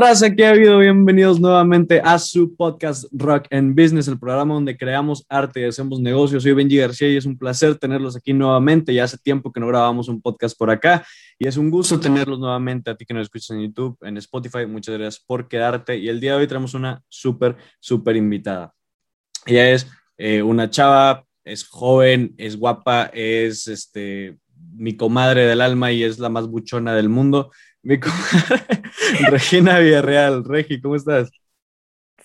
Raza, que ha habido? Bienvenidos nuevamente a su podcast Rock and Business, el programa donde creamos arte y hacemos negocios. Soy Benji García y es un placer tenerlos aquí nuevamente. Ya hace tiempo que no grabamos un podcast por acá y es un gusto tenerlos nuevamente a ti que nos escuchas en YouTube, en Spotify. Muchas gracias por quedarte. Y el día de hoy tenemos una súper, súper invitada. Ella es eh, una chava, es joven, es guapa, es este, mi comadre del alma y es la más buchona del mundo. Regina Villarreal. Regi, ¿cómo estás?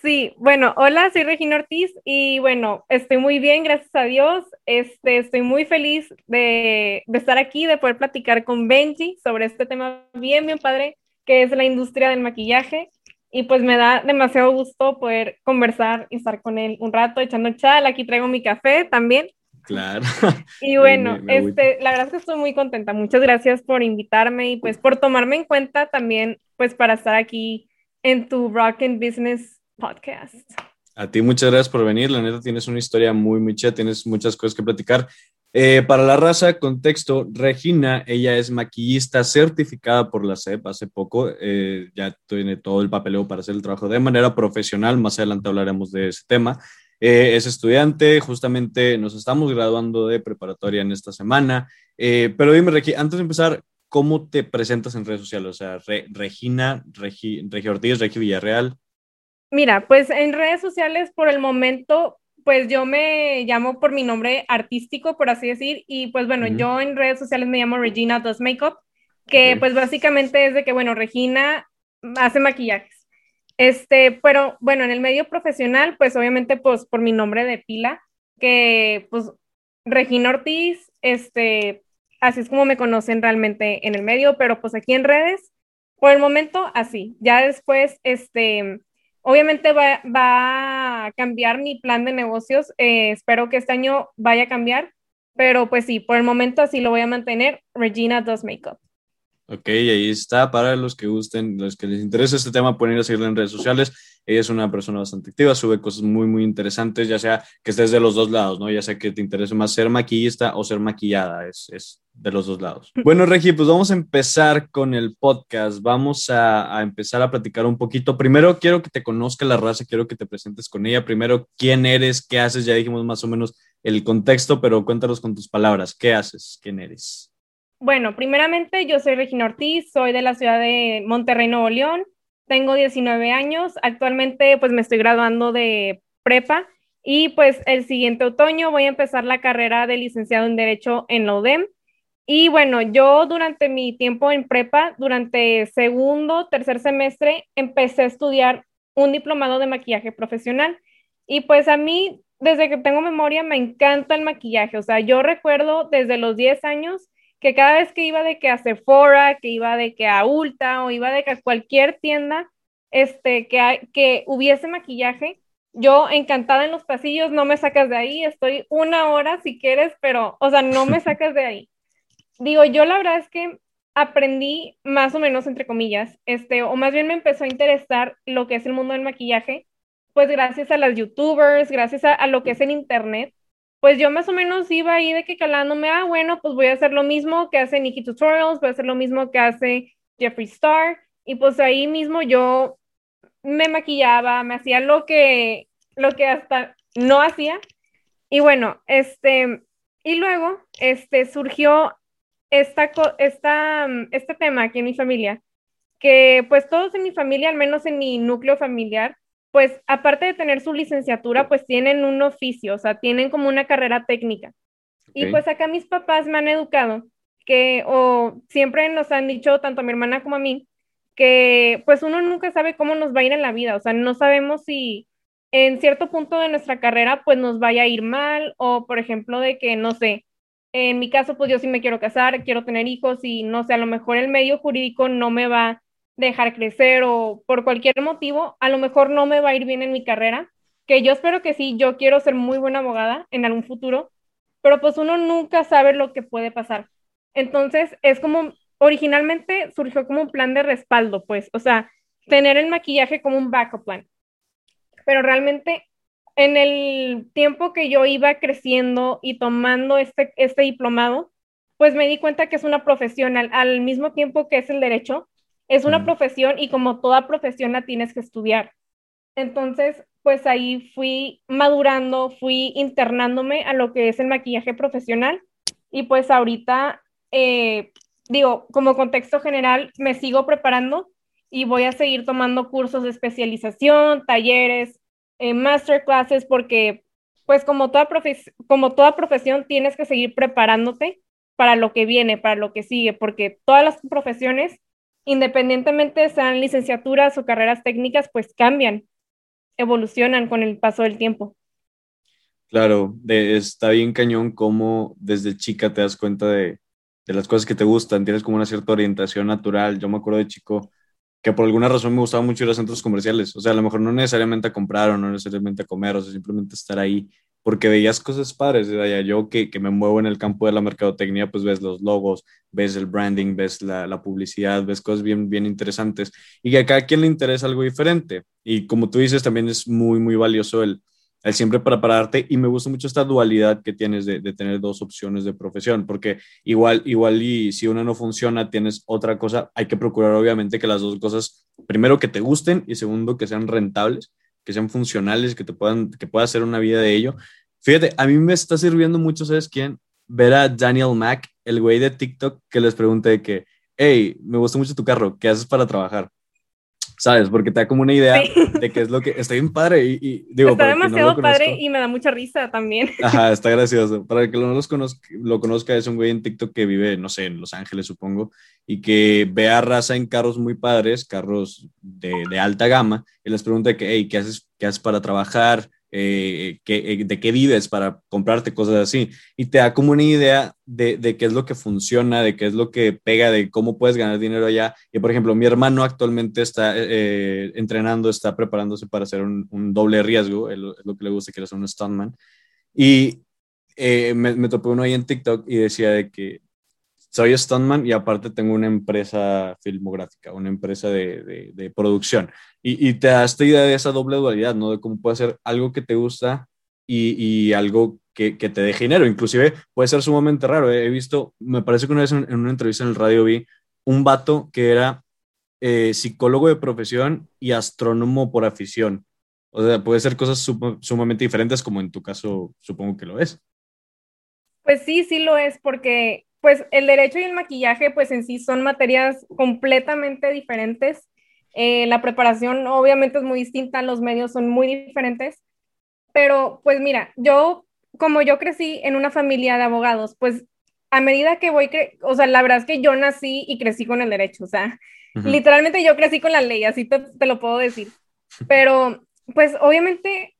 Sí, bueno, hola, soy Regina Ortiz y bueno, estoy muy bien, gracias a Dios. Este, estoy muy feliz de, de estar aquí, de poder platicar con Benji sobre este tema bien, bien padre, que es la industria del maquillaje. Y pues me da demasiado gusto poder conversar y estar con él un rato echando chal. Aquí traigo mi café también. Claro. Y bueno, este, la verdad es que estoy muy contenta. Muchas gracias por invitarme y pues por tomarme en cuenta también pues para estar aquí en tu Rock and Business podcast. A ti muchas gracias por venir. La neta tienes una historia muy, muy chida, tienes muchas cosas que platicar. Eh, para la raza, contexto, Regina, ella es maquillista certificada por la CEP hace poco, eh, ya tiene todo el papeleo para hacer el trabajo de manera profesional, más adelante hablaremos de ese tema. Eh, es estudiante, justamente nos estamos graduando de preparatoria en esta semana. Eh, pero dime, Regi, antes de empezar, ¿cómo te presentas en redes sociales? O sea, Regina, Regi, Ortiz, Regi Villarreal. Mira, pues en redes sociales por el momento, pues yo me llamo por mi nombre artístico, por así decir, y pues bueno, yo en redes sociales me llamo Regina Does Makeup, que pues básicamente es de que, bueno, Regina hace maquillajes. Este, pero bueno, en el medio profesional, pues obviamente, pues por mi nombre de pila, que pues Regina Ortiz, este, así es como me conocen realmente en el medio, pero pues aquí en redes, por el momento, así. Ya después, este, obviamente va, va a cambiar mi plan de negocios, eh, espero que este año vaya a cambiar, pero pues sí, por el momento así lo voy a mantener, Regina Does Makeup. Ok, ahí está. Para los que gusten, los que les interese este tema, pueden ir a seguirla en redes sociales. Ella es una persona bastante activa, sube cosas muy, muy interesantes, ya sea que estés de los dos lados, ¿no? Ya sea que te interese más ser maquillista o ser maquillada, es, es de los dos lados. Bueno, Regi, pues vamos a empezar con el podcast. Vamos a, a, empezar a platicar un poquito. Primero, quiero que te conozca la raza, quiero que te presentes con ella. Primero, quién eres, qué haces, ya dijimos más o menos el contexto, pero cuéntanos con tus palabras, ¿qué haces? ¿Quién eres? Bueno, primeramente yo soy Regina Ortiz, soy de la ciudad de Monterrey, Nuevo León, tengo 19 años, actualmente pues me estoy graduando de prepa y pues el siguiente otoño voy a empezar la carrera de licenciado en Derecho en la UDEM. Y bueno, yo durante mi tiempo en prepa, durante segundo, tercer semestre, empecé a estudiar un diplomado de maquillaje profesional. Y pues a mí, desde que tengo memoria, me encanta el maquillaje. O sea, yo recuerdo desde los 10 años que cada vez que iba de que a Sephora, que iba de que a Ulta o iba de que a cualquier tienda este, que, que hubiese maquillaje, yo encantada en los pasillos, no me sacas de ahí, estoy una hora si quieres, pero, o sea, no me sacas de ahí. Digo, yo la verdad es que aprendí más o menos, entre comillas, este, o más bien me empezó a interesar lo que es el mundo del maquillaje, pues gracias a las youtubers, gracias a, a lo que es en internet, pues yo más o menos iba ahí de que calándome, ah, bueno, pues voy a hacer lo mismo que hace Nikki Tutorials, voy a hacer lo mismo que hace Jeffree Star, y pues ahí mismo yo me maquillaba, me hacía lo que, lo que hasta no hacía, y bueno, este, y luego, este, surgió esta, esta, este tema aquí en mi familia, que pues todos en mi familia, al menos en mi núcleo familiar, pues aparte de tener su licenciatura, pues tienen un oficio, o sea, tienen como una carrera técnica. Y pues acá mis papás me han educado que, o siempre nos han dicho, tanto a mi hermana como a mí, que pues uno nunca sabe cómo nos va a ir en la vida, o sea, no sabemos si en cierto punto de nuestra carrera pues nos vaya a ir mal o por ejemplo de que, no sé, en mi caso pues yo sí me quiero casar, quiero tener hijos y no sé, a lo mejor el medio jurídico no me va dejar crecer o por cualquier motivo, a lo mejor no me va a ir bien en mi carrera, que yo espero que sí, yo quiero ser muy buena abogada en algún futuro, pero pues uno nunca sabe lo que puede pasar. Entonces, es como, originalmente surgió como un plan de respaldo, pues, o sea, tener el maquillaje como un backup plan. Pero realmente, en el tiempo que yo iba creciendo y tomando este, este diplomado, pues me di cuenta que es una profesión al mismo tiempo que es el derecho, Es una profesión y como toda profesión la tienes que estudiar. Entonces, pues ahí fui madurando, fui internándome a lo que es el maquillaje profesional y pues ahorita, eh, digo, como contexto general, me sigo preparando y voy a seguir tomando cursos de especialización, talleres, eh, masterclasses, porque pues como toda, como toda profesión tienes que seguir preparándote para lo que viene, para lo que sigue, porque todas las profesiones, independientemente sean licenciaturas o carreras técnicas, pues cambian, evolucionan con el paso del tiempo. Claro, está bien cañón cómo desde chica te das cuenta de, de las cosas que te gustan, tienes como una cierta orientación natural. Yo me acuerdo de chico que por alguna razón me gustaba mucho ir a centros comerciales. O sea, a lo mejor no necesariamente a comprar o no necesariamente a comer, o sea, simplemente estar ahí porque veías cosas padres. O yo que, que, me muevo en el campo de la mercadotecnia, pues ves los logos, ves el branding, ves la, la, publicidad, ves cosas bien, bien interesantes y que a cada quien le interesa algo diferente. Y como tú dices, también es muy, muy valioso el, el siempre prepararte y me gusta mucho esta dualidad que tienes de, tener dos opciones de profesión, porque igual, igual y si una no funciona, tienes otra cosa, hay que procurar obviamente que las dos cosas, primero que te gusten y segundo que sean rentables, que sean funcionales, que te puedan, que puedas hacer una vida de ello. Fíjate, a mí me está sirviendo mucho, ¿sabes quién? Ver a Daniel Mack, el güey de TikTok, que les pregunté de que, hey, me gusta mucho tu carro, ¿qué haces para trabajar? ¿Sabes? Porque te da como una idea de qué es lo que está bien padre y, digo, está demasiado padre y me da mucha risa también. Ajá, está gracioso. Para el que no los conozca, lo conozca, es un güey en TikTok que vive, no sé, en Los Ángeles, supongo, y que ve a raza en carros muy padres, carros de, de alta gama, y les pregunta que, hey, ¿qué haces, qué haces para trabajar? Eh, eh, de qué vives para comprarte cosas así. Y te da como una idea de, de, qué es lo que funciona, de qué es lo que pega, de cómo puedes ganar dinero allá. Y por ejemplo, mi hermano actualmente está eh, entrenando, está preparándose para hacer un, doble riesgo, es lo, que le gusta, quiere ser un stuntman. Y me, me topé uno ahí en TikTok y decía de que soy stuntman y aparte tengo una empresa filmográfica, una empresa de, de, producción. Y, y, te da esta idea de esa doble dualidad, ¿no? De cómo puede ser algo que te gusta y, y algo que, que, te deje dinero. Inclusive puede ser sumamente raro. He visto, me parece que una vez en, una entrevista en el radio vi un vato que era eh, psicólogo de profesión y astrónomo por afición. O sea, puede ser cosas sumamente diferentes como en tu caso supongo que lo es. Pues sí, sí lo es, porque pues el derecho y el maquillaje, pues en sí son materias completamente diferentes. Eh, la preparación obviamente es muy distinta, los medios son muy diferentes, pero pues mira, yo, como yo crecí en una familia de abogados, pues a medida que voy, o sea, la verdad es que yo nací y crecí con el derecho, o sea, literalmente yo crecí con la ley, así te, te lo puedo decir. Pero, pues obviamente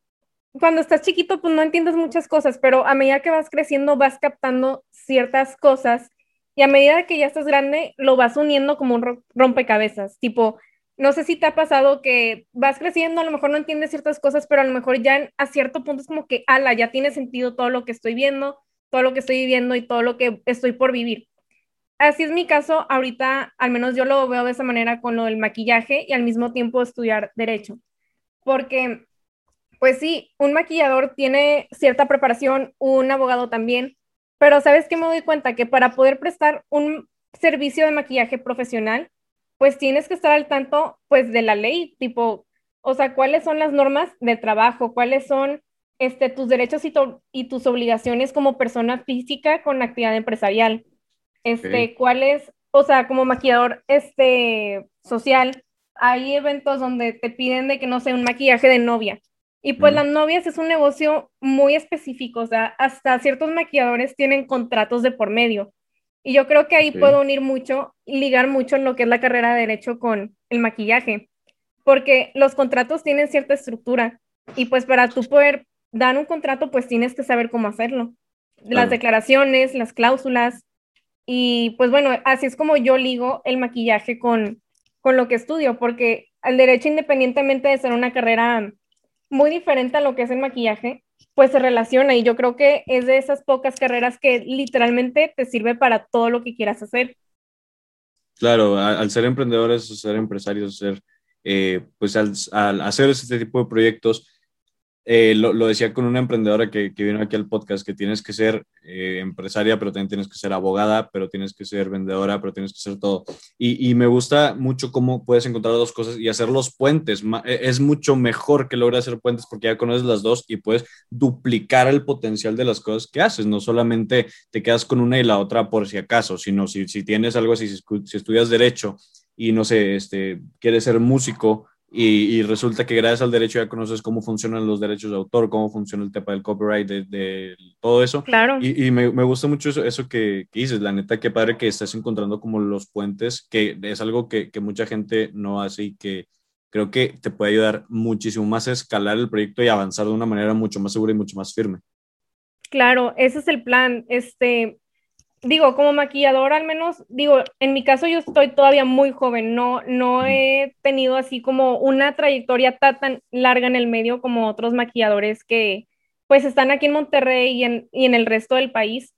cuando estás chiquito, pues no entiendes muchas cosas, pero a medida que vas creciendo, vas captando ciertas cosas y a medida que ya estás grande, lo vas uniendo como un rompecabezas. Tipo, no sé si te ha pasado que vas creciendo, a lo mejor no entiendes ciertas cosas, pero a lo mejor ya a cierto punto es como que, ala, ya tiene sentido todo lo que estoy viendo, todo lo que estoy viviendo y todo lo que estoy por vivir. Así es mi caso, ahorita al menos yo lo veo de esa manera con lo del maquillaje y al mismo tiempo estudiar derecho. Porque pues sí, un maquillador tiene cierta preparación, un abogado también, pero ¿sabes qué me doy cuenta? Que para poder prestar un servicio de maquillaje profesional, pues tienes que estar al tanto, pues, de la ley, tipo, o sea, cuáles son las normas de trabajo, cuáles son este, tus derechos y, y tus obligaciones como persona física con actividad empresarial. Este, cuáles, o sea, como maquillador este, social, hay eventos donde te piden de que no sea un maquillaje de novia. Y pues las novias es un negocio muy específico, o sea, hasta ciertos maquilladores tienen contratos de por medio. Y yo creo que ahí puedo unir mucho, ligar mucho en lo que es la carrera de derecho con el maquillaje, porque los contratos tienen cierta estructura y pues para tú poder dar un contrato, pues tienes que saber cómo hacerlo. Las declaraciones, las cláusulas, y pues bueno, así es como yo ligo el maquillaje con, con lo que estudio, porque el derecho, independientemente de ser una carrera muy diferente a lo que es el maquillaje, pues se relaciona y yo creo que es de esas pocas carreras que literalmente te sirve para todo lo que quieras hacer. Claro, al, ser emprendedores, ser empresarios, ser, eh, pues al, hacer este tipo de proyectos, eh, lo, decía con una emprendedora que, vino aquí al podcast, que tienes que ser eh, empresaria, pero también tienes que ser abogada, pero tienes que ser vendedora, pero tienes que ser todo. Y, me gusta mucho cómo puedes encontrar dos cosas y hacer los puentes. E, es mucho mejor que lograr hacer puentes porque ya conoces las dos y puedes duplicar el potencial de las cosas que haces. No solamente te quedas con una y la otra por si acaso, sino si, si tienes algo así, si, si estudias derecho y no sé, este, quieres ser músico y, resulta que gracias al derecho ya conoces cómo funcionan los derechos de autor, cómo funciona el tema del copyright, de, todo eso. Claro. Y, me, me, gusta mucho eso, eso que, dices, la neta, qué padre que estás encontrando como los puentes, que es algo que, que, mucha gente no hace y que creo que te puede ayudar muchísimo más a escalar el proyecto y avanzar de una manera mucho más segura y mucho más firme. Claro, ese es el plan. Este, digo, como maquilladora al menos, digo, en mi caso yo estoy todavía muy joven, no, no he tenido así como una trayectoria tan, larga en el medio como otros maquilladores que pues están aquí en Monterrey y en, y en el resto del país,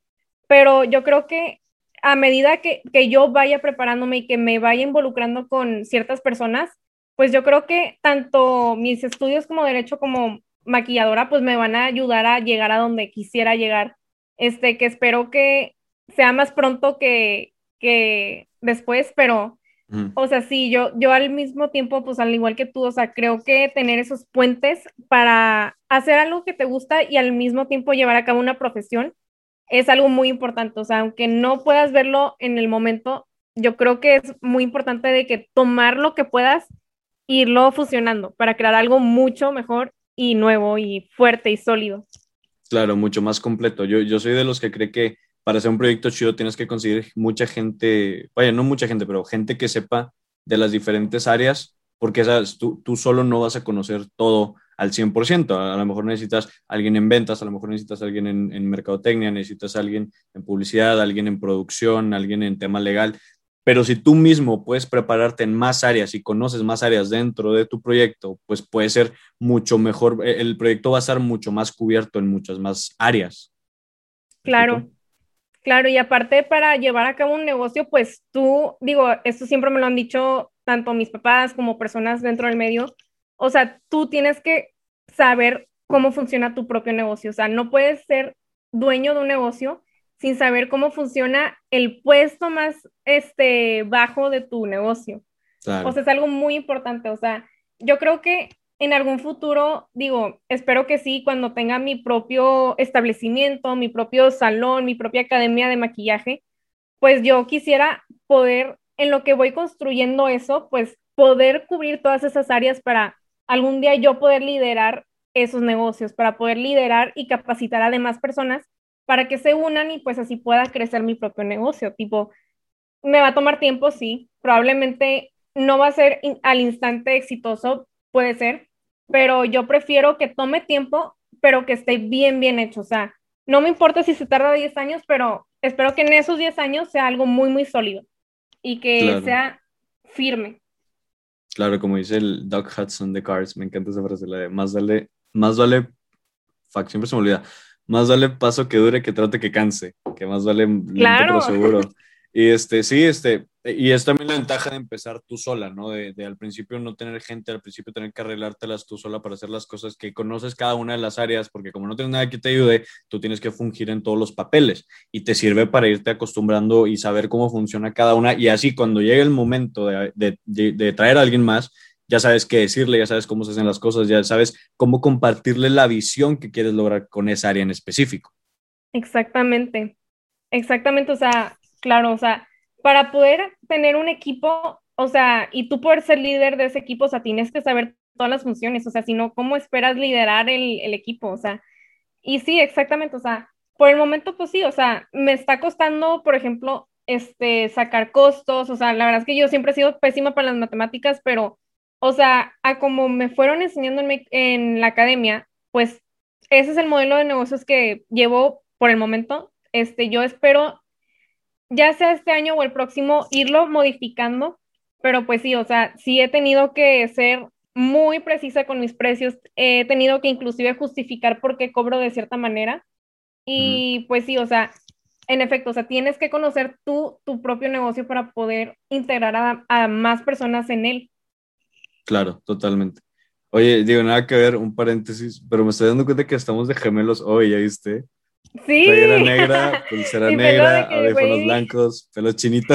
pero yo creo que a medida que, que yo vaya preparándome y que me vaya involucrando con ciertas personas, pues yo creo que tanto mis estudios como derecho como maquilladora pues me van a ayudar a llegar a donde quisiera llegar. Este, que espero que, sea más pronto que, que después, pero, o sea, sí, yo, yo al mismo tiempo, pues al igual que tú, o sea, creo que tener esos puentes para hacer algo que te gusta y al mismo tiempo llevar a cabo una profesión es algo muy importante, o sea, aunque no puedas verlo en el momento, yo creo que es muy importante de que tomar lo que puedas irlo fusionando para crear algo mucho mejor y nuevo y fuerte y sólido. Claro, mucho más completo. Yo, yo soy de los que cree que para hacer un proyecto chido tienes que conseguir mucha gente, vaya, no mucha gente, pero gente que sepa de las diferentes áreas, porque ¿sabes? Tú, tú solo no vas a conocer todo al 100%. A, lo mejor necesitas alguien en ventas, a lo mejor necesitas alguien en, en mercadotecnia, necesitas alguien en publicidad, alguien en producción, alguien en tema legal. Pero si tú mismo puedes prepararte en más áreas y conoces más áreas dentro de tu proyecto, pues puede ser mucho mejor, el proyecto va a estar mucho más cubierto en muchas más áreas. Claro. Claro, y aparte para llevar a cabo un negocio, pues tú, digo, esto siempre me lo han dicho tanto mis papás como personas dentro del medio, o sea, tú tienes que saber cómo funciona tu propio negocio, o sea, no puedes ser dueño de un negocio sin saber cómo funciona el puesto más este, bajo de tu negocio. O sea, es algo muy importante, o sea, yo creo que en algún futuro, digo, espero que sí, cuando tenga mi propio establecimiento, mi propio salón, mi propia academia de maquillaje, pues yo quisiera poder, en lo que voy construyendo eso, pues poder cubrir todas esas áreas para algún día yo poder liderar esos negocios, para poder liderar y capacitar a demás personas para que se unan y pues así pueda crecer mi propio negocio. Tipo, me va a tomar tiempo, sí, probablemente no va a ser al instante exitoso, puede ser, pero yo prefiero que tome tiempo, pero que esté bien, bien hecho. O sea, no me importa si se tarda 10 años, pero espero que en esos 10 años sea algo muy, muy sólido y que sea firme. Claro, como dice el Doug Hudson de Cars, me encanta esa frase, la de más vale, más vale, fuck, siempre se me olvida, más vale paso que dure que trate que canse, que más vale lento pero seguro. Y este, sí, este, y es también la ventaja de empezar tú sola, ¿no? De, al principio no tener gente, al principio tener que arreglártelas tú sola para hacer las cosas que conoces cada una de las áreas, porque como no tienes nada que te ayude, tú tienes que fungir en todos los papeles y te sirve para irte acostumbrando y saber cómo funciona cada una. Y así cuando llegue el momento de, de traer a alguien más, ya sabes qué decirle, ya sabes cómo se hacen las cosas, ya sabes cómo compartirle la visión que quieres lograr con esa área en específico. Exactamente, exactamente, o sea, Claro, o sea, para poder tener un equipo, o sea, y tú poder ser líder de ese equipo, o sea, tienes que saber todas las funciones, o sea, si no, ¿cómo esperas liderar el, el equipo? O sea, y sí, exactamente, o sea, por el momento, pues sí, o sea, me está costando, por ejemplo, este, sacar costos, o sea, la verdad es que yo siempre he sido pésima para las matemáticas, pero, o sea, a como me fueron enseñando en, en la academia, pues ese es el modelo de negocios que llevo por el momento. Este, yo espero ya sea este año o el próximo, irlo modificando, pero pues sí, o sea, sí he tenido que ser muy precisa con mis precios, he tenido que inclusive justificar por qué cobro de cierta manera. Y pues sí, o sea, en efecto, o sea, tienes que conocer tú tu propio negocio para poder integrar a, a más personas en él. Claro, totalmente. Oye, digo, nada que ver, un paréntesis, pero me estoy dando cuenta que estamos de gemelos hoy, ¿ya viste? Sí. Playera negra, pulsera negra, audífonos blancos, pelo chinito.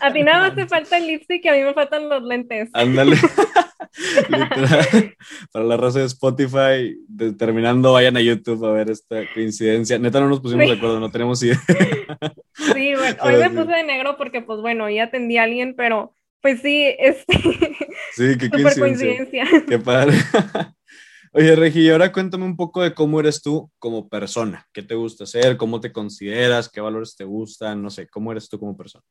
A ti nada más te falta el lipstick y a mí me faltan los lentes. Ándale. para la raza de Spotify, terminando, vayan a YouTube a ver esta coincidencia. Neta, no nos pusimos de acuerdo, no tenemos idea. Sí, bueno, hoy me puse de negro porque, pues bueno, ya atendí a alguien, pero pues sí, este. Sí, qué coincidencia. coincidencia. Qué padre. Oye, Regi, ahora cuéntame un poco de cómo eres tú como persona. ¿Qué te gusta hacer? ¿Cómo te consideras? ¿Qué valores te gustan? No sé, ¿cómo eres tú como persona?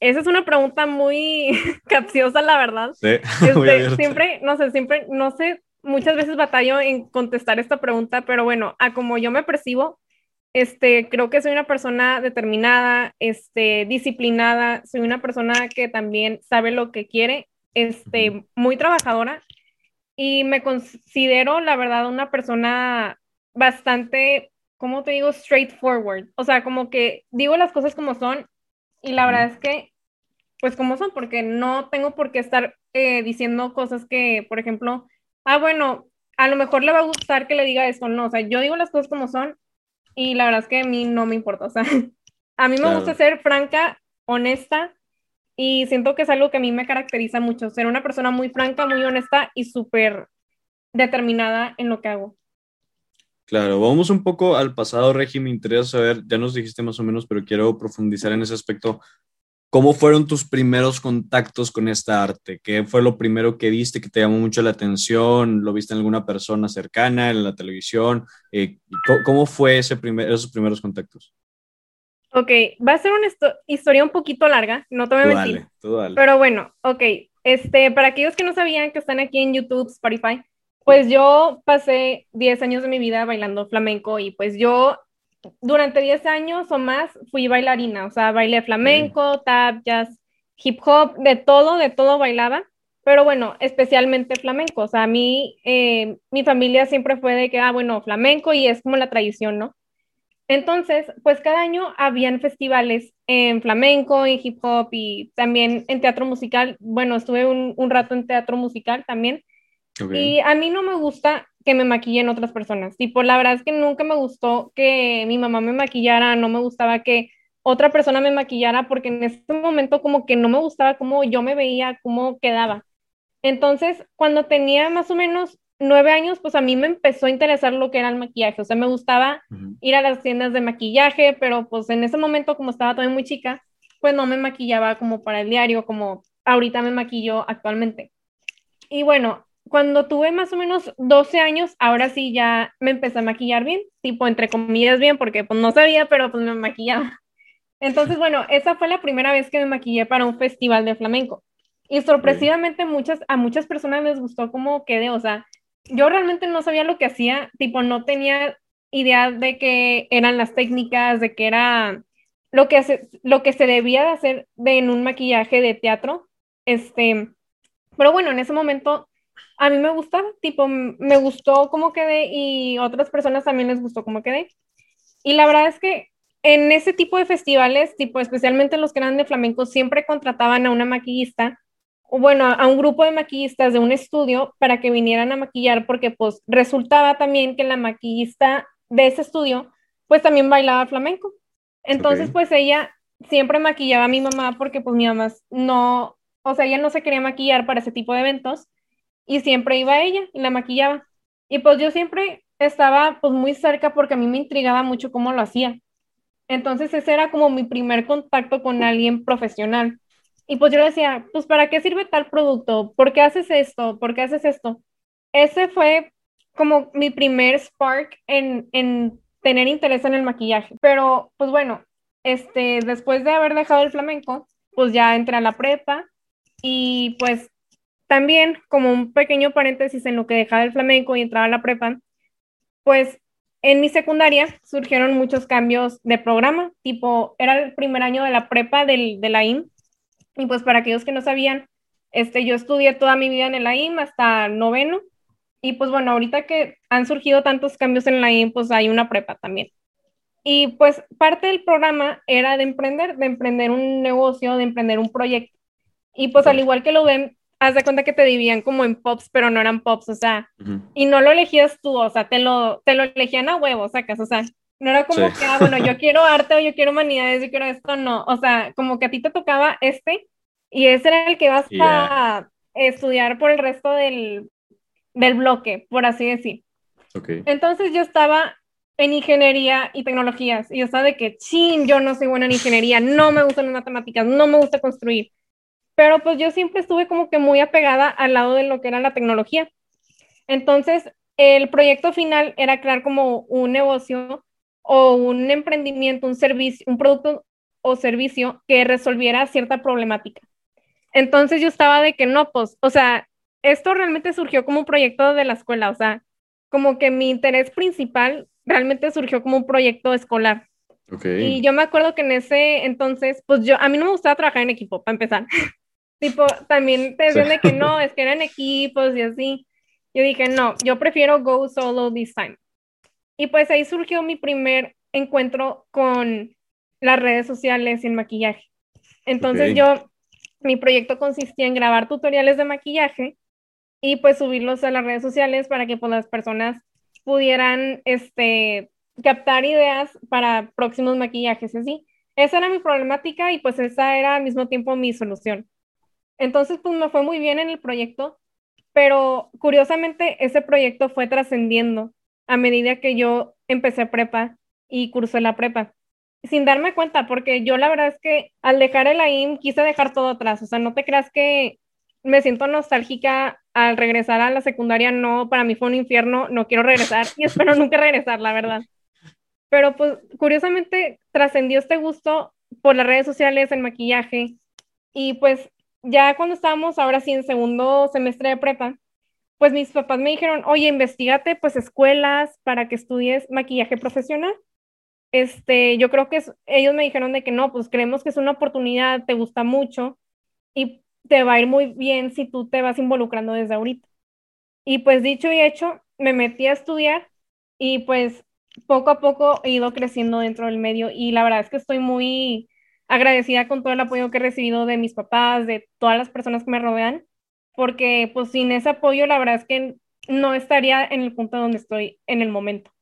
Esa es una pregunta muy capciosa, la verdad. Sí, este, siempre, no sé, siempre, no sé, muchas veces batallo en contestar esta pregunta, pero bueno, a como yo me percibo, este, creo que soy una persona determinada, este, disciplinada, soy una persona que también sabe lo que quiere, este, muy trabajadora y me considero, la verdad, una persona bastante, ¿cómo te digo? Straightforward. O sea, como que digo las cosas como son y la verdad es que, pues como son, porque no tengo por qué estar eh, diciendo cosas que, por ejemplo, ah, bueno, a lo mejor le va a gustar que le diga esto, no, o sea, yo digo las cosas como son y la verdad es que a mí no me importa, o sea, a mí me gusta ser franca, honesta y siento que es algo que a mí me caracteriza mucho, ser una persona muy franca, muy honesta y súper determinada en lo que hago. Claro, vamos un poco al pasado, Regi, me interesa saber, ya nos dijiste más o menos, pero quiero profundizar en ese aspecto. ¿Cómo fueron tus primeros contactos con esta arte? ¿Qué fue lo primero que viste que te llamó mucho la atención? ¿Lo viste en alguna persona cercana, en la televisión? Eh, ¿Cómo fue ese primer, esos primeros contactos? Ok, va a ser una historia un poquito larga, no te voy a mentir. Pero bueno, ok, este, para aquellos que no sabían que están aquí en YouTube, Spotify, pues yo pasé 10 años de mi vida bailando flamenco y pues yo durante 10 años o más fui bailarina, o sea, bailé flamenco, tap, jazz, hip hop, de todo, de todo bailaba, pero bueno, especialmente flamenco, o sea, a mí, eh, mi familia siempre fue de que, ah, bueno, flamenco y es como la tradición, ¿no? Entonces, pues cada año habían festivales en flamenco, en hip hop y también en teatro musical. Bueno, estuve un, rato en teatro musical también. Y a mí no me gusta que me maquillen otras personas. Tipo, la verdad es que nunca me gustó que mi mamá me maquillara, no me gustaba que otra persona me maquillara porque en ese momento como que no me gustaba cómo yo me veía, cómo quedaba. Entonces, cuando tenía más o menos nueve años, pues a mí me empezó a interesar lo que era el maquillaje. O sea, me gustaba ir a las tiendas de maquillaje, pero pues en ese momento, como estaba todavía muy chica, pues no me maquillaba como para el diario, como ahorita me maquillo actualmente. Y bueno, cuando tuve más o menos 12 años, ahora sí ya me empecé a maquillar bien, tipo entre comillas bien, porque pues no sabía, pero pues me maquillaba. Entonces, bueno, esa fue la primera vez que me maquillé para un festival de flamenco. Y sorpresivamente muchas, a muchas personas les gustó cómo quedé, o sea, yo realmente no sabía lo que hacía, tipo, no tenía idea de qué eran las técnicas, de qué era lo que, lo que se debía de hacer de, en un maquillaje de teatro. Este, pero bueno, en ese momento a mí me gustaba, tipo, me gustó cómo quedé y otras personas también les gustó cómo quedé. Y la verdad es que en ese tipo de festivales, tipo, especialmente los que eran de flamenco, siempre contrataban a una maquillista bueno, a un grupo de maquillistas de un estudio para que vinieran a maquillar porque pues resultaba también que la maquillista de ese estudio pues también bailaba flamenco. Entonces pues ella siempre maquillaba a mi mamá porque pues mi mamá no, o sea, ella no se quería maquillar para ese tipo de eventos y siempre iba ella y la maquillaba. Y pues yo siempre estaba pues muy cerca porque a mí me intrigaba mucho cómo lo hacía. Entonces ese era como mi primer contacto con alguien profesional. Y pues yo decía, pues ¿para qué sirve tal producto? ¿Por qué haces esto? ¿Por qué haces esto? Ese fue como mi primer spark en, en tener interés en el maquillaje. Pero pues bueno, este, después de haber dejado el flamenco, pues ya entré a la prepa y pues también como un pequeño paréntesis en lo que dejaba el flamenco y entraba a la prepa, pues en mi secundaria surgieron muchos cambios de programa, tipo, era el primer año de la prepa del, de la IM y pues para aquellos que no sabían, este, yo estudié toda mi vida en el AIM hasta noveno. Y pues bueno, ahorita que han surgido tantos cambios en la AIM, pues hay una prepa también. Y pues parte del programa era de emprender, de emprender un negocio, de emprender un proyecto. Y pues al igual que lo ven haz de cuenta que te dividían como en pops, pero no eran pops, o sea, y no lo elegías tú, o sea, te lo, te lo elegían a huevo, sacas, o sea, no era como que, ah, bueno, yo quiero arte o yo quiero humanidades, yo quiero esto, no, o sea, como que a ti te tocaba este y ese era el que vas a estudiar por el resto del, del bloque, por así decir. Okay. Entonces yo estaba en ingeniería y tecnologías y yo estaba de que, chin, yo no soy buena en ingeniería, no me gustan las matemáticas, no me gusta construir. Pero pues yo siempre estuve como que muy apegada al lado de lo que era la tecnología. Entonces, el proyecto final era crear como un negocio o un emprendimiento, un servicio, un producto o servicio que resolviera cierta problemática. Entonces yo estaba de que no, pues, o sea, esto realmente surgió como un proyecto de la escuela, o sea, como que mi interés principal realmente surgió como un proyecto escolar. Okay. Y yo me acuerdo que en ese entonces, pues yo, a mí no me gustaba trabajar en equipo, para empezar. tipo, también te decían de que no, es que eran equipos y así. Yo dije, no, yo prefiero go solo this time. Y pues ahí surgió mi primer encuentro con las redes sociales y el maquillaje. Entonces yo, mi proyecto consistía en grabar tutoriales de maquillaje y pues subirlos a las redes sociales para que pues las personas pudieran este, captar ideas para próximos maquillajes así. Esa era mi problemática y pues esa era al mismo tiempo mi solución. Entonces pues me fue muy bien en el proyecto, pero curiosamente ese proyecto fue trascendiendo a medida que yo empecé prepa y cursé la prepa, sin darme cuenta, porque yo la verdad es que al dejar el AIM quise dejar todo atrás, o sea, no te creas que me siento nostálgica al regresar a la secundaria, no, para mí fue un infierno, no quiero regresar y espero nunca regresar, la verdad. Pero pues curiosamente trascendió este gusto por las redes sociales, el maquillaje. Y pues ya cuando estábamos ahora sí en segundo semestre de prepa, pues mis papás me dijeron, oye, investigate pues escuelas para que estudies maquillaje profesional. Este, yo creo que ellos me dijeron de que no, pues creemos que es una oportunidad, te gusta mucho y te va a ir muy bien si tú te vas involucrando desde ahorita. Y pues dicho y hecho, me metí a estudiar y pues poco a poco he ido creciendo dentro del medio y la verdad es que estoy muy agradecida con todo el apoyo que he recibido de mis papás, de todas las personas que me rodean porque pues sin ese apoyo la verdad es que no estaría en el punto donde estoy en el momento.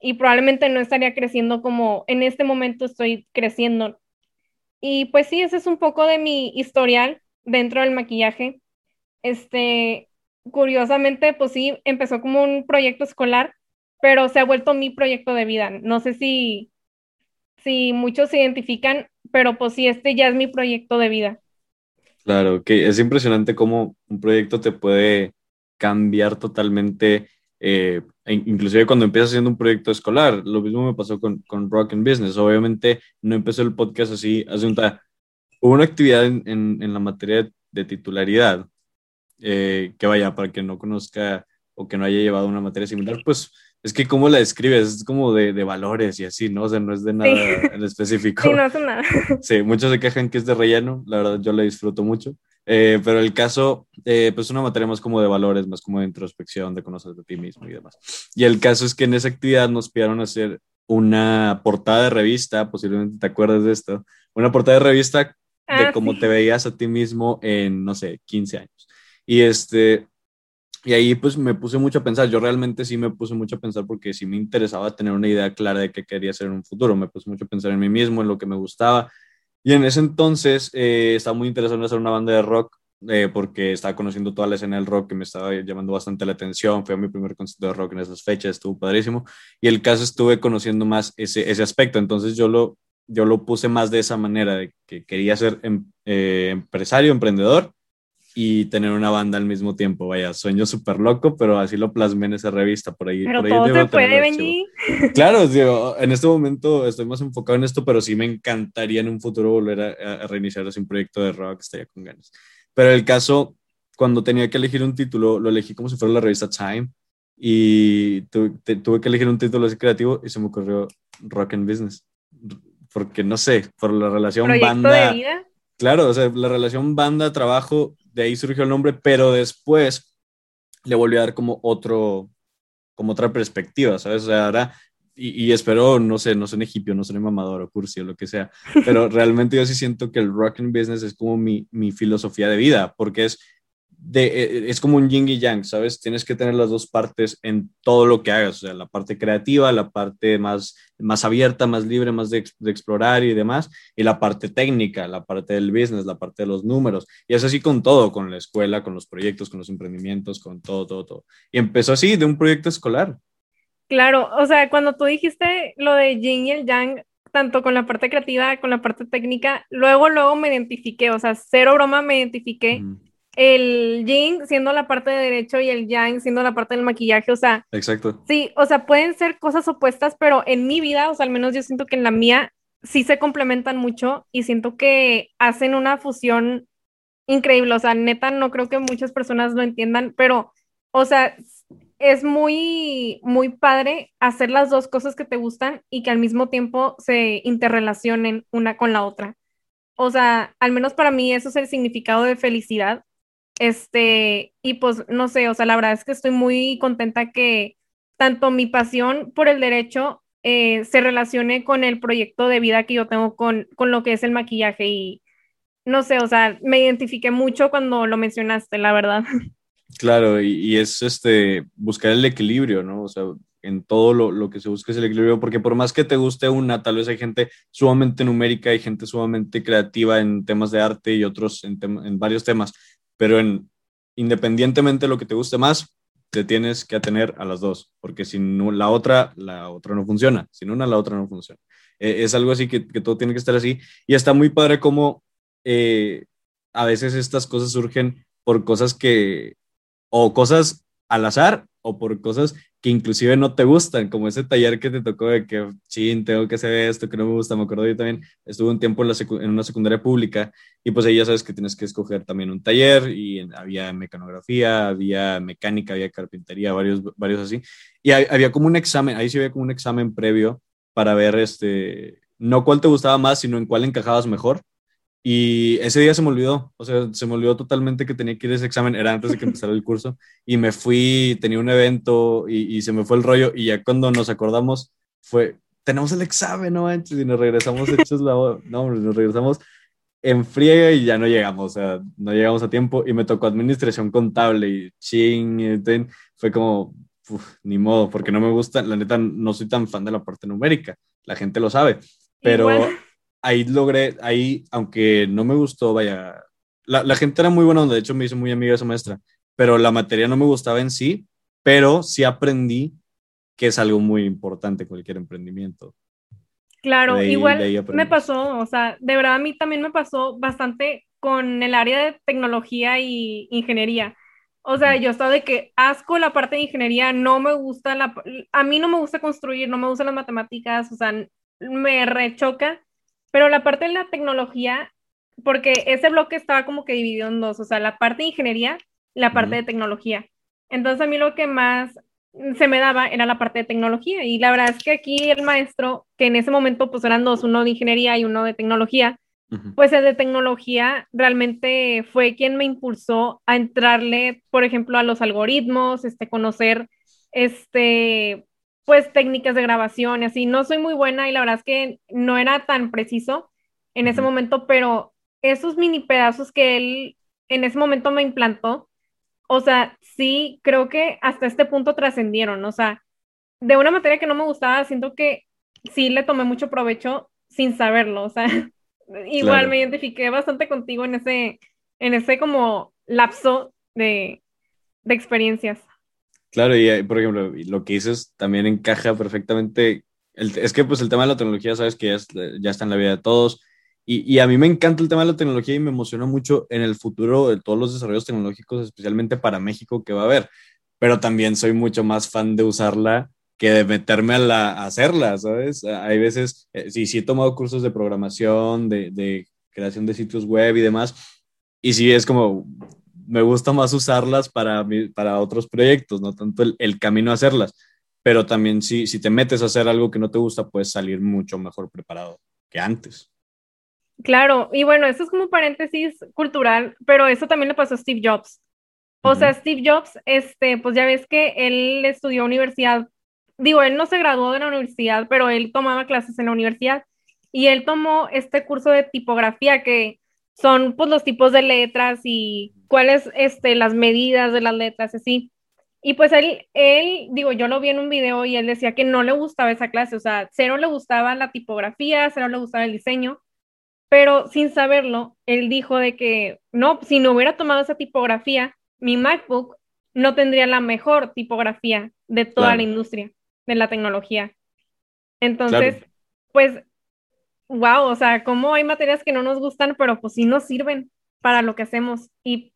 Y probablemente no estaría creciendo como en este momento estoy creciendo. Y pues sí, ese es un poco de mi historial dentro del maquillaje. Este, curiosamente, pues sí, empezó como un proyecto escolar, pero se ha vuelto mi proyecto de vida. No sé si, si muchos se identifican, pero pues sí, este ya es mi proyecto de vida. Claro, que es impresionante cómo un proyecto te puede cambiar totalmente, eh, e inclusive cuando empiezas haciendo un proyecto escolar. Lo mismo me pasó con, con Rock and Business. Obviamente no empezó el podcast así, hace un Hubo una actividad en, en, la materia de, titularidad, eh, que vaya, para que no conozca o que no haya llevado una materia similar, pues es que cómo la describes, es como de, de, valores y así, ¿no? O sea, no es de nada en específico. Sí, no es nada. Sí, muchos se quejan que es de relleno, la verdad yo la disfruto mucho, eh, pero el caso, eh, pues una materia más como de valores, más como de introspección, de conocer de ti mismo y demás. Y el caso es que en esa actividad nos pidieron hacer una portada de revista, posiblemente te acuerdas de esto, una portada de revista de ah, cómo te veías a ti mismo en, no sé, 15 años. Y este, y ahí pues me puse mucho a pensar, yo realmente sí me puse mucho a pensar porque sí me interesaba tener una idea clara de qué quería hacer en un futuro, me puse mucho a pensar en mí mismo, en lo que me gustaba. Y en ese entonces eh, estaba muy interesado en hacer una banda de rock eh, porque estaba conociendo toda la escena del rock que me estaba llamando bastante la atención, fue mi primer concierto de rock en esas fechas, estuvo padrísimo. Y el caso estuve conociendo más ese, ese aspecto, entonces yo lo, yo lo puse más de esa manera, de que quería ser em, eh, empresario, emprendedor y tener una banda al mismo tiempo. Vaya, sueño súper loco, pero así lo plasmé en esa revista. Por ahí, pero por ahí todo se puede venir. Claro, digo, en este momento estoy más enfocado en esto, pero sí me encantaría en un futuro volver a, reiniciar así un proyecto de rock, estaría con ganas. Pero el caso, cuando tenía que elegir un título, lo elegí como si fuera la revista Time y tuve que elegir un título así creativo y se me ocurrió Rock and Business. Porque no sé, por la relación banda. De vida? Claro, o sea, la relación banda-trabajo de ahí surgió el nombre, pero después le volvió a dar como otro, como otra perspectiva, ¿sabes? O sea, ahora, y, espero, no sé, no soy egipcio, no soy mamador o cursi o lo que sea, pero realmente yo sí siento que el rock and business es como mi, mi filosofía de vida, porque es de, eh, es como un yin y yang, ¿sabes? Tienes que tener las dos partes en todo lo que hagas, o sea, la parte creativa, la parte más, más abierta, más libre, más de, explorar y demás, y la parte técnica, la parte del business, la parte de los números. Y es así con todo, con la escuela, con los proyectos, con los emprendimientos, con todo, todo, todo. Y empezó así, de un proyecto escolar. Claro, o sea, cuando tú dijiste lo de yin y el yang, tanto con la parte creativa, con la parte técnica, luego, luego me identifiqué, o sea, cero broma me identifiqué el yin siendo la parte de derecho y el yang siendo la parte del maquillaje, o sea. Exacto. Sí, o sea, pueden ser cosas opuestas, pero en mi vida, o sea, al menos yo siento que en la mía sí se complementan mucho y siento que hacen una fusión increíble, o sea, neta, no creo que muchas personas lo entiendan, pero, o sea, es muy, muy padre hacer las dos cosas que te gustan y que al mismo tiempo se interrelacionen una con la otra. O sea, al menos para mí eso es el significado de felicidad este, y pues no sé, o sea, la verdad es que estoy muy contenta que tanto mi pasión por el derecho eh, se relacione con el proyecto de vida que yo tengo con, con lo que es el maquillaje y no sé, o sea, me identifiqué mucho cuando lo mencionaste, la verdad. Claro, y, es este, buscar el equilibrio, ¿no? O sea, en todo lo, lo, que se busca es el equilibrio, porque por más que te guste una, tal vez hay gente sumamente numérica, hay gente sumamente creativa en temas de arte y otros en, en varios temas, pero en, independientemente de lo que te guste más, te tienes que atener a las dos, porque si no, la otra, la otra no funciona, sin una, la otra no funciona. E, es algo así que, que, todo tiene que estar así, y está muy padre como eh, a veces estas cosas surgen por cosas que, o cosas al azar, o por cosas que inclusive no te gustan, como ese taller que te tocó de que, chin, tengo que hacer esto que no me gusta, me acuerdo yo también, estuve un tiempo en, la en una secundaria pública y pues ahí ya sabes que tienes que escoger también un taller y había mecanografía, había mecánica, había carpintería, varios, varios así, y había como un examen, ahí sí había como un examen previo para ver este, no cuál te gustaba más, sino en cuál encajabas mejor y ese día se me olvidó, o sea, se me olvidó totalmente que tenía que ir a ese examen, era antes de que empezara el curso, y me fui, tenía un evento y, se me fue el rollo, y ya cuando nos acordamos fue, tenemos el examen, no manches, y nos regresamos hechos la... No, nos regresamos en friega y ya no llegamos, o sea, no llegamos a tiempo, y me tocó administración contable, y ching, y fue como, ni modo, porque no me gusta, la neta, no soy tan fan de la parte numérica, la gente lo sabe, pero ahí logré, ahí, aunque no me gustó, vaya, la, la gente era muy buena, de hecho me hizo muy amiga esa maestra, pero la materia no me gustaba en sí, pero sí aprendí que es algo muy importante cualquier emprendimiento. Claro, igual me pasó, o sea, de verdad a mí también me pasó bastante con el área de tecnología y ingeniería. O sea, yo estaba de que asco la parte de ingeniería, no me gusta la, a mí no me gusta construir, no me gustan las matemáticas, o sea, me rechoca pero la parte de la tecnología, porque ese bloque estaba como que dividido en dos, o sea, la parte de ingeniería la parte de tecnología. Entonces a mí lo que más se me daba era la parte de tecnología y la verdad es que aquí el maestro, que en ese momento pues eran dos, uno de ingeniería y uno de tecnología, pues el de tecnología realmente fue quien me impulsó a entrarle, por ejemplo, a los algoritmos, este, conocer, este, pues técnicas de grabación y así. No soy muy buena y la verdad es que no era tan preciso en ese momento, pero esos mini pedazos que él en ese momento me implantó, o sea, sí creo que hasta este punto trascendieron, o sea, de una materia que no me gustaba, siento que sí le tomé mucho provecho sin saberlo, o sea, igual me identifiqué bastante contigo en ese, en ese como lapso de, de experiencias. Claro, y eh, por ejemplo, lo que dices también encaja perfectamente. es que pues el tema de la tecnología, sabes que ya, está en la vida de todos. Y, y, a mí me encanta el tema de la tecnología y me emociona mucho en el futuro de todos los desarrollos tecnológicos, especialmente para México, que va a haber. Pero también soy mucho más fan de usarla que de meterme a, la, hacerla, ¿sabes? Hay veces, eh, sí, sí he tomado cursos de programación, de, de creación de sitios web y demás. Y sí, es como, me gusta más usarlas para, para otros proyectos, no tanto el, camino a hacerlas, pero también si, si te metes a hacer algo que no te gusta, puedes salir mucho mejor preparado que antes. Claro, y bueno, eso es como paréntesis cultural, pero eso también le pasó a Steve Jobs. O sea, Steve Jobs, este, pues ya ves que él estudió universidad, digo, él no se graduó de la universidad, pero él tomaba clases en la universidad y él tomó este curso de tipografía que son pues los tipos de letras y cuáles, este, las medidas de las letras, así. Y pues él, él, digo, yo lo vi en un video y él decía que no le gustaba esa clase, o sea, cero le gustaba la tipografía, cero le gustaba el diseño, pero sin saberlo, él dijo de que no, si no hubiera tomado esa tipografía, mi MacBook no tendría la mejor tipografía de toda la industria de la tecnología. Entonces, pues, wow, o sea, como hay materias que no nos gustan, pero pues sí nos sirven para lo que hacemos. Y,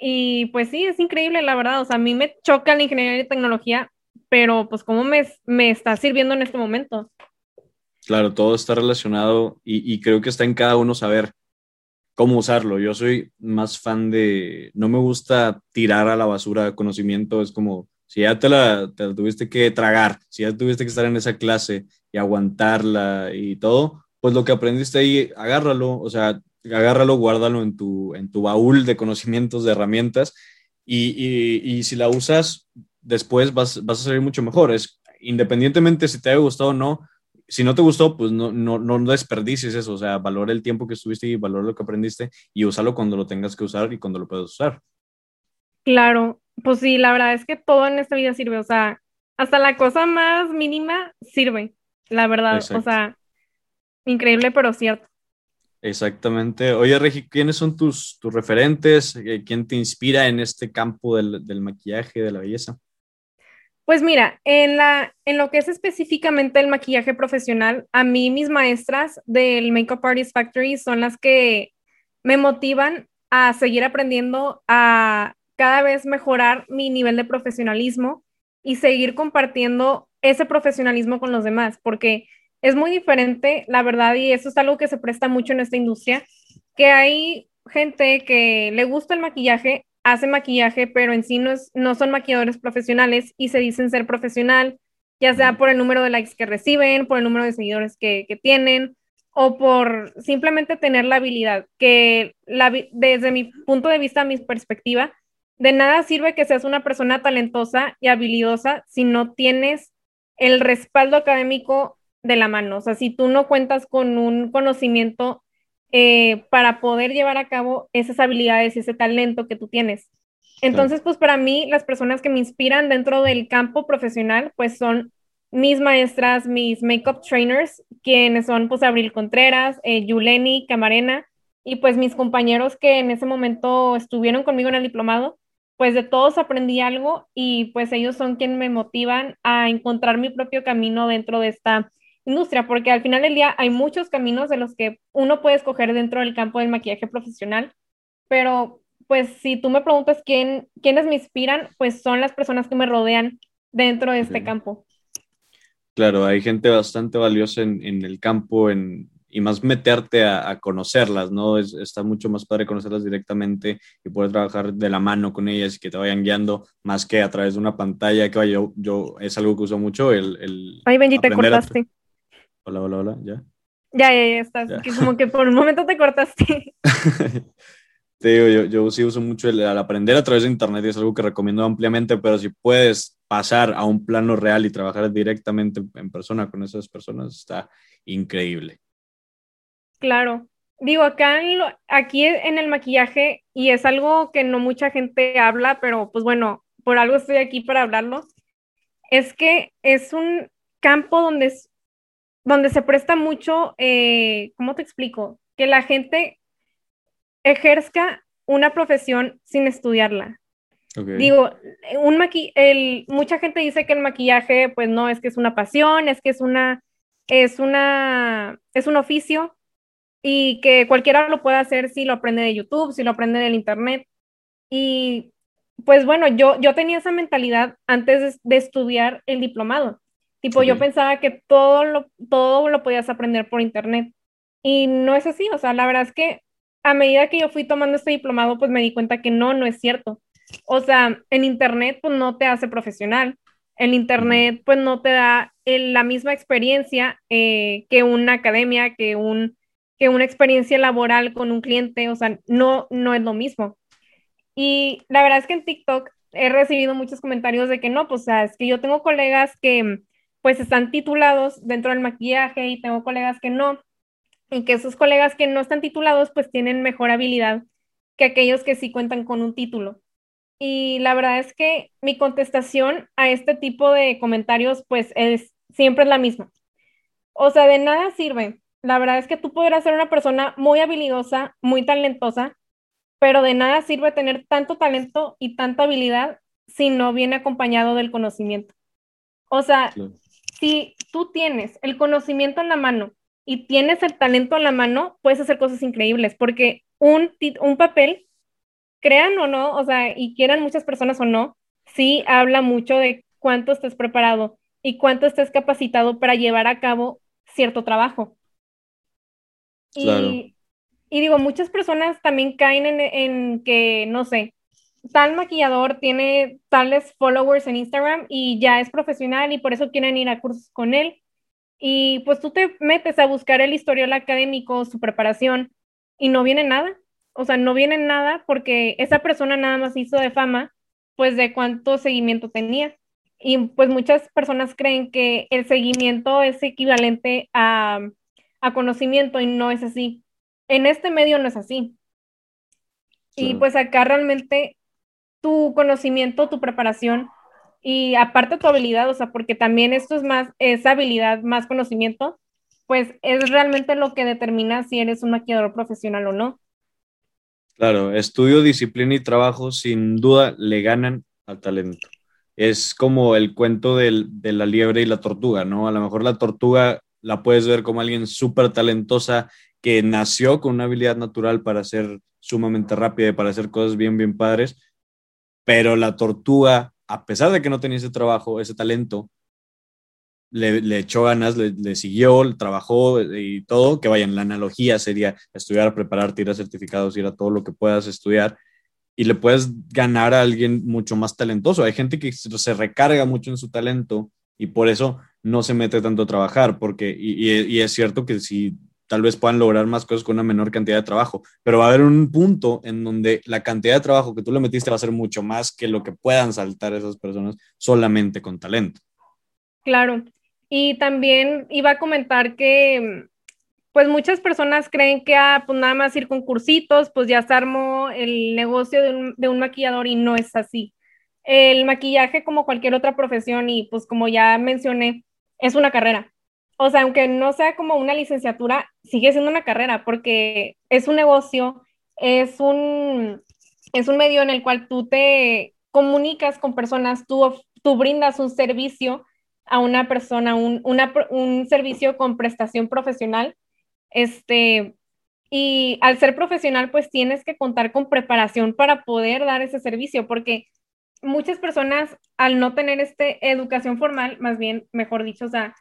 y pues sí, es increíble, la verdad. O sea, a mí me choca la ingeniería y tecnología, pero pues cómo me, me está sirviendo en este momento. Claro, todo está relacionado y, y creo que está en cada uno saber cómo usarlo. Yo soy más fan de, no me gusta tirar a la basura conocimiento, es como, si ya te la, te tuviste que tragar, si ya tuviste que estar en esa clase y aguantarla y todo, pues lo que aprendiste ahí, agárralo, o sea, agárralo, guárdalo en tu, en tu baúl de conocimientos, de herramientas, y, y, y si la usas, después vas, vas a salir mucho mejor. Es, independientemente si te haya gustado o no, si no te gustó, pues no, no, no desperdicies eso, o sea, valora el tiempo que estuviste y valora lo que aprendiste y úsalo cuando lo tengas que usar y cuando lo puedas usar. Claro, pues sí, la verdad es que todo en esta vida sirve, o sea, hasta la cosa más mínima sirve, la verdad, o sea, increíble pero cierto. Exactamente. Oye, Regi, ¿quiénes son tus, tus referentes? Eh, ¿Quién te inspira en este campo del, del maquillaje, de la belleza? Pues mira, en, la, en lo que es específicamente el maquillaje profesional, a mí mis maestras del Makeup Artist Factory son las que me motivan a seguir aprendiendo, a cada vez mejorar mi nivel de profesionalismo y seguir compartiendo ese profesionalismo con los demás, porque es muy diferente, la verdad, y eso es algo que se presta mucho en esta industria, que hay gente que le gusta el maquillaje hace maquillaje, pero en sí no, no son maquilladores profesionales y se dicen ser profesional, ya sea por el número de likes que reciben, por el número de seguidores que, tienen o por simplemente tener la habilidad, que la, desde mi punto de vista, mi perspectiva, de nada sirve que seas una persona talentosa y habilidosa si no tienes el respaldo académico de la mano. O sea, si tú no cuentas con un conocimiento eh, para poder llevar a cabo esas habilidades y ese talento que tú tienes. Entonces, pues para mí, las personas que me inspiran dentro del campo profesional, pues son mis maestras, mis makeup trainers, quienes son pues Abril Contreras, eh, Yuleni Camarena, y pues mis compañeros que en ese momento estuvieron conmigo en el diplomado, pues de todos aprendí algo y pues ellos son quienes me motivan a encontrar mi propio camino dentro de esta industria, porque al final del día hay muchos caminos de los que uno puede escoger dentro del campo del maquillaje profesional, pero pues si tú me preguntas quién, quiénes me inspiran, pues son las personas que me rodean dentro de este campo. Claro, hay gente bastante valiosa en, en el campo en, y más meterte a, a conocerlas, ¿no? Es, está mucho más padre conocerlas directamente y poder trabajar de la mano con ellas y que te vayan guiando más que a través de una pantalla, que yo, yo es algo que uso mucho, el... el Ay, Benji, te cortaste. Hola, hola, hola, ¿ya? Ya, ya, ya estás. como que por un momento te cortaste. te digo, yo, yo sí uso mucho el, al aprender a través de Internet y es algo que recomiendo ampliamente, pero si puedes pasar a un plano real y trabajar directamente en persona con esas personas, está increíble. Claro. Digo, acá en aquí en el maquillaje, y es algo que no mucha gente habla, pero pues bueno, por algo estoy aquí para hablarlo, es que es un campo donde es donde se presta mucho, eh, ¿cómo te explico? Que la gente ejerzca una profesión sin estudiarla. Digo, un el, mucha gente dice que el maquillaje, pues no, es que es una pasión, es que es una, es una, es un oficio y que cualquiera lo puede hacer si lo aprende de YouTube, si lo aprende del internet. Y pues bueno, yo, yo tenía esa mentalidad antes de estudiar el diplomado. Tipo, yo pensaba que todo lo, todo lo podías aprender por internet. Y no es así, o sea, la verdad es que a medida que yo fui tomando este diplomado, pues me di cuenta que no, no es cierto. O sea, en internet, pues no te hace profesional. En internet, pues no te da la misma experiencia eh, que una academia, que, un, que una experiencia laboral con un cliente, o sea, no, no es lo mismo. Y la verdad es que en TikTok he recibido muchos comentarios de que no, pues, o sea, es que yo tengo colegas que pues están titulados dentro del maquillaje y tengo colegas que no. en que esos colegas que no están titulados pues tienen mejor habilidad que aquellos que sí cuentan con un título. Y la verdad es que mi contestación a este tipo de comentarios pues es siempre es la misma. O sea, de nada sirve. La verdad es que tú podrás ser una persona muy habilidosa, muy talentosa, pero de nada sirve tener tanto talento y tanta habilidad si no viene acompañado del conocimiento. O sea, si tú tienes el conocimiento en la mano y tienes el talento en la mano, puedes hacer cosas increíbles, porque un, un papel, crean o no, o sea, y quieran muchas personas o no, sí habla mucho de cuánto estés preparado y cuánto estés capacitado para llevar a cabo cierto trabajo. Y, y, digo, muchas personas también caen en, en que, no sé, tal maquillador tiene tales followers en Instagram y ya es profesional y por eso quieren ir a cursos con él. Y pues tú te metes a buscar el historial académico, su preparación, y no viene nada. O sea, no viene nada porque esa persona nada más hizo de fama, pues de cuánto seguimiento tenía. Y pues muchas personas creen que el seguimiento es equivalente a, a conocimiento y no es así. En este medio no es así. Y pues acá realmente tu conocimiento, tu preparación y aparte tu habilidad, o sea, porque también esto es más, esa habilidad, más conocimiento, pues es realmente lo que determina si eres un maquillador profesional o no. Claro, estudio, disciplina y trabajo sin duda le ganan al talento. Es como el cuento del, de la liebre y la tortuga, ¿no? A lo mejor la tortuga la puedes ver como alguien súper talentosa que nació con una habilidad natural para ser sumamente rápida y para hacer cosas bien, bien padres, pero la tortuga, a pesar de que no tenía ese trabajo, ese talento, le, echó ganas, le, siguió, trabajó y todo, que vayan, la analogía sería estudiar, prepararte, ir a certificados, ir a todo lo que puedas estudiar y le puedes ganar a alguien mucho más talentoso. Hay gente que se recarga mucho en su talento y por eso no se mete tanto a trabajar, porque, y, es cierto que si tal vez puedan lograr más cosas con una menor cantidad de trabajo, pero va a haber un punto en donde la cantidad de trabajo que tú le metiste va a ser mucho más que lo que puedan saltar esas personas solamente con talento. Claro, y también iba a comentar que pues muchas personas creen que ah, pues nada más ir con cursitos, pues ya se armó el negocio de un maquillador y no es así. El maquillaje, como cualquier otra profesión, y pues como ya mencioné, es una carrera. O sea, aunque no sea como una licenciatura, sigue siendo una carrera porque es un negocio, es un, es un medio en el cual tú te comunicas con personas, tú, tú brindas un servicio a una persona, un, un servicio con prestación profesional, este, y al ser profesional, pues tienes que contar con preparación para poder dar ese servicio, porque muchas personas, al no tener este educación formal, más bien, mejor dicho, o sea,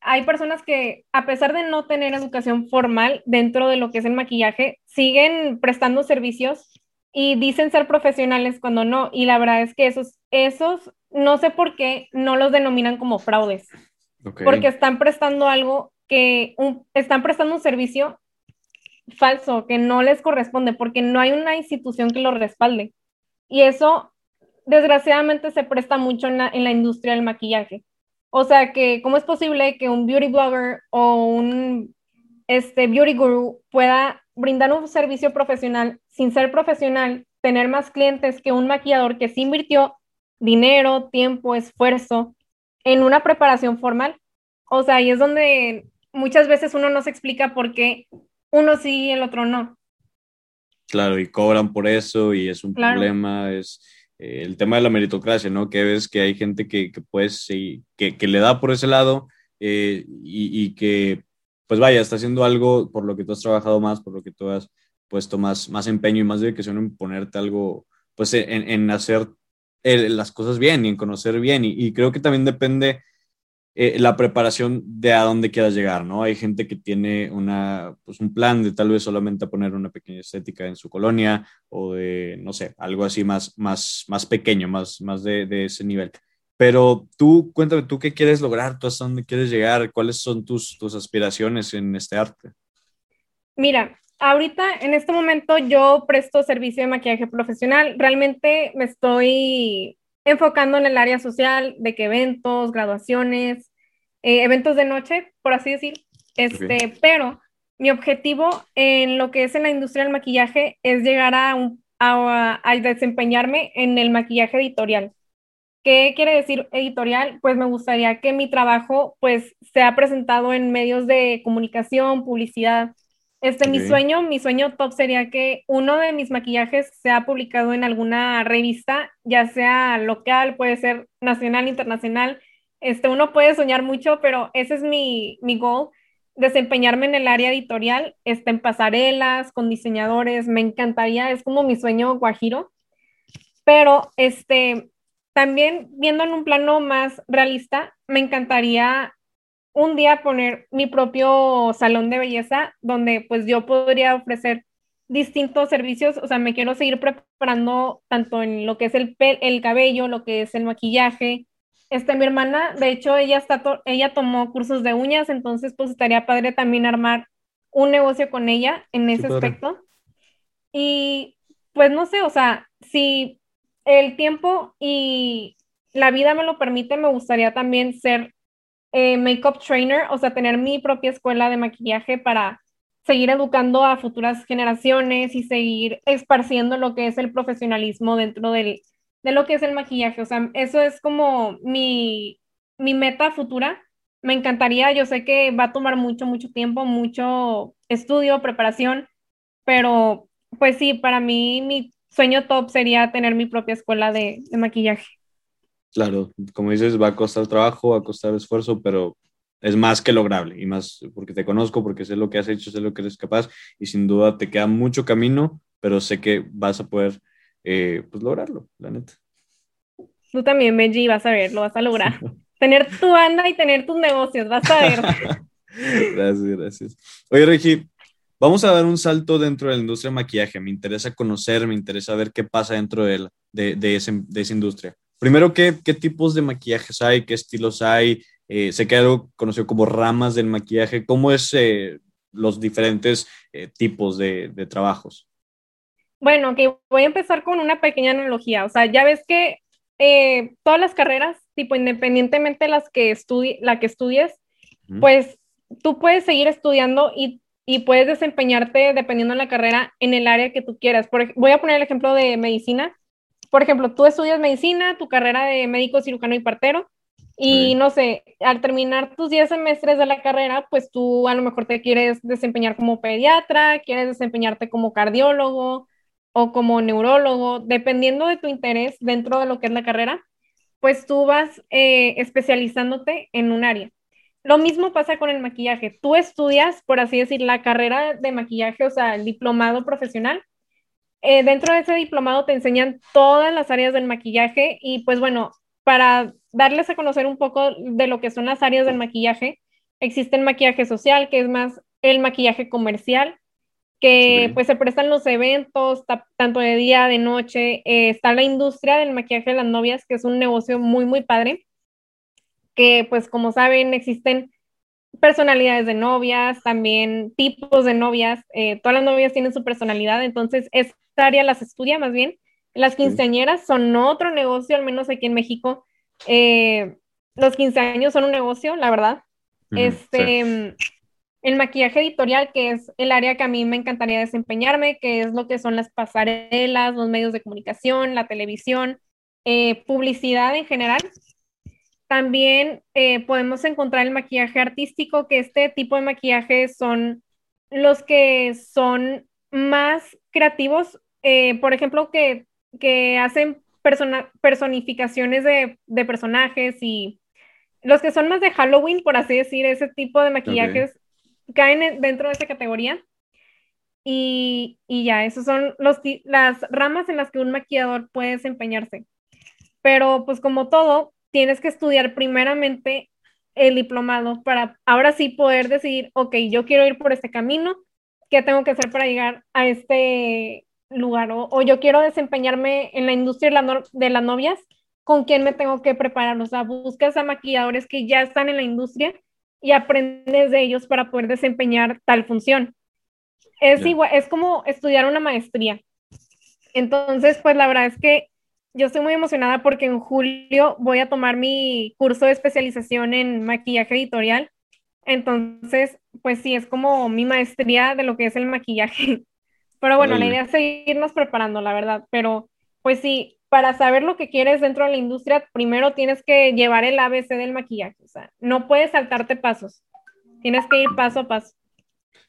hay personas que, a pesar de no tener educación formal dentro de lo que es el maquillaje, siguen prestando servicios y dicen ser profesionales cuando no. Y la verdad es que esos, esos no sé por qué no los denominan como fraudes. Porque están prestando algo que, están prestando un servicio falso, que no les corresponde, porque no hay una institución que lo respalde. Y eso, desgraciadamente, se presta mucho en la, en la industria del maquillaje. O sea, que cómo es posible que un beauty blogger o un este, beauty guru pueda brindar un servicio profesional sin ser profesional, tener más clientes que un maquillador que sí invirtió dinero, tiempo, esfuerzo en una preparación formal. O sea, ahí es donde muchas veces uno no se explica por qué uno sí y el otro no. Claro, y cobran por eso y es un problema, es eh, el tema de la meritocracia, ¿no? Que ves que hay gente que, que pues, que, que, le da por ese lado eh, y, que, pues vaya, está haciendo algo por lo que tú has trabajado más, por lo que tú has puesto más, más empeño y más dedicación en ponerte algo, pues en, hacer las cosas bien y en conocer bien. Y creo que también depende eh, la preparación de a dónde quieras llegar, ¿no? Hay gente que tiene una, pues un plan de tal vez solamente poner una pequeña estética en su colonia o de, no sé, algo así más, más, más pequeño, más, más de, de ese nivel. Pero tú, cuéntame, ¿tú qué quieres lograr? ¿Tú hasta dónde quieres llegar? ¿Cuáles son tus, tus aspiraciones en este arte? Mira, ahorita en este momento yo presto servicio de maquillaje profesional. Realmente me estoy enfocando en el área social, de que eventos, graduaciones, eh, eventos de noche, por así decir, este, pero mi objetivo en lo que es en la industria del maquillaje es llegar a, a, desempeñarme en el maquillaje editorial. ¿Qué quiere decir editorial? Pues me gustaría que mi trabajo pues sea presentado en medios de comunicación, publicidad. Este, mi sueño, mi sueño top sería que uno de mis maquillajes sea publicado en alguna revista, ya sea local, puede ser nacional, internacional. Este, uno puede soñar mucho, pero ese es mi, mi goal desempeñarme en el área editorial, este, en pasarelas, con diseñadores, me encantaría, es como mi sueño guajiro, pero este, también viendo en un plano más realista, me encantaría un día poner mi propio salón de belleza donde pues yo podría ofrecer distintos servicios, o sea, me quiero seguir preparando tanto en lo que es el, el cabello, lo que es el maquillaje, este, mi hermana, de hecho, ella, está ella tomó cursos de uñas, entonces pues estaría padre también armar un negocio con ella en ese aspecto. Y pues no sé, o sea, si el tiempo y la vida me lo permite, me gustaría también ser eh, makeup trainer, o sea, tener mi propia escuela de maquillaje para seguir educando a futuras generaciones y seguir esparciendo lo que es el profesionalismo dentro del, de lo que es el maquillaje. O sea, eso es como mi, mi meta futura. Me encantaría, yo sé que va a tomar mucho, mucho tiempo, mucho estudio, preparación, pero pues sí, para mí mi sueño top sería tener mi propia escuela de, de maquillaje. Claro, como dices, va a costar trabajo, va a costar esfuerzo, pero es más que lograble y más porque te conozco, porque sé lo que has hecho, sé lo que eres capaz y sin duda te queda mucho camino, pero sé que vas a poder eh, pues lograrlo, la neta. Tú también, Benji, vas a ver, lo vas a lograr. tener tu banda y tener tus negocios, vas a ver. gracias, gracias. Oye, Regi, vamos a dar un salto dentro de la industria de maquillaje. Me interesa conocer, me interesa ver qué pasa dentro de, de, de, esa industria. Primero, ¿qué, ¿qué, tipos de maquillajes hay? ¿Qué estilos hay? Eh, sé que hay algo conocido como ramas del maquillaje. ¿Cómo es eh, los diferentes tipos de, de trabajos? Bueno, que voy a empezar con una pequeña analogía. O sea, ya ves que eh, todas las carreras, tipo independientemente de las que estudie, la que estudies, pues tú puedes seguir estudiando y, y, puedes desempeñarte dependiendo de la carrera en el área que tú quieras. Por, voy a poner el ejemplo de medicina. Por ejemplo, tú estudias medicina, tu carrera de médico, cirujano y partero, y no sé, al terminar tus 10 semestres de la carrera, pues tú a lo mejor te quieres desempeñar como pediatra, quieres desempeñarte como cardiólogo, o como neurólogo, dependiendo de tu interés dentro de lo que es la carrera, pues tú vas eh, especializándote en un área. Lo mismo pasa con el maquillaje. Tú estudias, por así decir, la carrera de maquillaje, o sea, el diplomado profesional. Eh, dentro de ese diplomado te enseñan todas las áreas del maquillaje y pues bueno, para darles a conocer un poco de lo que son las áreas del maquillaje, existe el maquillaje social, que es más el maquillaje comercial, que pues se prestan los eventos, tanto de día, de noche. Eh, está la industria del maquillaje de las novias, que es un negocio muy, muy padre, que pues como saben existen personalidades de novias, también tipos de novias, eh, todas las novias tienen su personalidad, entonces esta área las estudia más bien. Las quinceañeras son otro negocio, al menos aquí en México. Eh, los quince años son un negocio, la verdad. este, el maquillaje editorial, que es el área que a mí me encantaría desempeñarme, que es lo que son las pasarelas, los medios de comunicación, la televisión, eh, publicidad en general. También eh, podemos encontrar el maquillaje artístico, que este tipo de maquillaje son los que son más creativos, eh, por ejemplo, que, que hacen personificaciones de, de, personajes y los que son más de Halloween, por así decir, ese tipo de maquillajes caen dentro de esa categoría. Y, y ya, esas son los, las ramas en las que un maquillador puede desempeñarse. Pero pues como todo, tienes que estudiar primeramente el diplomado para ahora sí poder decidir, ok, yo quiero ir por este camino, ¿qué tengo que hacer para llegar a este lugar? O, o yo quiero desempeñarme en la industria de, de las novias, ¿con quién me tengo que preparar? O sea, buscas a maquilladores que ya están en la industria y aprendes de ellos para poder desempeñar tal función. Es igual, es como estudiar una maestría. Entonces, pues la verdad es que yo estoy muy emocionada porque en julio voy a tomar mi curso de especialización en maquillaje editorial. Entonces, pues sí, es como mi maestría de lo que es el maquillaje. Pero bueno, la idea es seguirnos preparando, la verdad. Pero, pues sí, para saber lo que quieres dentro de la industria, primero tienes que llevar el ABC del maquillaje. O sea, no puedes saltarte pasos. Tienes que ir paso a paso.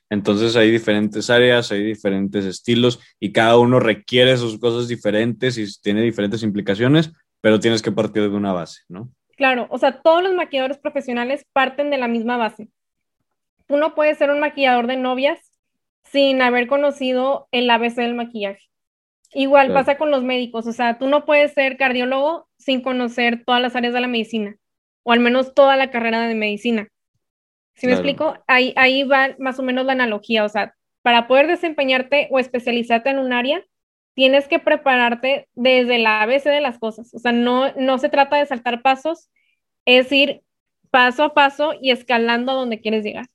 Entonces hay diferentes áreas, hay diferentes estilos y cada uno requiere sus cosas diferentes y tiene diferentes implicaciones, pero tienes que partir de una base, ¿no? Claro, o sea, todos los maquilladores profesionales parten de la misma base. Tú no puedes ser un maquillador de novias sin haber conocido el ABC del maquillaje. Igual pasa con los médicos, o sea, tú no puedes ser cardiólogo sin conocer todas las áreas de la medicina, o al menos toda la carrera de medicina. ¿Sí me explico? Ahí, ahí va más o menos la analogía, o sea, para poder desempeñarte o especializarte en un área, tienes que prepararte desde la ABC de las cosas, o sea, no, no se trata de saltar pasos, es ir paso a paso y escalando a donde quieres llegar.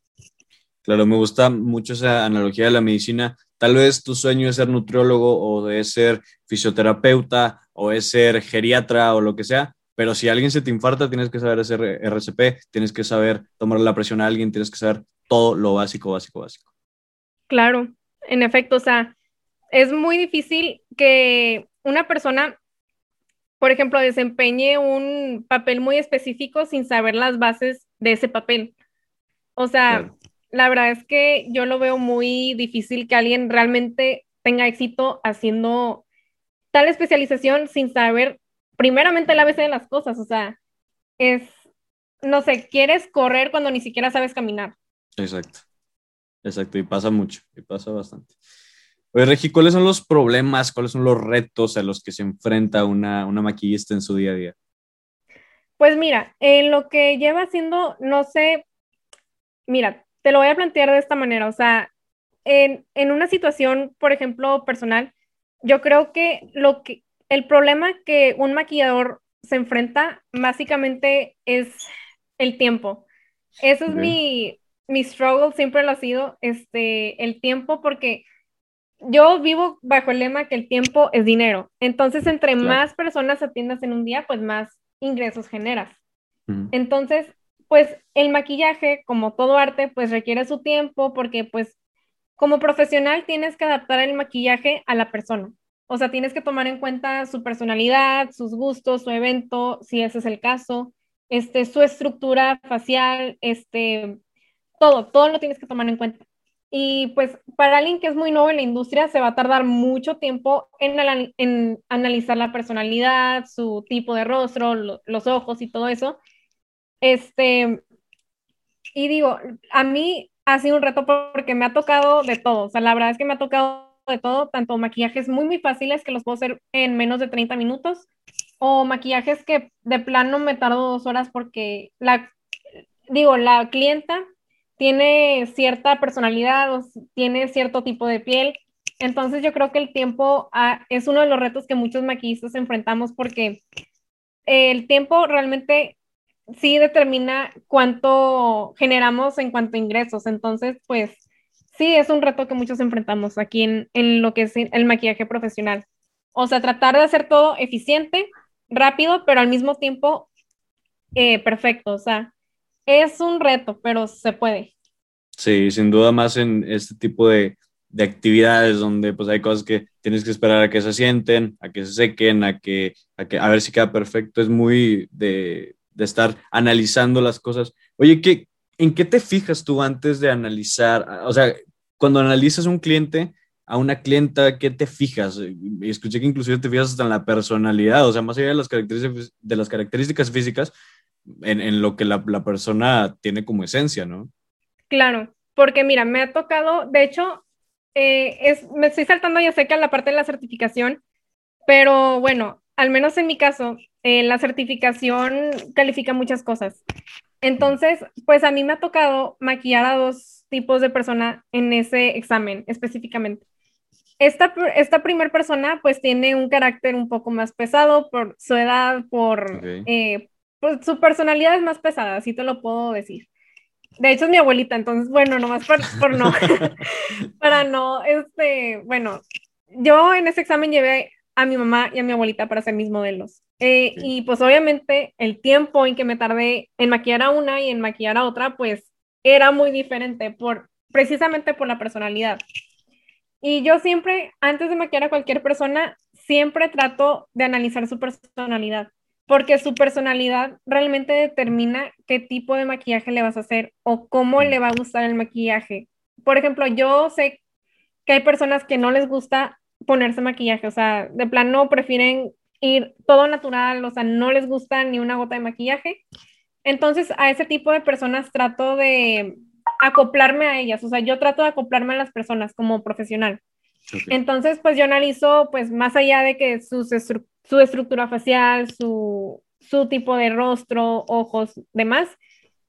Claro, me gusta mucho esa analogía de la medicina. Tal vez tu sueño es ser nutriólogo o de ser fisioterapeuta o es ser geriatra o lo que sea, pero si alguien se te infarta, tienes que saber hacer RCP, tienes que saber tomar la presión a alguien, tienes que saber todo lo básico, básico, básico. Claro, en efecto, o sea, es muy difícil que una persona, por ejemplo, desempeñe un papel muy específico sin saber las bases de ese papel. O sea, la verdad es que yo lo veo muy difícil que alguien realmente tenga éxito haciendo tal especialización sin saber primeramente la base de las cosas, o sea, es, no sé, quieres correr cuando ni siquiera sabes caminar. Exacto, exacto, y pasa mucho, y pasa bastante. Oye, Regi, ¿cuáles son los problemas, cuáles son los retos a los que se enfrenta una, una maquillista en su día a día? Pues mira, en lo que lleva haciendo, no sé, mira, te lo voy a plantear de esta manera, o sea, en, una situación, por ejemplo, personal, yo creo que lo que el problema que un maquillador se enfrenta básicamente es el tiempo. Eso es mi, mi struggle, siempre lo ha sido, este, el tiempo, porque yo vivo bajo el lema que el tiempo es dinero. Entonces, entre más personas atiendas en un día, pues más ingresos generas. Entonces, pues el maquillaje, como todo arte, pues requiere su tiempo porque pues como profesional tienes que adaptar el maquillaje a la persona. O sea, tienes que tomar en cuenta su personalidad, sus gustos, su evento, si ese es el caso, este, su estructura facial, este, todo, todo lo tienes que tomar en cuenta. Y pues para alguien que es muy nuevo en la industria, se va a tardar mucho tiempo en, en analizar la personalidad, su tipo de rostro, los ojos y todo eso. Este, y digo, a mí ha sido un reto porque me ha tocado de todo, o sea, la verdad es que me ha tocado de todo, tanto maquillajes muy, muy fáciles que los puedo hacer en menos de 30 minutos, o maquillajes que de plano me tardo dos horas porque la, digo, la clienta tiene cierta personalidad o tiene cierto tipo de piel. Entonces yo creo que el tiempo es uno de los retos que muchos maquillistas enfrentamos porque el tiempo realmente sí determina cuánto generamos en cuanto a ingresos. Entonces, pues sí, es un reto que muchos enfrentamos aquí en, lo que es el maquillaje profesional. O sea, tratar de hacer todo eficiente, rápido, pero al mismo tiempo eh, perfecto. O sea, es un reto, pero se puede. Sí, sin duda más en este tipo de, actividades donde pues hay cosas que tienes que esperar a que se sienten, a que se sequen, a que, a que a ver si queda perfecto. Es muy de, de estar analizando las cosas. Oye, ¿qué, ¿en qué te fijas tú antes de analizar? O sea, cuando analizas un cliente, a una clienta, ¿qué te fijas? Escuché que inclusive te fijas hasta en la personalidad, o sea, más allá de las características, de las características físicas, en, lo que la, persona tiene como esencia, ¿no? Claro, porque mira, me ha tocado, de hecho, eh, es, me estoy saltando ya sé que a la parte de la certificación, pero bueno, al menos en mi caso, eh, la certificación califica muchas cosas. Entonces, pues a mí me ha tocado maquillar a dos tipos de persona en ese examen específicamente. Esta, esta primera persona pues tiene un carácter un poco más pesado por su edad, por, eh, pues, su personalidad es más pesada, así te lo puedo decir. De hecho es mi abuelita, entonces bueno, nomás por, por no, para no, este, bueno, yo en ese examen llevé a mi mamá y a mi abuelita para hacer mis modelos. Eh, y pues obviamente el tiempo en que me tardé en maquillar a una y en maquillar a otra, pues era muy diferente por precisamente por la personalidad. Y yo siempre, antes de maquillar a cualquier persona, siempre trato de analizar su personalidad, porque su personalidad realmente determina qué tipo de maquillaje le vas a hacer o cómo le va a gustar el maquillaje. Por ejemplo, yo sé que hay personas que no les gusta ponerse maquillaje, o sea, de plano prefieren ir todo natural, o sea, no les gusta ni una gota de maquillaje. Entonces, a ese tipo de personas trato de acoplarme a ellas, o sea, yo trato de acoplarme a las personas como profesional. Entonces, pues yo analizo, pues más allá de que su, su estructura facial, su, su, tipo de rostro, ojos, demás,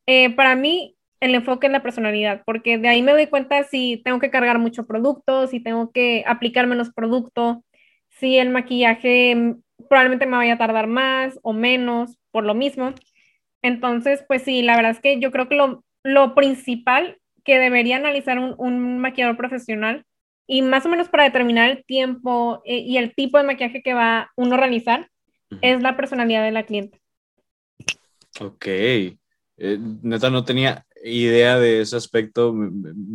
eh, para mí el enfoque es la personalidad, porque de ahí me doy cuenta si tengo que cargar mucho producto, si tengo que aplicar menos producto, si el maquillaje probablemente me vaya a tardar más o menos por lo mismo. Entonces, pues sí, la verdad es que yo creo que lo, lo principal que debería analizar un, un, maquillador profesional y más o menos para determinar el tiempo eh, y el tipo de maquillaje que va uno a realizar es la personalidad de la cliente. Ok. Eh, neta, no tenía idea de ese aspecto,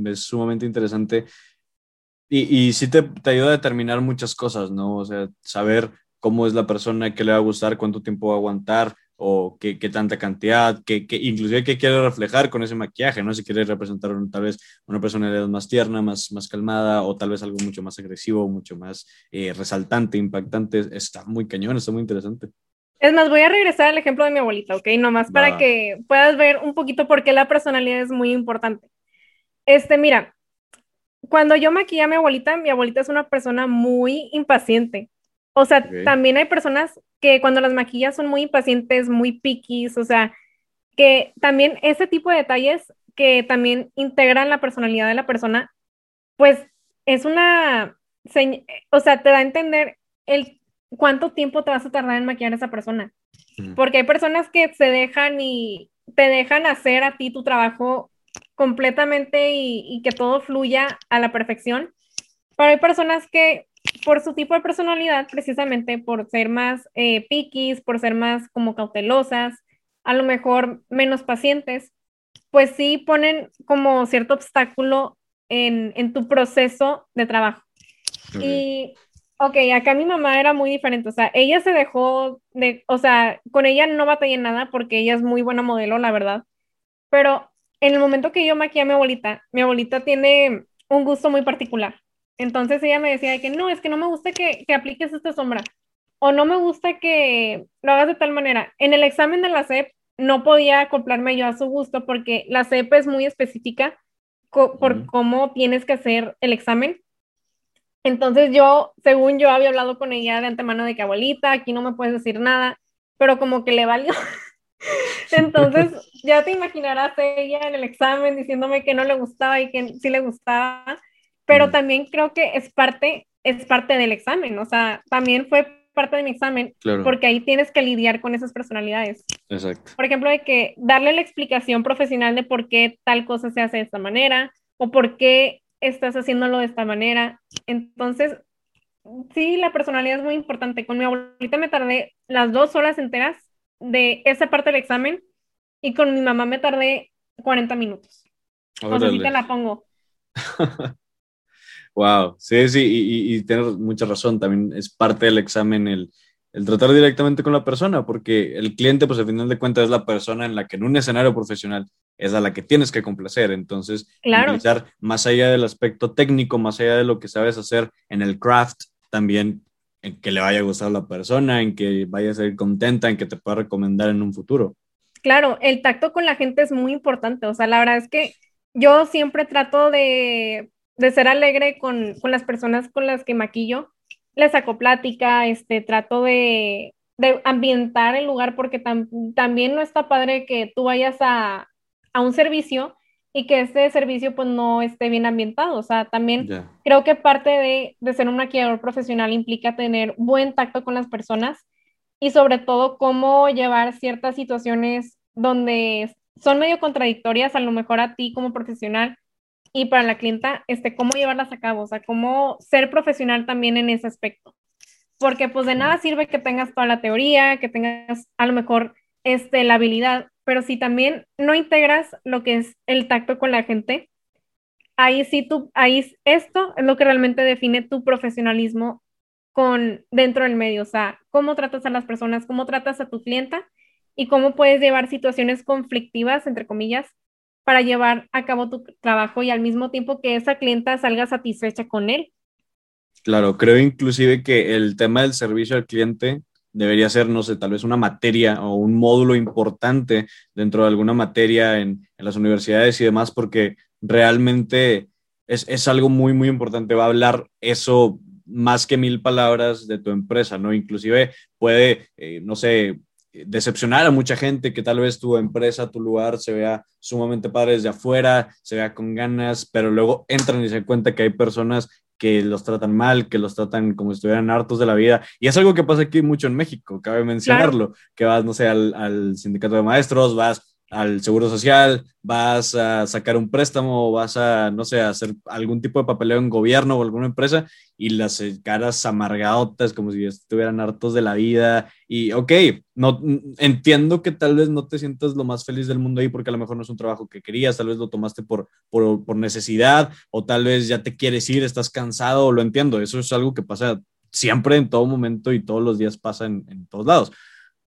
es sumamente interesante. Y, y sí te, te, ayuda a determinar muchas cosas, ¿no? O sea, saber cómo es la persona, qué le va a gustar, cuánto tiempo va a aguantar, o qué, qué tanta cantidad, qué, inclusive qué quiere reflejar con ese maquillaje, ¿no? Si quiere representar tal vez una personalidad más tierna, más, más calmada, o tal vez algo mucho más agresivo, mucho más eh, resaltante, impactante, está muy cañón, está muy interesante. Es más, voy a regresar al ejemplo de mi abuelita, ¿ok? Nomás para que puedas ver un poquito por qué la personalidad es muy importante. Este, mira, cuando yo maquillé a mi abuelita, mi abuelita es una persona muy impaciente. O sea, también hay personas que cuando las maquillas son muy impacientes, muy piquis, o sea, que también ese tipo de detalles que también integran la personalidad de la persona, pues es una, o sea, te da a entender el cuánto tiempo te vas a tardar en maquillar a esa persona. Porque hay personas que se dejan y te dejan hacer a ti tu trabajo completamente y, y que todo fluya a la perfección. Pero hay personas que por su tipo de personalidad, precisamente por ser más eh, piquis, por ser más como cautelosas, a lo mejor menos pacientes, pues sí ponen como cierto obstáculo en, en tu proceso de trabajo. Y, ok, acá mi mamá era muy diferente, o sea, ella se dejó de, o sea, con ella no batallé nada porque ella es muy buena modelo, la verdad, pero en el momento que yo maquillé a mi abuelita, mi abuelita tiene un gusto muy particular. Entonces ella me decía que no, es que no me gusta que, que, apliques esta sombra o no me gusta que lo hagas de tal manera. En el examen de la CEP no podía acoplarme yo a su gusto porque la CEP es muy específica por cómo tienes que hacer el examen. Entonces yo, según yo, había hablado con ella de antemano de que abuelita, aquí no me puedes decir nada, pero como que le valió. Entonces ya te imaginarás ella en el examen diciéndome que no le gustaba y que sí le gustaba pero también creo que es parte, es parte del examen, o sea, también fue parte de mi examen, porque ahí tienes que lidiar con esas personalidades. Exacto. Por ejemplo, de que darle la explicación profesional de por qué tal cosa se hace de esta manera, o por qué estás haciéndolo de esta manera. Entonces, sí, la personalidad es muy importante. Con mi abuelita me tardé las dos horas enteras de esa parte del examen, y con mi mamá me tardé 40 minutos. O sea, sí te la pongo. Wow, sí, sí, y, y, tienes mucha razón, también es parte del examen el, el, tratar directamente con la persona, porque el cliente, pues al final de cuentas, es la persona en la que en un escenario profesional es a la que tienes que complacer. Entonces, claro. más allá del aspecto técnico, más allá de lo que sabes hacer en el craft, también en que le vaya a gustar a la persona, en que vaya a ser contenta, en que te pueda recomendar en un futuro. Claro, el tacto con la gente es muy importante, o sea, la verdad es que yo siempre trato de de ser alegre con, con, las personas con las que maquillo. Les saco plática, este, trato de, de ambientar el lugar porque también no está padre que tú vayas a, a, un servicio y que este servicio pues no esté bien ambientado. O sea, también creo que parte de, de ser un maquillador profesional implica tener buen tacto con las personas y sobre todo cómo llevar ciertas situaciones donde son medio contradictorias a lo mejor a ti como profesional y para la clienta, este, cómo llevarlas a cabo, o sea, cómo ser profesional también en ese aspecto. Porque pues de nada sirve que tengas toda la teoría, que tengas a lo mejor este, la habilidad, pero si también no integras lo que es el tacto con la gente, ahí sí tú, ahí esto es lo que realmente define tu profesionalismo con dentro del medio, o sea, cómo tratas a las personas, cómo tratas a tu clienta y cómo puedes llevar situaciones conflictivas, entre comillas, para llevar a cabo tu trabajo y al mismo tiempo que esa clienta salga satisfecha con él. Claro, creo inclusive que el tema del servicio al cliente debería ser, no sé, tal vez una materia o un módulo importante dentro de alguna materia en, las universidades y demás, porque realmente es, es, algo muy, muy importante. Va a hablar eso más que mil palabras de tu empresa, ¿no? Inclusive puede, eh, no sé, decepcionar a mucha gente que tal vez tu empresa, tu lugar se vea sumamente padre desde afuera, se vea con ganas, pero luego entran y se dan cuenta que hay personas que los tratan mal, que los tratan como si estuvieran hartos de la vida. Y es algo que pasa aquí mucho en México, cabe mencionarlo, que vas, no sé, al, al sindicato de maestros, vas al Seguro Social, vas a sacar un préstamo, vas a, no sé, hacer algún tipo de papeleo en gobierno o alguna empresa y las caras amargadotas como si estuvieran hartos de la vida. Y, ok, no, entiendo que tal vez no te sientas lo más feliz del mundo ahí porque a lo mejor no es un trabajo que querías, tal vez lo tomaste por, por, por necesidad o tal vez ya te quieres ir, estás cansado, lo entiendo, eso es algo que pasa siempre, en todo momento y todos los días pasa en, en todos lados,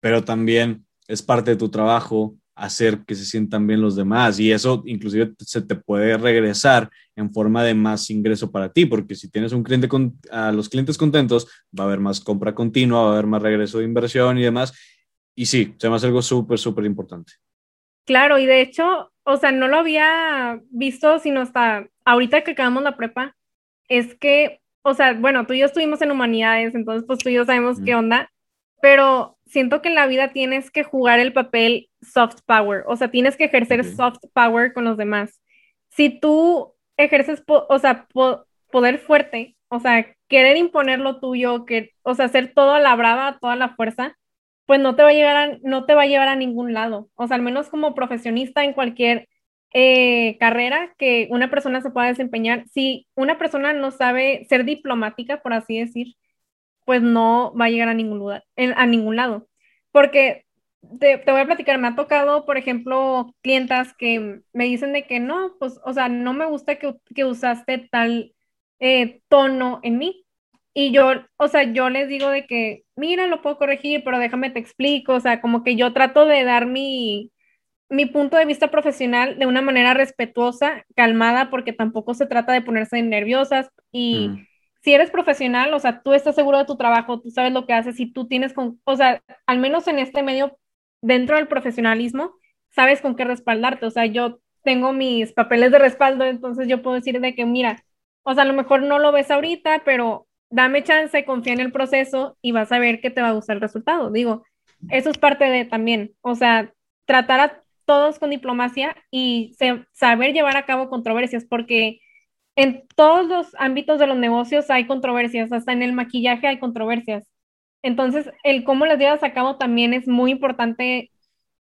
pero también es parte de tu trabajo, hacer que se sientan bien los demás y eso inclusive se te puede regresar en forma de más ingreso para ti, porque si tienes un cliente con a los clientes contentos, va a haber más compra continua, va a haber más regreso de inversión y demás. Y sí, se me hace algo súper, súper importante. Claro, y de hecho, o sea, no lo había visto sino hasta ahorita que acabamos la prepa, es que, o sea, bueno, tú y yo estuvimos en humanidades, entonces pues tú y yo sabemos qué onda, pero siento que en la vida tienes que jugar el papel soft power, o sea, tienes que ejercer soft power con los demás. Si tú ejerces, o sea, poder fuerte, o sea, querer imponer lo tuyo, que, o sea, hacer todo a la brava, toda la fuerza, pues no te va a llevar a, no te va a llevar a ningún lado. O sea, al menos como profesionista en cualquier eh, carrera que una persona se pueda desempeñar, si una persona no sabe ser diplomática, por así decir, pues no va a llegar a ningún lugar, a ningún lado. Porque te, voy a platicar, me ha tocado, por ejemplo, clientas que me dicen de que no, pues, o sea, no me gusta que, que usaste tal eh, tono en mí. Y yo, o sea, yo les digo de que, mira, lo puedo corregir, pero déjame te explico, o sea, como que yo trato de dar mi, mi punto de vista profesional de una manera respetuosa, calmada, porque tampoco se trata de ponerse nerviosas y... Mm si eres profesional, o sea, tú estás seguro de tu trabajo, tú sabes lo que haces y tú tienes con, o sea, al menos en este medio, dentro del profesionalismo, sabes con qué respaldarte. O sea, yo tengo mis papeles de respaldo, entonces yo puedo decir de que, mira, o sea, a lo mejor no lo ves ahorita, pero dame chance, confía en el proceso y vas a ver que te va a gustar el resultado. Digo, eso es parte de también, o sea, tratar a todos con diplomacia y saber llevar a cabo controversias, porque en todos los ámbitos de los negocios hay controversias, hasta en el maquillaje hay controversias. Entonces, el cómo las llevas a cabo también es muy importante.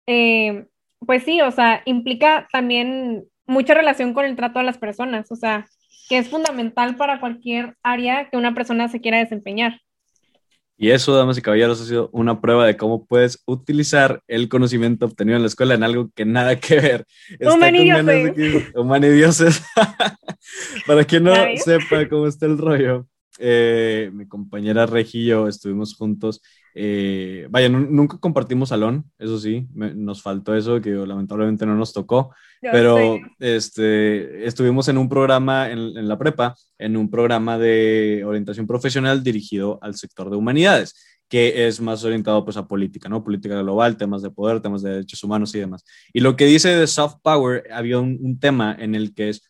Eh, pues sí, o sea, implica también mucha relación con el trato a las personas, o sea, que es fundamental para cualquier área que una persona se quiera desempeñar. Y eso, damas y caballeros, ha sido una prueba de cómo puedes utilizar el conocimiento obtenido en la escuela en algo que nada que ver. Humanidioses. Para quien no sepa cómo está el rollo, eh, mi compañera Regi y yo estuvimos juntos eh, vaya, nunca compartimos salón, eso sí, nos faltó eso, que lamentablemente no nos tocó, pero este, estuvimos en un programa en, en, la prepa, en un programa de orientación profesional dirigido al sector de humanidades que es más orientado pues a política, ¿no? Política global, temas de poder, temas de derechos humanos y demás. Y lo que dice de soft power, había un, tema en el que es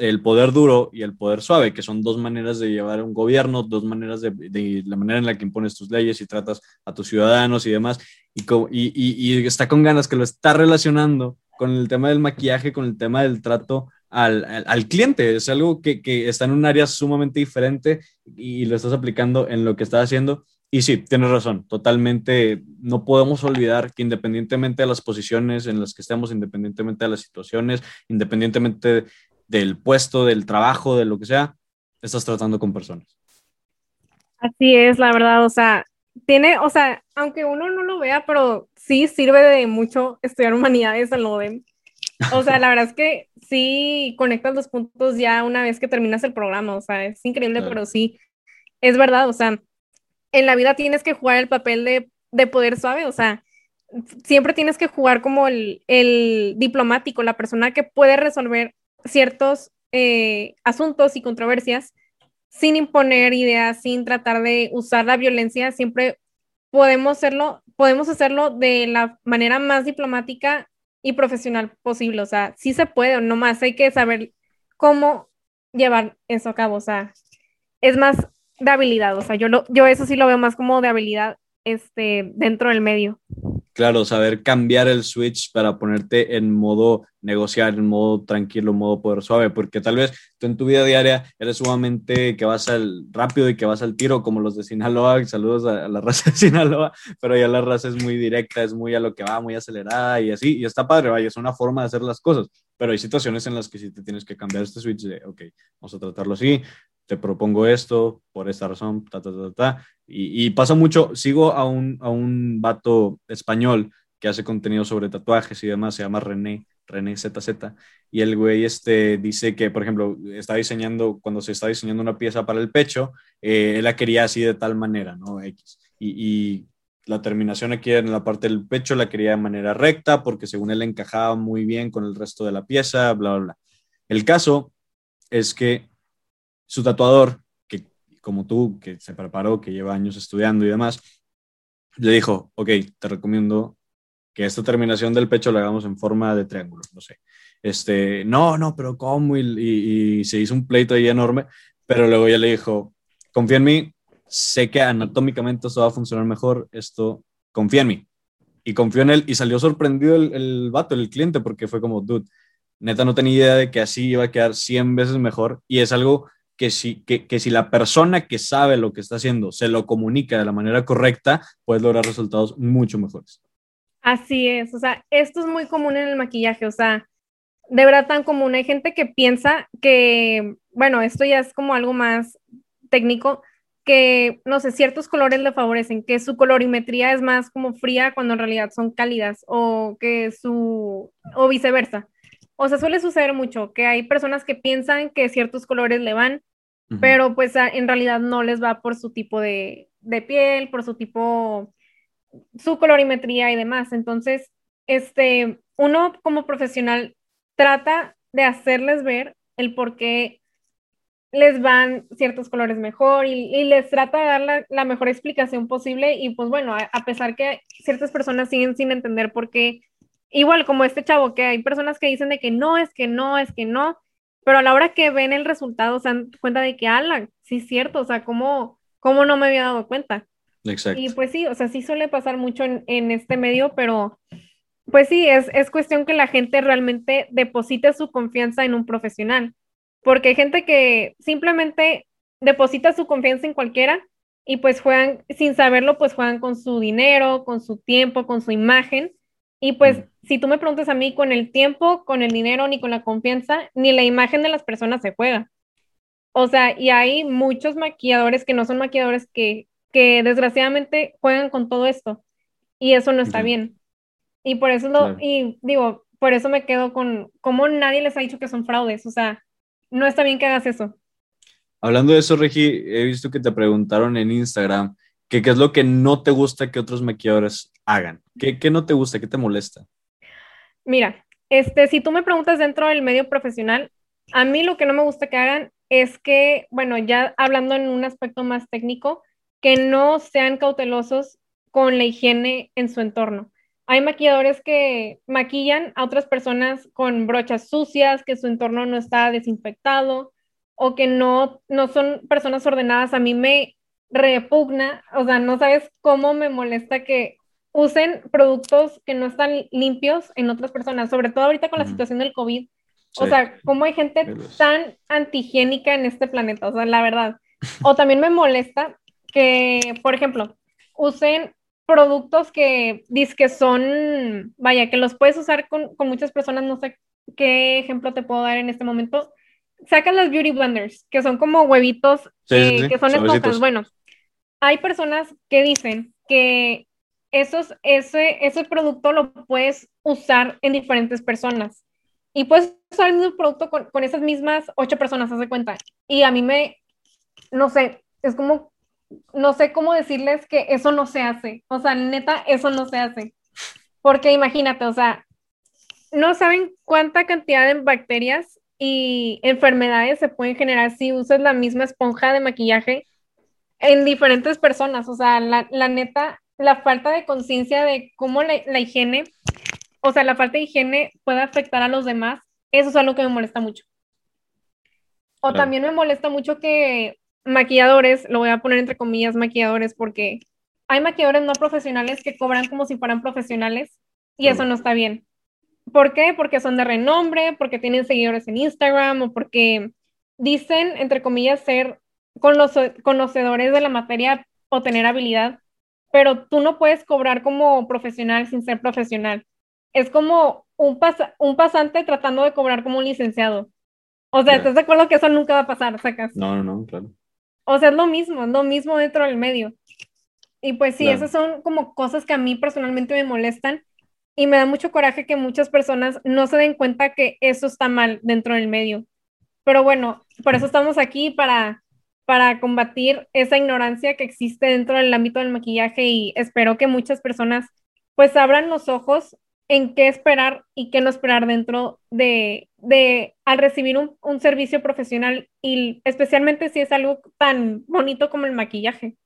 el poder duro y el poder suave, que son dos maneras de llevar un gobierno, dos maneras de, la manera en la que impones tus leyes y tratas a tus ciudadanos y demás. Y, y, y, está con ganas que lo está relacionando con el tema del maquillaje, con el tema del trato al, al, al, cliente. Es algo que, que, está en un área sumamente diferente y lo estás aplicando en lo que estás haciendo. Y sí, tienes razón, totalmente. No podemos olvidar que independientemente de las posiciones en las que estemos, independientemente de las situaciones, independientemente del puesto, del trabajo, de lo que sea, estás tratando con personas. Así es, la verdad, o sea, tiene, o sea, aunque uno no lo vea, pero sí sirve de mucho estudiar humanidades al modem. O sea, la verdad es que sí conectas los puntos ya una vez que terminas el programa, o sea, es increíble, pero sí, es verdad, o sea, en la vida tienes que jugar el papel de, de poder suave, o sea, siempre tienes que jugar como el, el diplomático, la persona que puede resolver ciertos eh, asuntos y controversias sin imponer ideas, sin tratar de usar la violencia, siempre podemos hacerlo, podemos hacerlo de la manera más diplomática y profesional posible. O sea, sí se puede, nomás hay que saber cómo llevar eso a cabo. O sea, es más de habilidad. O sea, yo, lo, yo eso sí lo veo más como de habilidad este, dentro del medio. Claro, saber cambiar el switch para ponerte en modo negociar, en modo tranquilo, en modo poder suave, porque tal vez tú en tu vida diaria eres sumamente que vas al rápido y que vas al tiro, como los de Sinaloa, saludos a, la raza de Sinaloa, pero ya la raza es muy directa, es muy a lo que va, muy acelerada y así, y está padre, vaya, es una forma de hacer las cosas, pero hay situaciones en las que sí te tienes que cambiar este switch de, ok, vamos a tratarlo así, te propongo esto por esta razón, ta, ta, ta, ta. Y, pasa mucho, sigo a un, a un vato español que hace contenido sobre tatuajes y demás, se llama René, René ZZ, y el güey este, dice que, por ejemplo, está diseñando, cuando se está diseñando una pieza para el pecho, eh, él la quería así de tal manera, ¿no? X. Y, y, la terminación aquí en la parte del pecho la quería de manera recta, porque según él encajaba muy bien con el resto de la pieza, bla, bla, bla. El caso es que su tatuador, que como tú, que se preparó, que lleva años estudiando y demás, le dijo, ok, te recomiendo que esta terminación del pecho la hagamos en forma de triángulo, no sé. Este, no, no, pero ¿cómo? Y, se hizo un pleito ahí enorme, pero luego ya le dijo, confía en mí, sé que anatómicamente esto va a funcionar mejor, esto, confía en mí. Y confió en él y salió sorprendido el, el vato, el cliente, porque fue como, dude, neta no tenía idea de que así iba a quedar 100 veces mejor y es algo que si, que, si la persona que sabe lo que está haciendo se lo comunica de la manera correcta, puedes lograr resultados mucho mejores. Así es, o sea, esto es muy común en el maquillaje, o sea, de verdad tan común. Hay gente que piensa que, bueno, esto ya es como algo más técnico, que, no sé, ciertos colores le favorecen, que su colorimetría es más como fría cuando en realidad son cálidas, o que su, o viceversa. O sea, suele suceder mucho que hay personas que piensan que ciertos colores le van, pero pues en realidad no les va por su tipo de, piel, por su tipo, su colorimetría y demás. Entonces, este, uno como profesional trata de hacerles ver el por qué les van ciertos colores mejor y, les trata de dar la, mejor explicación posible y pues bueno, a, a, pesar que ciertas personas siguen sin entender por qué igual como este chavo, que hay personas que dicen de que no, es que no, es que no, pero a la hora que ven el resultado se dan cuenta de que, ala, sí es cierto, o sea, ¿cómo, cómo no me había dado cuenta? Exacto. Y pues sí, o sea, sí suele pasar mucho en, en este medio, pero pues sí, es, es cuestión que la gente realmente deposite su confianza en un profesional, porque hay gente que simplemente deposita su confianza en cualquiera y pues juegan, sin saberlo, pues juegan con su dinero, con su tiempo, con su imagen y pues, si tú me preguntas a mí, con el tiempo, con el dinero, ni con la confianza, ni la imagen de las personas se juega. O sea, y hay muchos maquilladores que no son maquilladores que, que desgraciadamente juegan con todo esto. Y eso no está bien. Y por eso lo, y digo, por eso me quedo con cómo nadie les ha dicho que son fraudes. O sea, no está bien que hagas eso. Hablando de eso, Regi, he visto que te preguntaron en Instagram ¿Qué, es lo que no te gusta que otros maquilladores hagan? ¿Qué, ¿Qué, no te gusta? ¿Qué te molesta? Mira, este, si tú me preguntas dentro del medio profesional, a mí lo que no me gusta que hagan es que, bueno, ya hablando en un aspecto más técnico, que no sean cautelosos con la higiene en su entorno. Hay maquilladores que maquillan a otras personas con brochas sucias, que su entorno no está desinfectado o que no, no son personas ordenadas. A mí me, repugna, o sea, no sabes cómo me molesta que usen productos que no están limpios en otras personas, sobre todo ahorita con la situación del COVID. O sea, cómo hay gente tan antihigiénica en este planeta, o sea, la verdad. O también me molesta que, por ejemplo, usen productos que que son, vaya, que los puedes usar con, con, muchas personas, no sé qué ejemplo te puedo dar en este momento. Sacan las beauty blenders, que son como huevitos, eh, que son esponjas. Bueno, hay personas que dicen que esos, ese, ese producto lo puedes usar en diferentes personas. Y puedes usar el mismo producto con, con esas mismas ocho personas, haz de cuenta. Y a mí me, no sé, es como, no sé cómo decirles que eso no se hace. O sea, neta, eso no se hace. Porque imagínate, o sea, no saben cuánta cantidad de bacterias y enfermedades se pueden generar si usas la misma esponja de maquillaje en diferentes personas. O sea, la, la neta, la falta de conciencia de cómo la, la, higiene, o sea, la falta de higiene puede afectar a los demás, eso es algo que me molesta mucho. O claro. también me molesta mucho que maquilladores, lo voy a poner entre comillas maquilladores, porque hay maquilladores no profesionales que cobran como si fueran profesionales y claro. eso no está bien. ¿Por qué? Porque son de renombre, porque tienen seguidores en Instagram o porque dicen, entre comillas, ser conocedores de la materia o tener habilidad, pero tú no puedes cobrar como profesional sin ser profesional. Es como un, pas un pasante tratando de cobrar como un licenciado. O sea, ¿estás de acuerdo que eso nunca va a pasar, sacas? No, no, no, claro. O sea, es lo mismo, es lo mismo dentro del medio. Y pues sí, claro. esas son como cosas que a mí personalmente me molestan y me da mucho coraje que muchas personas no se den cuenta que eso está mal dentro del medio. Pero bueno, por eso estamos aquí para, para combatir esa ignorancia que existe dentro del ámbito del maquillaje y espero que muchas personas pues abran los ojos en qué esperar y qué no esperar dentro de, de al recibir un, un servicio profesional y especialmente si es algo tan bonito como el maquillaje.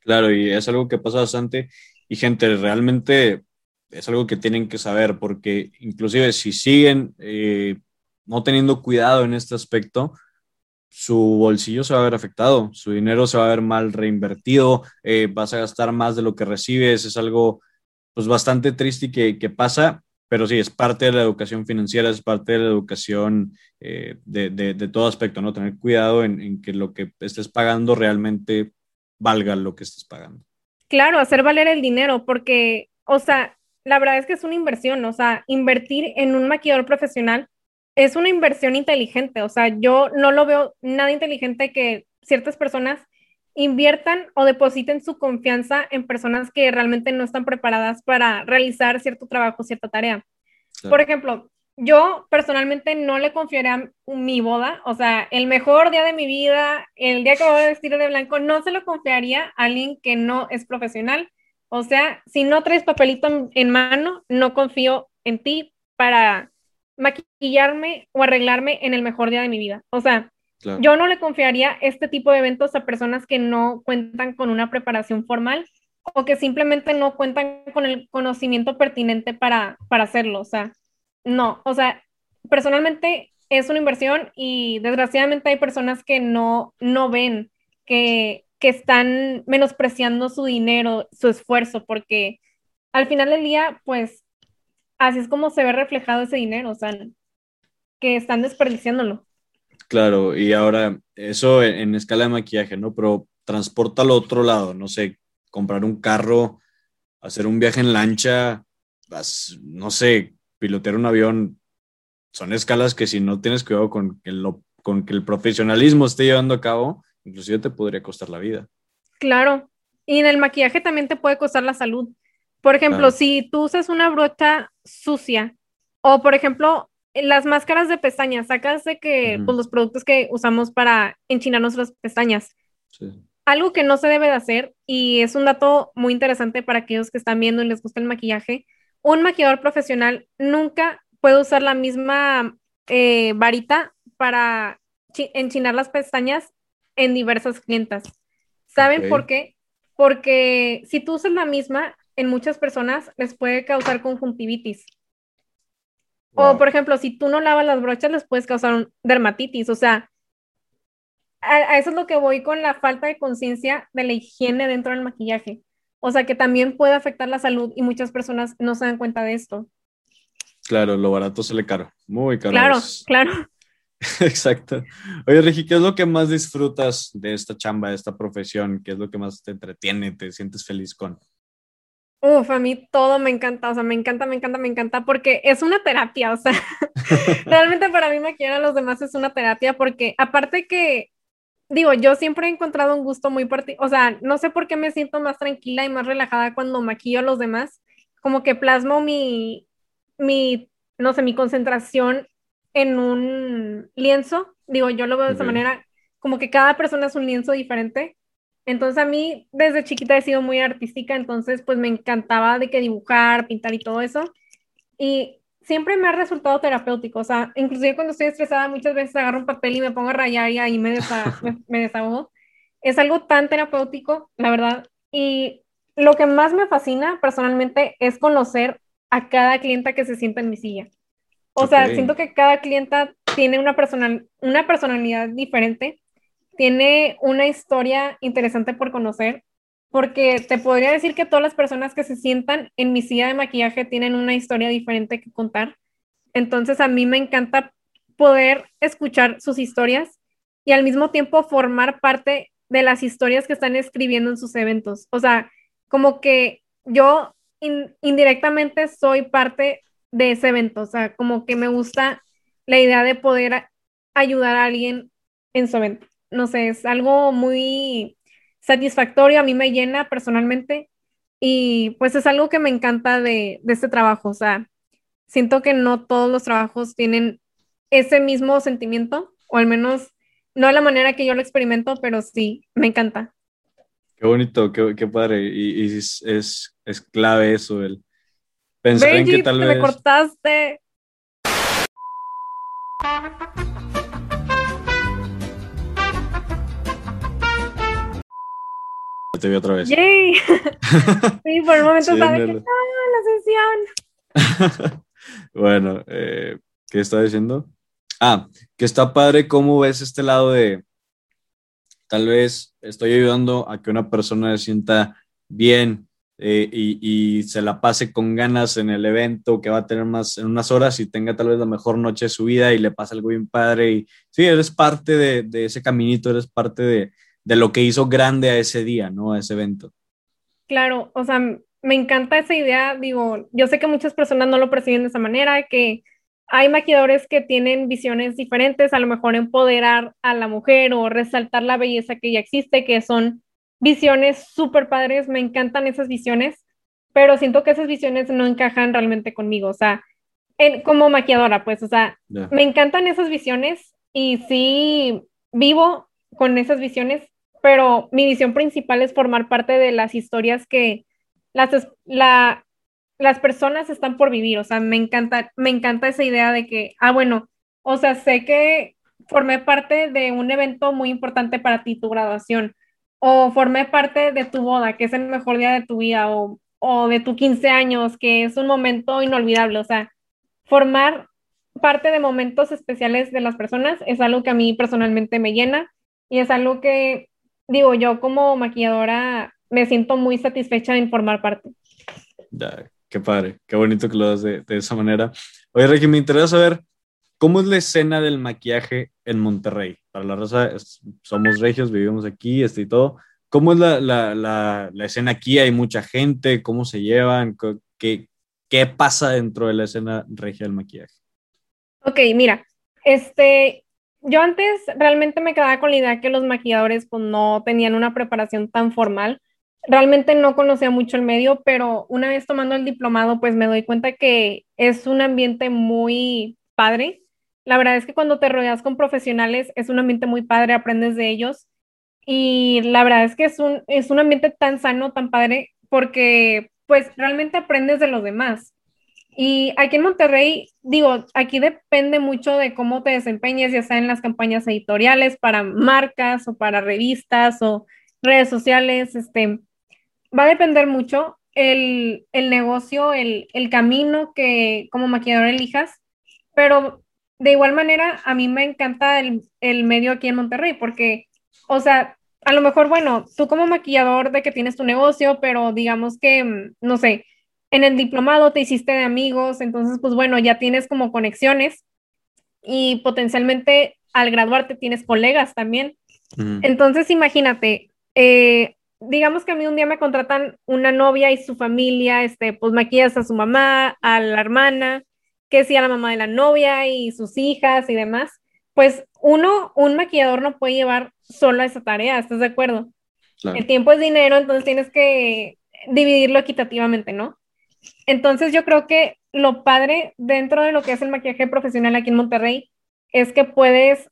Claro, y es algo que pasa bastante y gente, realmente es algo que tienen que saber porque inclusive si siguen eh, no teniendo cuidado en este aspecto, su bolsillo se va a ver afectado, su dinero se va a ver mal reinvertido, eh, vas a gastar más de lo que recibes, es algo pues bastante triste que, que, pasa, pero sí, es parte de la educación financiera, es parte de la educación eh, de, de, de, todo aspecto, ¿no? Tener cuidado en, en que lo que estés pagando realmente valga lo que estés pagando. Claro, hacer valer el dinero, porque, o sea, la verdad es que es una inversión, o sea, invertir en un maquillador profesional es una inversión inteligente, o sea, yo no lo veo nada inteligente que ciertas personas inviertan o depositen su confianza en personas que realmente no están preparadas para realizar cierto trabajo, cierta tarea. Sí. Por ejemplo, yo personalmente no le confiaría mi boda, o sea, el mejor día de mi vida, el día que voy a vestir de blanco, no se lo confiaría a alguien que no es profesional. O sea, si no traes papelito en, en mano, no confío en ti para maquillarme o arreglarme en el mejor día de mi vida. O sea, claro. yo no le confiaría este tipo de eventos a personas que no cuentan con una preparación formal o que simplemente no cuentan con el conocimiento pertinente para, para hacerlo. O sea, no, o sea, personalmente es una inversión y desgraciadamente hay personas que no, no ven que, que están menospreciando su dinero, su esfuerzo, porque al final del día, pues así es como se ve reflejado ese dinero, o sea, que están desperdiciándolo. Claro, y ahora eso en, en escala de maquillaje, ¿no? Pero transporta al otro lado, no sé, comprar un carro, hacer un viaje en lancha, no sé, pilotear un avión, son escalas que si no tienes cuidado con que, lo, con que el profesionalismo esté llevando a cabo, inclusive te podría costar la vida. Claro, y en el maquillaje también te puede costar la salud. Por ejemplo, si tú usas una brocha sucia o, por ejemplo, las máscaras de pestañas, sacas de que pues, los productos que usamos para enchinarnos las pestañas. Sí. Algo que no se debe de hacer y es un dato muy interesante para aquellos que están viendo y les gusta el maquillaje. Un maquillador profesional nunca puede usar la misma eh, varita para enchinar las pestañas en diversas clientas. ¿Saben okay. por qué? Porque si tú usas la misma, en muchas personas les puede causar conjuntivitis. Wow. O, por ejemplo, si tú no lavas las brochas, les puedes causar dermatitis. O sea, a, a eso es lo que voy con la falta de conciencia de la higiene dentro del maquillaje. O sea, que también puede afectar la salud y muchas personas no se dan cuenta de esto. Claro, lo barato sale caro, muy caro. Claro, claro. Exacto. Oye, Regi, ¿qué es lo que más disfrutas de esta chamba, de esta profesión? ¿Qué es lo que más te entretiene, te sientes feliz con? Uf, a mí todo me encanta, o sea, me encanta, me encanta, me encanta, porque es una terapia, o sea, realmente para mí maquillar a los demás es una terapia, porque aparte que digo, yo siempre he encontrado un gusto muy particular, o sea, no sé por qué me siento más tranquila y más relajada cuando maquillo a los demás, como que plasmo mi, mi, no sé, mi concentración en un lienzo, digo, yo lo veo de esa manera, como que cada persona es un lienzo diferente, entonces a mí desde chiquita he sido muy artística, entonces pues me encantaba de que dibujar, pintar y todo eso, y siempre me ha resultado terapéutico, o sea, inclusive cuando estoy estresada muchas veces agarro un papel y me pongo a rayar y ahí me, me, desahogo. Es algo tan terapéutico, la verdad. Y lo que más me fascina personalmente es conocer a cada clienta que se sienta en mi silla. O sea, siento que cada clienta tiene una, personal, una personalidad diferente, tiene una historia interesante por conocer porque te podría decir que todas las personas que se sientan en mi silla de maquillaje tienen una historia diferente que contar. Entonces a mí me encanta poder escuchar sus historias y al mismo tiempo formar parte de las historias que están escribiendo en sus eventos. O sea, como que yo indirectamente soy parte de ese evento. O sea, como que me gusta la idea de poder ayudar a alguien en su evento. No sé, es algo muy satisfactorio, a mí me llena personalmente y pues es algo que me encanta de, de este trabajo, o sea, siento que no todos los trabajos tienen ese mismo sentimiento, o al menos no a la manera que yo lo experimento, pero sí, me encanta. Qué bonito, qué, qué padre, y, es, es, es, clave eso, el pensar en que tal vez... me cortaste. Te vi otra vez. ¡Yay! sí, por el momento estaba que la sesión. bueno, eh, ¿qué está diciendo? Ah, que está padre cómo ves este lado de tal vez estoy ayudando a que una persona se sienta bien eh, y, y, se la pase con ganas en el evento que va a tener más en unas horas y tenga tal vez la mejor noche de su vida y le pasa algo bien padre y sí, eres parte de, de ese caminito, eres parte de, de lo que hizo grande a ese día, ¿no? A ese evento. Claro, o sea, me encanta esa idea, digo, yo sé que muchas personas no lo perciben de esa manera, que hay maquilladores que tienen visiones diferentes, a lo mejor empoderar a la mujer o resaltar la belleza que ya existe, que son visiones súper padres, me encantan esas visiones, pero siento que esas visiones no encajan realmente conmigo, o sea, como maquilladora, pues, o sea, me encantan esas visiones y sí vivo con esas visiones, pero mi visión principal es formar parte de las historias que las, la, las personas están por vivir. O sea, me encanta, me encanta esa idea de que, ah, bueno, o sea, sé que formé parte de un evento muy importante para ti, tu graduación, o formé parte de tu boda, que es el mejor día de tu vida, o, o de tu 15 años, que es un momento inolvidable. O sea, formar parte de momentos especiales de las personas es algo que a mí personalmente me llena y es algo que digo, yo como maquilladora me siento muy satisfecha de formar parte. Ya, qué padre, qué bonito que lo das de, esa manera. Oye, Regi, me interesa saber cómo es la escena del maquillaje en Monterrey. Para la raza, somos regios, vivimos aquí este y todo. ¿Cómo es la, la, la, la escena aquí? ¿Hay mucha gente? ¿Cómo se llevan? ¿Qué, ¿Qué pasa dentro de la escena regia del maquillaje? Ok, mira, este, yo antes realmente me quedaba con la idea que los maquilladores pues no tenían una preparación tan formal. Realmente no conocía mucho el medio, pero una vez tomando el diplomado pues me doy cuenta que es un ambiente muy padre. La verdad es que cuando te rodeas con profesionales es un ambiente muy padre, aprendes de ellos y la verdad es que es un, es un ambiente tan sano, tan padre, porque pues realmente aprendes de los demás. Y aquí en Monterrey, digo, aquí depende mucho de cómo te desempeñes, ya sea en las campañas editoriales para marcas o para revistas o redes sociales, este, va a depender mucho el, el negocio, el, el, camino que como maquillador elijas, pero de igual manera a mí me encanta el, el medio aquí en Monterrey porque, o sea, a lo mejor, bueno, tú como maquillador de que tienes tu negocio, pero digamos que, mm, no sé, en el diplomado te hiciste de amigos, entonces pues bueno, ya tienes como conexiones y potencialmente al graduarte tienes colegas también. Entonces imagínate, eh, digamos que a mí un día me contratan una novia y su familia, este, pues maquillas a su mamá, a la hermana, que sí a la mamá de la novia y sus hijas y demás. Pues uno, un maquillador no puede llevar solo esa tarea, ¿estás de acuerdo? El tiempo es dinero, entonces tienes que dividirlo equitativamente, ¿no? Entonces yo creo que lo padre dentro de lo que es el maquillaje profesional aquí en Monterrey es que puedes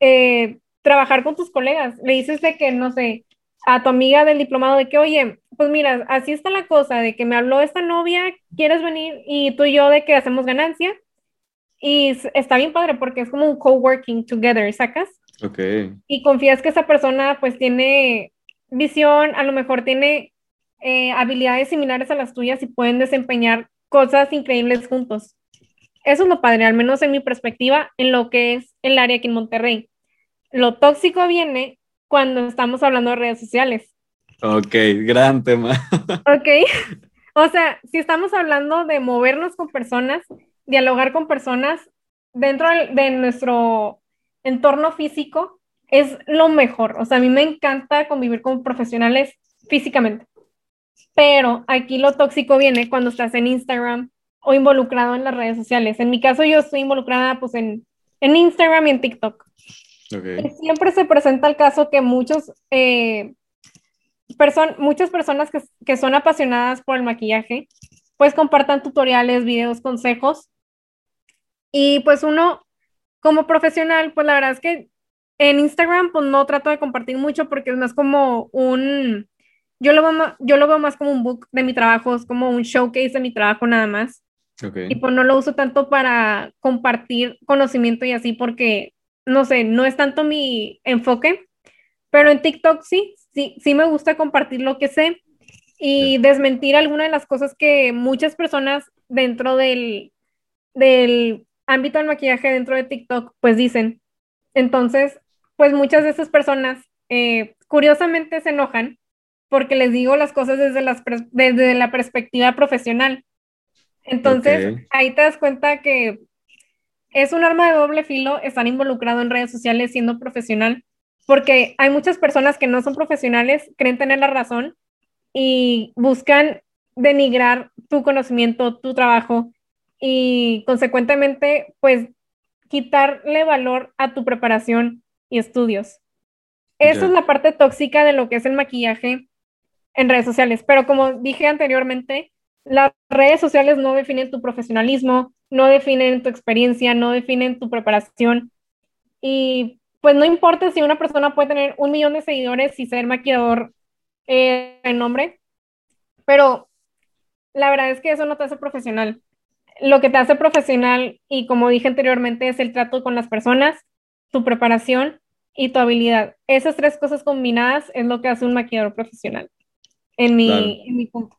eh, trabajar con tus colegas. Le dices de que, no sé, a tu amiga del diplomado de que, oye, pues mira, así está la cosa, de que me habló esta novia, quieres venir y tú y yo de que hacemos ganancia. Y está bien padre porque es como un coworking together, ¿sacas? Ok. Y confías que esa persona pues tiene visión, a lo mejor tiene eh, habilidades similares a las tuyas y pueden desempeñar cosas increíbles juntos. Eso es lo padre, al menos en mi perspectiva, en lo que es el área aquí en Monterrey. Lo tóxico viene cuando estamos hablando de redes sociales. Ok, gran tema. ok, o sea, si estamos hablando de movernos con personas, dialogar con personas dentro de nuestro entorno físico, es lo mejor. O sea, a mí me encanta convivir con profesionales físicamente. Pero aquí lo tóxico viene cuando estás en Instagram o involucrado en las redes sociales. En mi caso, yo estoy involucrada pues en, en Instagram y en TikTok. Siempre se presenta el caso que muchos, eh, muchas personas que, que son apasionadas por el maquillaje, pues compartan tutoriales, videos, consejos. Y pues uno, como profesional, pues la verdad es que en Instagram, pues no trato de compartir mucho porque es más como un, yo lo, veo más, yo lo veo más como un book de mi trabajo, es como un showcase de mi trabajo nada más. Y pues no lo uso tanto para compartir conocimiento y así porque, no sé, no es tanto mi enfoque, pero en TikTok sí, sí, sí me gusta compartir lo que sé y desmentir algunas de las cosas que muchas personas dentro del, del ámbito del maquillaje dentro de TikTok pues dicen. Entonces, pues muchas de esas personas eh, curiosamente se enojan porque les digo las cosas desde, las desde la perspectiva profesional. Entonces, ahí te das cuenta que es un arma de doble filo estar involucrado en redes sociales siendo profesional, porque hay muchas personas que no son profesionales, creen tener la razón y buscan denigrar tu conocimiento, tu trabajo y consecuentemente, pues, quitarle valor a tu preparación y estudios. Esa es la parte tóxica de lo que es el maquillaje en redes sociales. Pero como dije anteriormente, las redes sociales no definen tu profesionalismo, no definen tu experiencia, no definen tu preparación. Y pues no importa si una persona puede tener un millón de seguidores y ser maquillador eh, en nombre, pero la verdad es que eso no te hace profesional. Lo que te hace profesional, y como dije anteriormente, es el trato con las personas, tu preparación y tu habilidad. Esas tres cosas combinadas es lo que hace un maquillador profesional en mi, punto.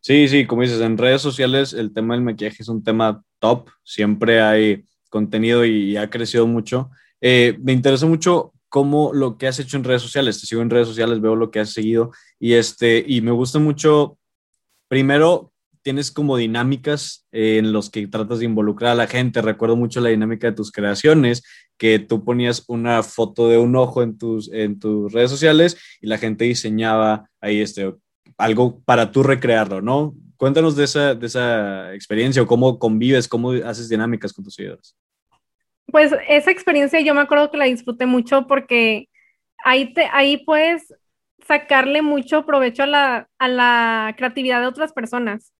Sí, sí, como dices, en redes sociales el tema del maquillaje es un tema top, siempre hay contenido y, ha crecido mucho. Eh, me interesa mucho cómo lo que has hecho en redes sociales, te sigo en redes sociales, veo lo que has seguido y, este, y me gusta mucho, primero, tienes como dinámicas en los que tratas de involucrar a la gente. Recuerdo mucho la dinámica de tus creaciones, que tú ponías una foto de un ojo en tus, en tus redes sociales y la gente diseñaba ahí este, algo para tú recrearlo, ¿no? Cuéntanos de esa, de esa experiencia o cómo convives, cómo haces dinámicas con tus seguidores. Pues esa experiencia yo me acuerdo que la disfruté mucho porque ahí, te, ahí puedes sacarle mucho provecho a la, a la creatividad de otras personas.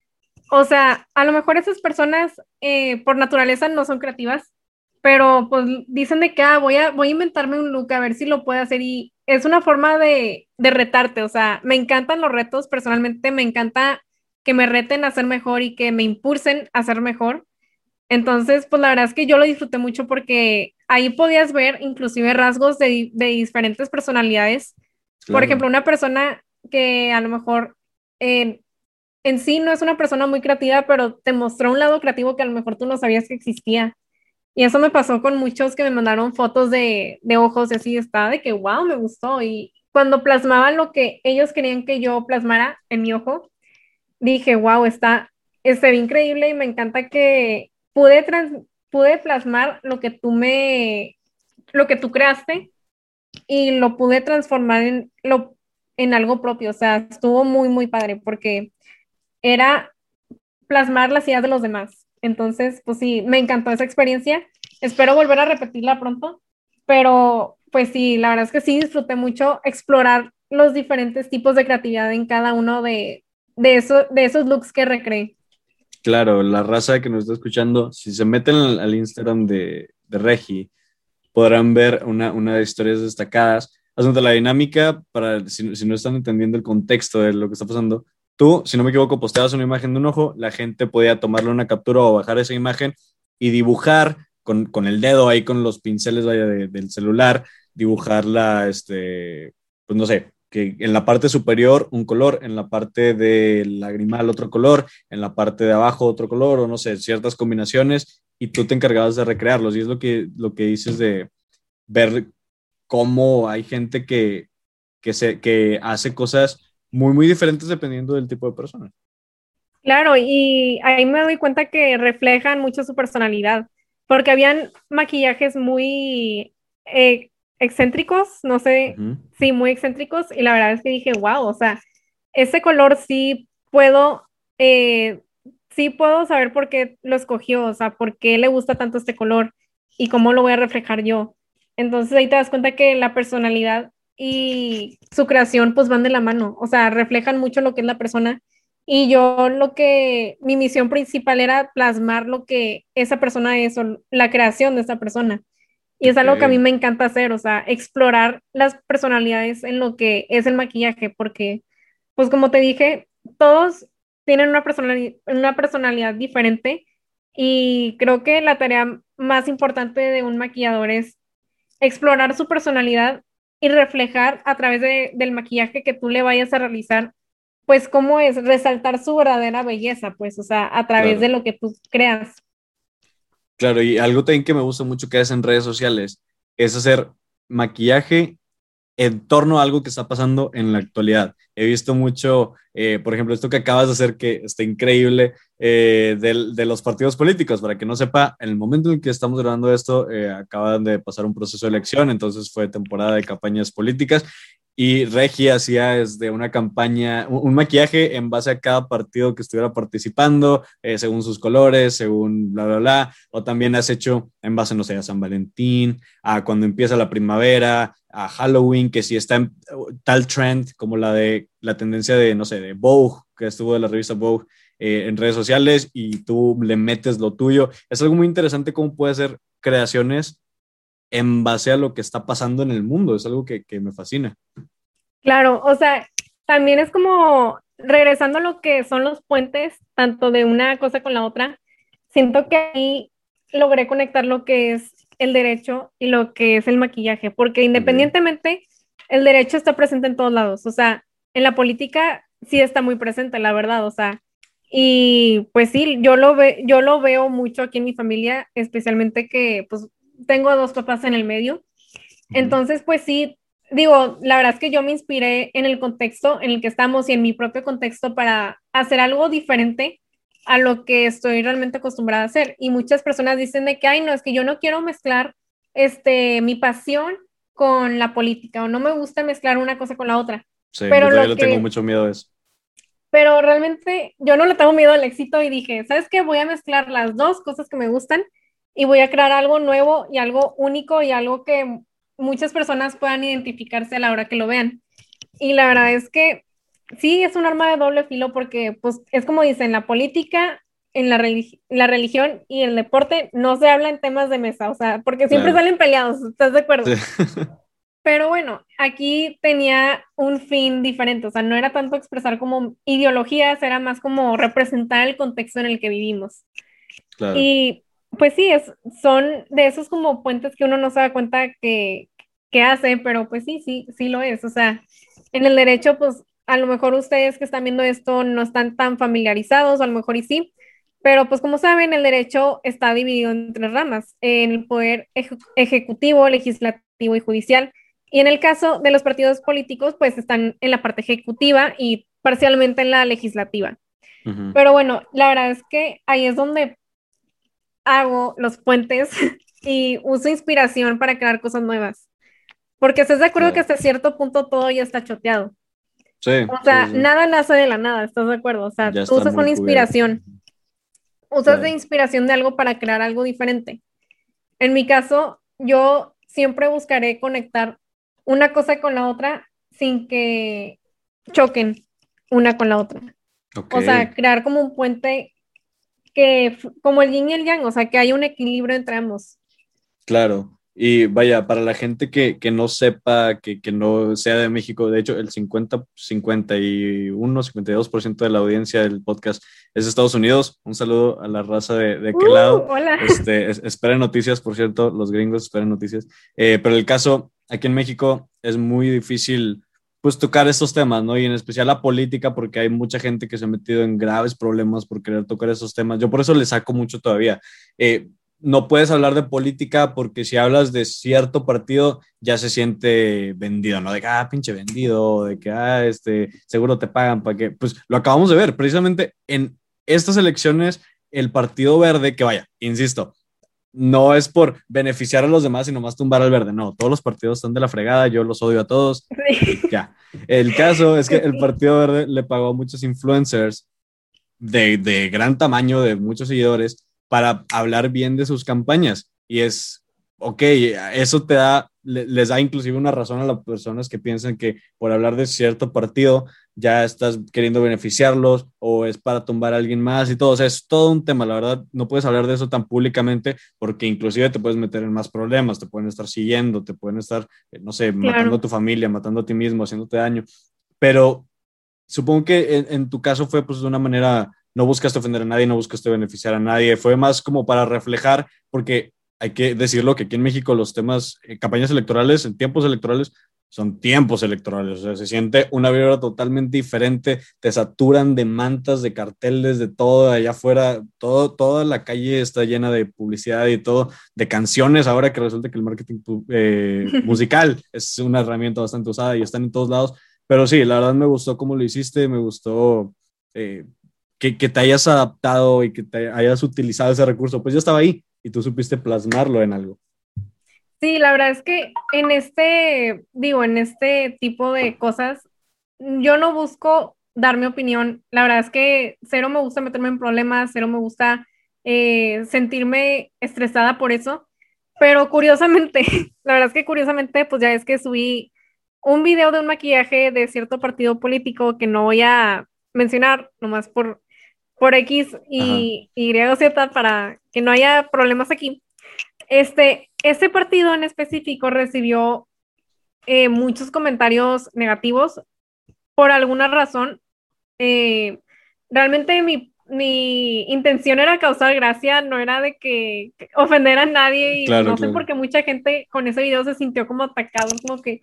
O sea, a lo mejor esas personas eh, por naturaleza no son creativas, pero pues dicen de que ah, voy, a, voy a inventarme un look a ver si lo puedo hacer y es una forma de, de retarte, o sea, me encantan los retos, personalmente me encanta que me reten a ser mejor y que me impulsen a ser mejor. Entonces, pues la verdad es que yo lo disfruté mucho porque ahí podías ver inclusive rasgos de, de diferentes personalidades. Por ejemplo, una persona que a lo mejor eh, en sí no es una persona muy creativa, pero te mostró un lado creativo que a lo mejor tú no sabías que existía. Y eso me pasó con muchos que me mandaron fotos de, de ojos y así estaba de que, wow, me gustó. Y cuando plasmaban lo que ellos querían que yo plasmara en mi ojo, dije, wow, está, está increíble y me encanta que pude, pude plasmar lo que tú me, lo que tú creaste y lo pude transformar en, lo, en algo propio. O sea, estuvo muy, muy padre porque era plasmar las ideas de los demás. Entonces, pues sí, me encantó esa experiencia. Espero volver a repetirla pronto pero pues sí, la verdad es que sí disfruté mucho explorar los diferentes tipos de creatividad en cada uno de, de, eso, de esos looks que recreé. Claro, la raza que nos está escuchando, si se meten al, Instagram de, de, Regi, podrán ver una, una de historias destacadas. Haciendo la dinámica, para si, si, no están entendiendo el contexto de lo que está pasando, tú, si no me equivoco, posteabas una imagen de un ojo, la gente podía tomarle una captura o bajar esa imagen y dibujar con, con el dedo ahí, con los pinceles del celular, dibujarla, este, pues no sé, que en la parte superior un color, en la parte del lagrimal otro color, en la parte de abajo otro color, o no sé, ciertas combinaciones, y tú te encargabas de recrearlos. Y es lo que, lo que dices de ver cómo hay gente que, que, se, que hace cosas muy, muy diferentes dependiendo del tipo de persona. Claro, y ahí me doy cuenta que reflejan mucho su personalidad, porque habían maquillajes muy eh, excéntricos, no sé, sí, muy excéntricos, y la verdad es que dije, wow, o sea, ese color sí puedo, eh, sí puedo saber por qué lo escogió, o sea, por qué le gusta tanto este color y cómo lo voy a reflejar yo. Entonces ahí te das cuenta que la personalidad y su creación pues van de la mano, o sea, reflejan mucho lo que es la persona. Y yo lo que, mi misión principal era plasmar lo que esa persona es, o la creación de esa persona. Y es algo que a mí me encanta hacer, o sea, explorar las personalidades en lo que es el maquillaje, porque, pues como te dije, todos tienen una personalidad, una personalidad diferente y creo que la tarea más importante de un maquillador es explorar su personalidad y reflejar a través del maquillaje que tú le vayas a realizar, pues cómo es resaltar su verdadera belleza, pues, o sea, a través de lo que tú creas. Claro, y algo también que me gusta mucho que haces en redes sociales es hacer maquillaje en torno a algo que está pasando en la actualidad. He visto mucho, eh, por ejemplo, esto que acabas de hacer que está increíble eh, de, los partidos políticos. Para que no sepa, en el momento en que estamos grabando esto, eh, acaban de pasar un proceso de elección, entonces fue temporada de campañas políticas y Regi hacía desde una campaña, un, maquillaje en base a cada partido que estuviera participando, eh, según sus colores, según bla, bla, bla. O también has hecho en base, no sé, a San Valentín, a cuando empieza la primavera, a Halloween, que si está en tal trend como la de la tendencia de, no sé, de Vogue, que estuvo de la revista Vogue eh, en redes sociales y tú le metes lo tuyo. Es algo muy interesante cómo puede ser creaciones en base a lo que está pasando en el mundo. Es algo que, me fascina. Claro, o sea, también es como regresando a lo que son los puentes, tanto de una cosa con la otra, siento que ahí logré conectar lo que es el derecho y lo que es el maquillaje, porque independientemente, el derecho está presente en todos lados, o sea, en la política sí está muy presente, la verdad, o sea, y pues sí, yo lo, ve, yo lo veo mucho aquí en mi familia, especialmente que pues tengo dos papás en el medio. Entonces, pues sí, digo, la verdad es que yo me inspiré en el contexto en el que estamos y en mi propio contexto para hacer algo diferente a lo que estoy realmente acostumbrada a hacer. Y muchas personas dicen de que, ay, no, es que yo no quiero mezclar este, mi pasión con la política o no me gusta mezclar una cosa con la otra. Sí, pero yo le tengo mucho miedo a eso. Pero realmente yo no le tengo miedo al éxito y dije, ¿sabes qué? Voy a mezclar las dos cosas que me gustan y voy a crear algo nuevo y algo único y algo que muchas personas puedan identificarse a la hora que lo vean. Y la verdad es que sí, es un arma de doble filo porque, pues, es como dicen, la política, en la, la religión y el deporte no se habla en temas de mesa, o sea, porque siempre salen peleados, ¿estás de acuerdo? Pero bueno, aquí tenía un fin diferente, o sea, no era tanto expresar como ideologías, era más como representar el contexto en el que vivimos. Claro. Y pues sí, es, son de esos como puentes que uno no se da cuenta que, que hace, pero pues sí, sí, sí lo es. O sea, en el derecho, pues a lo mejor ustedes que están viendo esto no están tan familiarizados, a lo mejor y sí, pero pues como saben, el derecho está dividido en tres ramas, en el poder ejecutivo, legislativo y judicial. Y en el caso de los partidos políticos, pues están en la parte ejecutiva y parcialmente en la legislativa. Pero bueno, la verdad es que ahí es donde hago los puentes y uso inspiración para crear cosas nuevas. Porque estás de acuerdo que hasta cierto punto todo ya está choteado. Sí. O sea, nada nace de la nada, ¿estás de acuerdo? O sea, tú usas una inspiración. Usas de inspiración de algo para crear algo diferente. En mi caso, yo siempre buscaré conectar una cosa con la otra sin que choquen una con la otra. O sea, crear como un puente que, como el yin y el yang, o sea, que hay un equilibrio entre ambos. Claro. Y vaya, para la gente que, no sepa, que, no sea de México, de hecho, el 50, 51, 52% de la audiencia del podcast es de Estados Unidos. Un saludo a la raza de, de aquel uh, lado. Hola. Este, esperen noticias, por cierto, los gringos esperen noticias. Eh, pero el caso, aquí en México es muy difícil pues tocar estos temas, ¿no? Y en especial la política, porque hay mucha gente que se ha metido en graves problemas por querer tocar esos temas. Yo por eso le saco mucho todavía. Eh, no puedes hablar de política porque si hablas de cierto partido ya se siente vendido, ¿no? De que, ah, pinche vendido, de que, ah, este, seguro te pagan para que, pues lo acabamos de ver, precisamente en estas elecciones, el Partido Verde, que vaya, insisto, no es por beneficiar a los demás, sino más tumbar al verde, no, todos los partidos están de la fregada, yo los odio a todos, ya. El caso es que el Partido Verde le pagó a muchos influencers de, de gran tamaño, de muchos seguidores, para hablar bien de sus campañas. Y es, ok, eso te da, les da inclusive una razón a las personas que piensan que por hablar de cierto partido ya estás queriendo beneficiarlos o es para tumbar a alguien más y todo. O sea, es todo un tema, la verdad, no puedes hablar de eso tan públicamente porque inclusive te puedes meter en más problemas, te pueden estar siguiendo, te pueden estar, eh, no sé, matando a tu familia, matando a ti mismo, haciéndote daño. Pero supongo que en, en tu caso fue pues de una manera no buscaste ofender a nadie, no buscaste beneficiar a nadie, fue más como para reflejar, porque hay que decirlo que aquí en México los temas, eh, campañas electorales, en tiempos electorales, son tiempos electorales, o sea, se siente una vibra totalmente diferente, te saturan de mantas, de carteles, de todo allá afuera, todo, toda la calle está llena de publicidad y todo, de canciones, ahora que resulta que el marketing eh, musical es una herramienta bastante usada y están en todos lados, pero sí, la verdad me gustó cómo lo hiciste, me gustó eh, que, te hayas adaptado y que te hayas utilizado ese recurso, pues ya estaba ahí y tú supiste plasmarlo en algo. Sí, la verdad es que en este, digo, en este tipo de cosas, yo no busco dar mi opinión. La verdad es que cero me gusta meterme en problemas, cero me gusta eh, sentirme estresada por eso. Pero curiosamente, la verdad es que curiosamente, pues ya es que subí un video de un maquillaje de cierto partido político que no voy a mencionar, nomás por por X y Y Z para que no haya problemas aquí. Este, este partido en específico recibió eh, muchos comentarios negativos por alguna razón. Eh, realmente mi mi intención era causar gracia, no era de que, ofender a nadie y no sé por qué mucha gente con ese video se sintió como atacado, como que,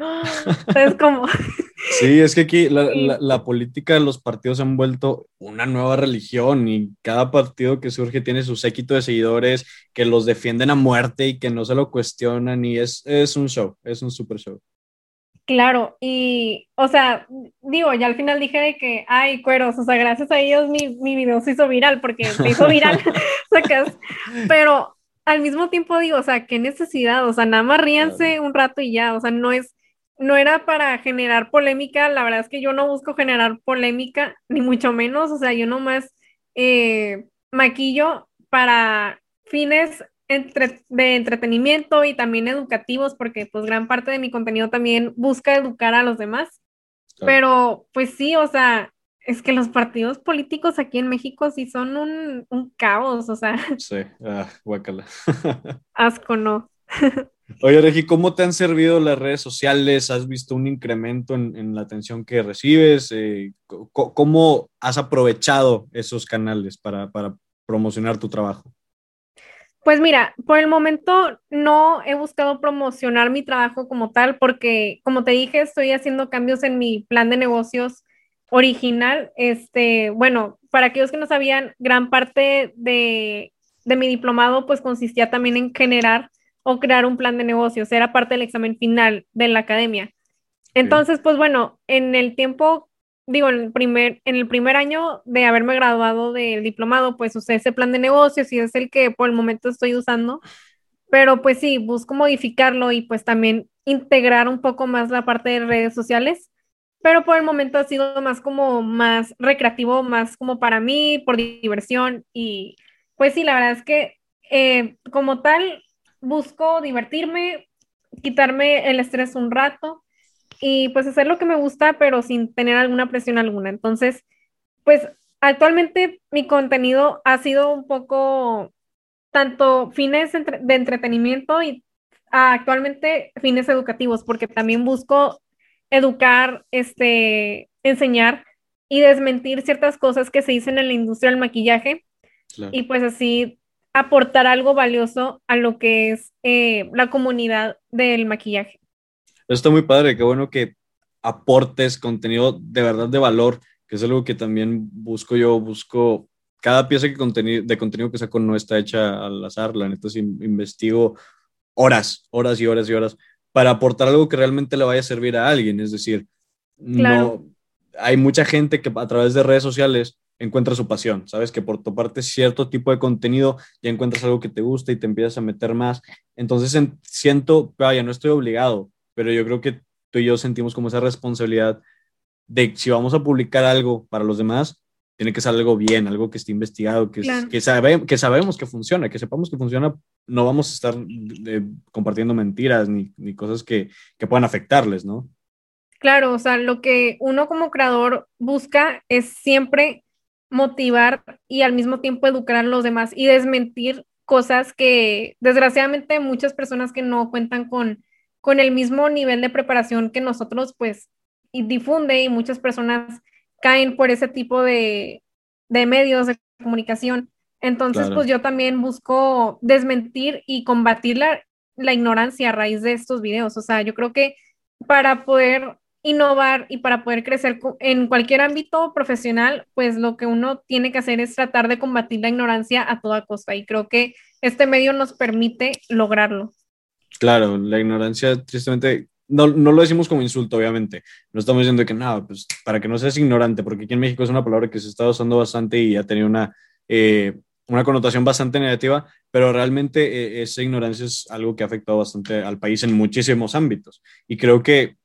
es como... Sí, es que aquí la, la, política de los partidos se han vuelto una nueva religión y cada partido que surge tiene su séquito de seguidores que los defienden a muerte y que no se lo cuestionan y es, es un show, es un super show. Claro, y, o sea, digo, ya al final dije de que, ay, cueros, o sea, gracias a ellos mi, mi video se hizo viral, porque se hizo viral, sacas, pero al mismo tiempo digo, o sea, qué necesidad, o sea, nada más ríanse un rato y ya, o sea, no es, no era para generar polémica, la verdad es que yo no busco generar polémica, ni mucho menos, o sea, yo nomás eh, maquillo para fines entre, de entretenimiento y también educativos, porque pues gran parte de mi contenido también busca educar a los demás. Pero pues sí, o sea, es que los partidos políticos aquí en México sí son un, un caos, o sea. Sí, ah, guácala. Asco, no. Oye, Regi, ¿cómo te han servido las redes sociales? ¿Has visto un incremento en, en la atención que recibes? Eh, ¿Cómo has aprovechado esos canales para, para promocionar tu trabajo? Pues mira, por el momento no he buscado promocionar mi trabajo como tal porque, como te dije, estoy haciendo cambios en mi plan de negocios original. Este, bueno, para aquellos que no sabían, gran parte de, de mi diplomado pues consistía también en generar o crear un plan de negocios. Era parte del examen final de la academia. Entonces, pues bueno, en el tiempo digo, en el primer, en el primer año de haberme graduado del diplomado, pues usé ese plan de negocios y es el que por el momento estoy usando. Pero pues sí, busco modificarlo y pues también integrar un poco más la parte de redes sociales. Pero por el momento ha sido más como más recreativo, más como para mí, por diversión. Y pues sí, la verdad es que eh, como tal, busco divertirme, quitarme el estrés un rato y pues hacer lo que me gusta, pero sin tener alguna presión alguna. Entonces, pues actualmente mi contenido ha sido un poco tanto fines de entretenimiento y actualmente fines educativos, porque también busco educar, este, enseñar y desmentir ciertas cosas que se dicen en la industria del maquillaje y pues así aportar algo valioso a lo que es eh, la comunidad del maquillaje. Está muy padre, qué bueno que aportes contenido de verdad de valor, que es algo que también busco yo, busco cada pieza que contenido, de contenido que saco no está hecha al azar, la neta sí investigo horas, horas y horas y horas para aportar algo que realmente le vaya a servir a alguien, es decir, no hay mucha gente que a través de redes sociales encuentra su pasión, sabes que por toparte cierto tipo de contenido ya encuentras algo que te gusta y te empiezas a meter más. Entonces siento, vaya, no estoy obligado, pero yo creo que tú y yo sentimos como esa responsabilidad de si vamos a publicar algo para los demás, tiene que ser algo bien, algo que esté investigado, que, que, sabe, que sabemos que funciona, que sepamos que funciona, no vamos a estar eh, compartiendo mentiras ni, ni cosas que, que puedan afectarles, ¿no? Claro, o sea, lo que uno como creador busca es siempre motivar y al mismo tiempo educar a los demás y desmentir cosas que desgraciadamente muchas personas que no cuentan con, con el mismo nivel de preparación que nosotros pues y difunde y muchas personas caen por ese tipo de, de medios de comunicación. Entonces pues yo también busco desmentir y combatir la, la ignorancia a raíz de estos videos. O sea, yo creo que para poder innovar y para poder crecer en cualquier ámbito profesional, pues lo que uno tiene que hacer es tratar de combatir la ignorancia a toda costa y creo que este medio nos permite lograrlo. Claro, la ignorancia tristemente no, no lo decimos como insulto, obviamente. No estamos diciendo que nada, pues para que no seas ignorante, porque aquí en México es una palabra que se está usando bastante y ha tenido una, eh, una connotación bastante negativa, pero realmente eh, esa ignorancia es algo que ha afectado bastante al país en muchísimos ámbitos. Y creo que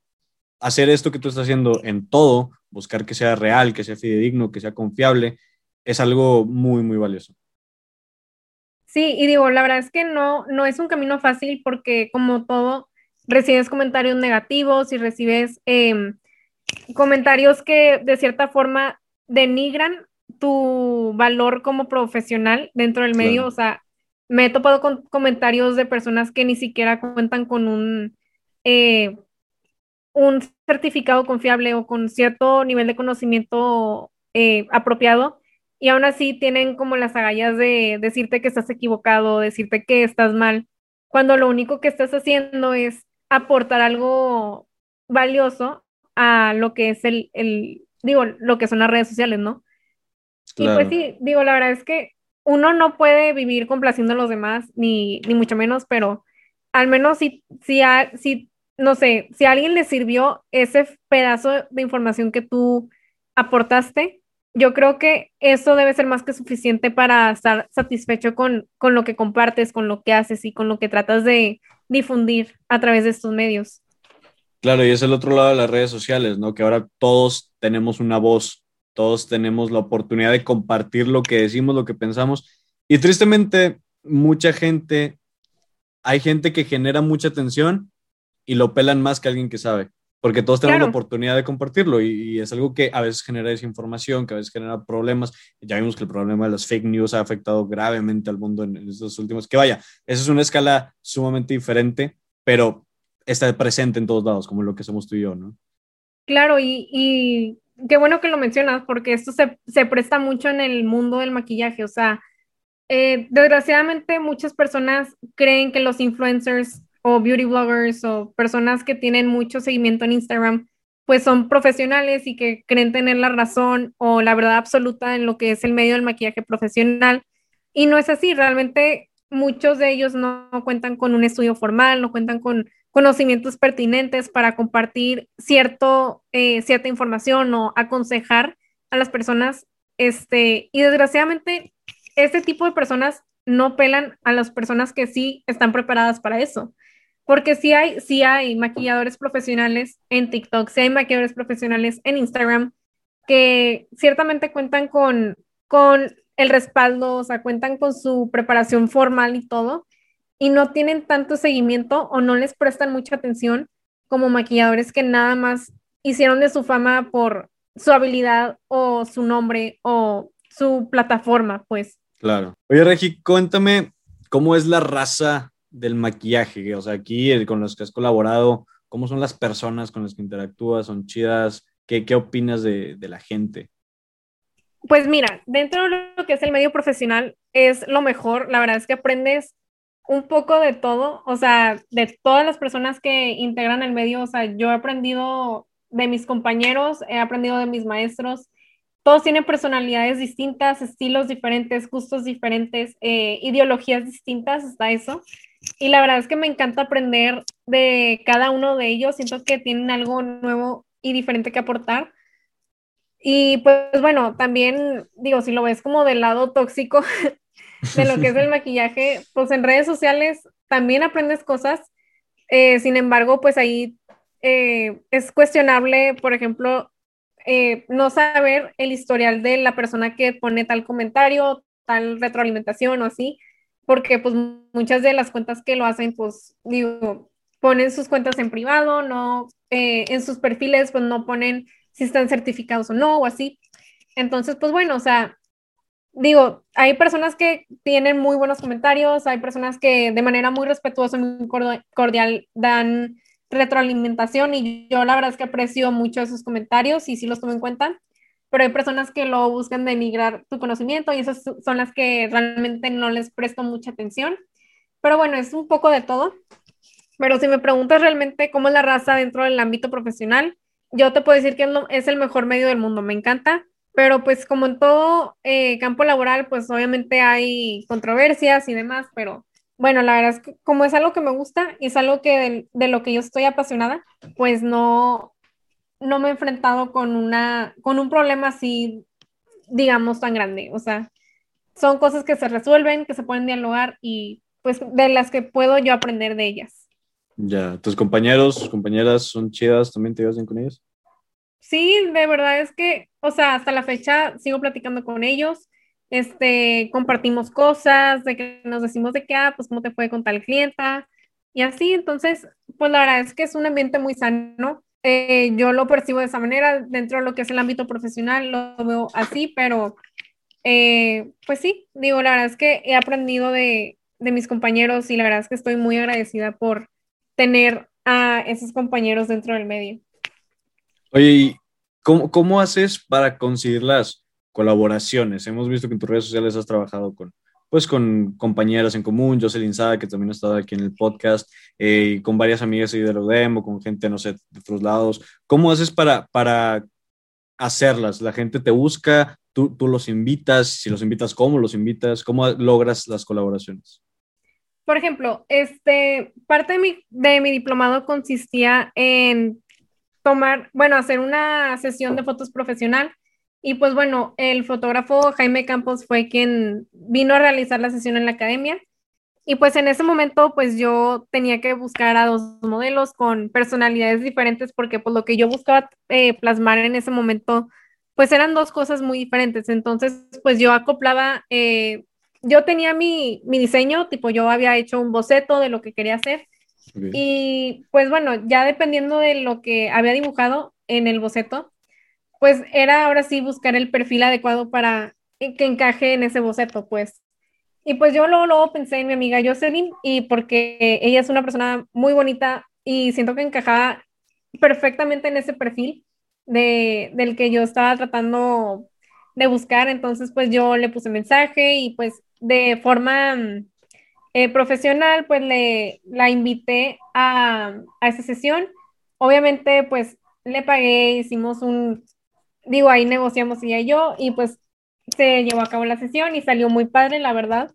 hacer esto que tú estás haciendo en todo, buscar que sea real, que sea fidedigno, que sea confiable, es algo muy, muy valioso. Sí, y digo, la verdad es que no, no es un camino fácil porque como todo, recibes comentarios negativos y recibes em, comentarios que de cierta forma denigran tu valor como profesional dentro del medio. O sea, me he topado con comentarios de personas que ni siquiera cuentan con un eh, un certificado confiable o con cierto nivel de conocimiento eh, apropiado y aún así tienen como las agallas de decirte que estás equivocado, decirte que estás mal, cuando lo único que estás haciendo es aportar algo valioso a lo que es el, el digo, lo que son las redes sociales, ¿no? Y pues sí, digo, la verdad es que uno no puede vivir complaciendo a los demás, ni, ni mucho menos, pero al menos si, si, si no sé, si a alguien le sirvió ese pedazo de información que tú aportaste, yo creo que eso debe ser más que suficiente para estar satisfecho con, con, lo que compartes, con lo que haces y con lo que tratas de difundir a través de estos medios. Claro, y es el otro lado de las redes sociales, ¿no? Que ahora todos tenemos una voz, todos tenemos la oportunidad de compartir lo que decimos, lo que pensamos. Y tristemente, mucha gente, hay gente que genera mucha atención y lo pelan más que alguien que sabe, porque todos tenemos la oportunidad de compartirlo y, es algo que a veces genera desinformación, que a veces genera problemas. Ya vimos que el problema de las fake news ha afectado gravemente al mundo en, estos últimos, que vaya, esa es una escala sumamente diferente, pero está presente en todos lados, como lo que somos tú y yo, ¿no? Claro, y, y qué bueno que lo mencionas, porque esto se, se presta mucho en el mundo del maquillaje, o sea, eh, desgraciadamente muchas personas creen que los influencers o beauty bloggers o personas que tienen mucho seguimiento en Instagram, pues son profesionales y que creen tener la razón o la verdad absoluta en lo que es el medio del maquillaje profesional. Y no es así, realmente muchos de ellos no, cuentan con un estudio formal, no cuentan con conocimientos pertinentes para compartir cierto, eh, cierta información o aconsejar a las personas. Este, y desgraciadamente, este tipo de personas no pelan a las personas que sí están preparadas para eso. Porque sí hay, sí hay maquilladores profesionales en TikTok, sí hay maquilladores profesionales en Instagram que ciertamente cuentan con, con el respaldo, o sea, cuentan con su preparación formal y todo. y no tienen tanto seguimiento o no les prestan mucha atención como maquilladores que nada más hicieron de su fama por su habilidad o su nombre o su plataforma, pues. Claro. Oye, Regi, cuéntame cómo es la raza del maquillaje, o sea, aquí eh, con los que has colaborado, cómo son las personas con las que interactúas, son chidas, ¿qué, qué opinas de, de la gente? Pues mira, dentro de lo que es el medio profesional es lo mejor, la verdad es que aprendes un poco de todo, o sea, de todas las personas que integran el medio, o sea, yo he aprendido de mis compañeros, he aprendido de mis maestros, todos tienen personalidades distintas, estilos diferentes, gustos diferentes, eh, ideologías distintas, hasta eso. Y la verdad es que me encanta aprender de cada uno de ellos, siento que tienen algo nuevo y diferente que aportar. Y pues bueno, también digo, si lo ves como del lado tóxico de lo que es el maquillaje, pues en redes sociales también aprendes cosas. Eh, sin embargo, pues ahí eh, es cuestionable, por ejemplo, eh, no saber el historial de la persona que pone tal comentario, tal retroalimentación o así, porque pues muchas de las cuentas que lo hacen, pues digo, ponen sus cuentas en privado, no, en sus perfiles pues no ponen si están certificados o no o así. Entonces, pues bueno, o sea, digo, hay personas que tienen muy buenos comentarios, hay personas que de manera muy respetuosa muy cordial dan retroalimentación y yo la verdad es que aprecio mucho esos comentarios y sí los tomo en cuenta, pero hay personas que lo buscan denigrar tu conocimiento y esas son las que realmente no les presto mucha atención. Pero bueno, es un poco de todo. Pero si me preguntas realmente cómo es la raza dentro del ámbito profesional, yo te puedo decir que es el mejor medio del mundo, me encanta, pero pues como en todo eh, campo laboral, pues obviamente hay controversias y demás, pero bueno, la verdad es que como es algo que me gusta y es algo que de, lo que yo estoy apasionada, pues no, no me he enfrentado con, una, con un problema así, digamos, tan grande. O sea, son cosas que se resuelven, que se pueden dialogar y pues de las que puedo yo aprender de ellas. Ya, ¿tus compañeros, compañeras son chidas? ¿También te llevas bien con ellos? Sí, de verdad es que, o sea, hasta la fecha sigo platicando con ellos, este, compartimos cosas, de que nos decimos de que, ah, pues cómo te fue con tal clienta, y así, entonces, pues la verdad es que es un ambiente muy sano. Eh, yo lo percibo de esa manera, dentro de lo que es el ámbito profesional, lo veo así, pero eh, pues sí, digo, la verdad es que he aprendido de, de mis compañeros y la verdad es que estoy muy agradecida por, tener a esos compañeros dentro del medio. Oye, ¿y cómo, cómo haces para conseguir las colaboraciones? Hemos visto que en tus redes sociales has trabajado con, pues con compañeras en común, Jocelyn Sada, que también ha estado aquí en el podcast, eh, y con varias amigas de Demo, con gente, no sé, de otros lados. ¿Cómo haces para, para hacerlas? ¿La gente te busca? ¿Tú, ¿Tú los invitas? Si los invitas, ¿cómo los invitas? ¿Cómo logras las colaboraciones? por ejemplo, este, parte de mi, de mi diplomado consistía en tomar, bueno, hacer una sesión de fotos profesional. Y pues bueno, el fotógrafo Jaime Campos fue quien vino a realizar la sesión en la academia. Y pues en ese momento, pues yo tenía que buscar a dos modelos con personalidades diferentes porque pues lo que yo buscaba eh, plasmar en ese momento, pues eran dos cosas muy diferentes. Entonces, pues yo acoplaba eh, yo tenía mi, diseño, tipo yo había hecho un boceto de lo que quería hacer. Y pues bueno, ya dependiendo de lo que había dibujado en el boceto, pues era ahora sí buscar el perfil adecuado para que encaje en ese boceto, pues. Y pues yo luego, luego pensé en mi amiga Jocelyn y porque ella es una persona muy bonita y siento que encajaba perfectamente en ese perfil de, del que yo estaba tratando de buscar, entonces pues yo le puse mensaje y pues de forma mm, eh, profesional, pues le, la invité a, a esa sesión. Obviamente, pues le pagué, hicimos un, digo, ahí negociamos ella y yo, y pues se llevó a cabo la sesión y salió muy padre, la verdad.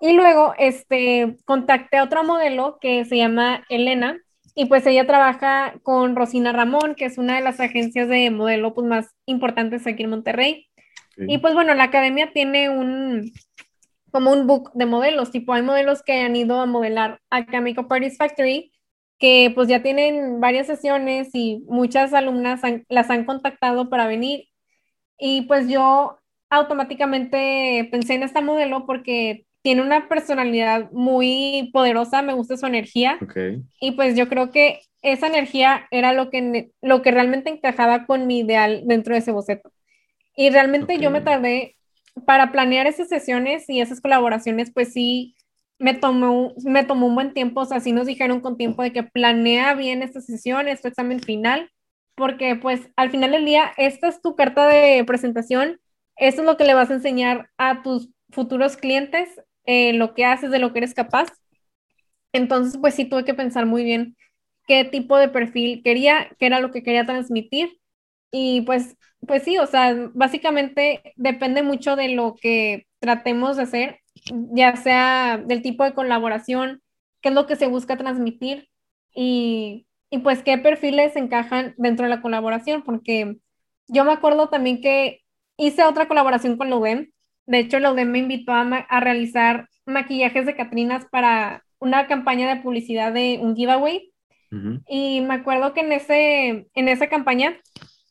Y luego, este, contacté a otra modelo que se llama Elena, y pues ella trabaja con Rosina Ramón, que es una de las agencias de modelo pues, más importantes aquí en Monterrey. Y pues bueno, la academia tiene un, como un book de modelos, tipo hay modelos que han ido a modelar a Chemical Parties Factory, que pues ya tienen varias sesiones y muchas alumnas las han contactado para venir. Y pues yo automáticamente pensé en esta modelo porque tiene una personalidad muy poderosa, me gusta su energía. Y pues yo creo que esa energía era lo que, lo que realmente encajaba con mi ideal dentro de ese boceto. Y realmente yo me tardé para planear esas sesiones y esas colaboraciones, pues sí, me tomó, me tomó un buen tiempo, o sea, sí nos dijeron con tiempo de que planea bien esta sesión, este examen final, porque pues al final del día, esta es tu carta de presentación, esto es lo que le vas a enseñar a tus futuros clientes, eh, lo que haces, de lo que eres capaz. Entonces, pues sí, tuve que pensar muy bien qué tipo de perfil quería, qué era lo que quería transmitir. Y pues, pues sí, o sea, básicamente depende mucho de lo que tratemos de hacer, ya sea del tipo de colaboración, qué es lo que se busca transmitir y, y pues qué perfiles encajan dentro de la colaboración, porque yo me acuerdo también que hice otra colaboración con Ludem. De hecho, Ludem me invitó a, a realizar maquillajes de Catrinas para una campaña de publicidad de un giveaway. Y me acuerdo que en, ese, en esa campaña,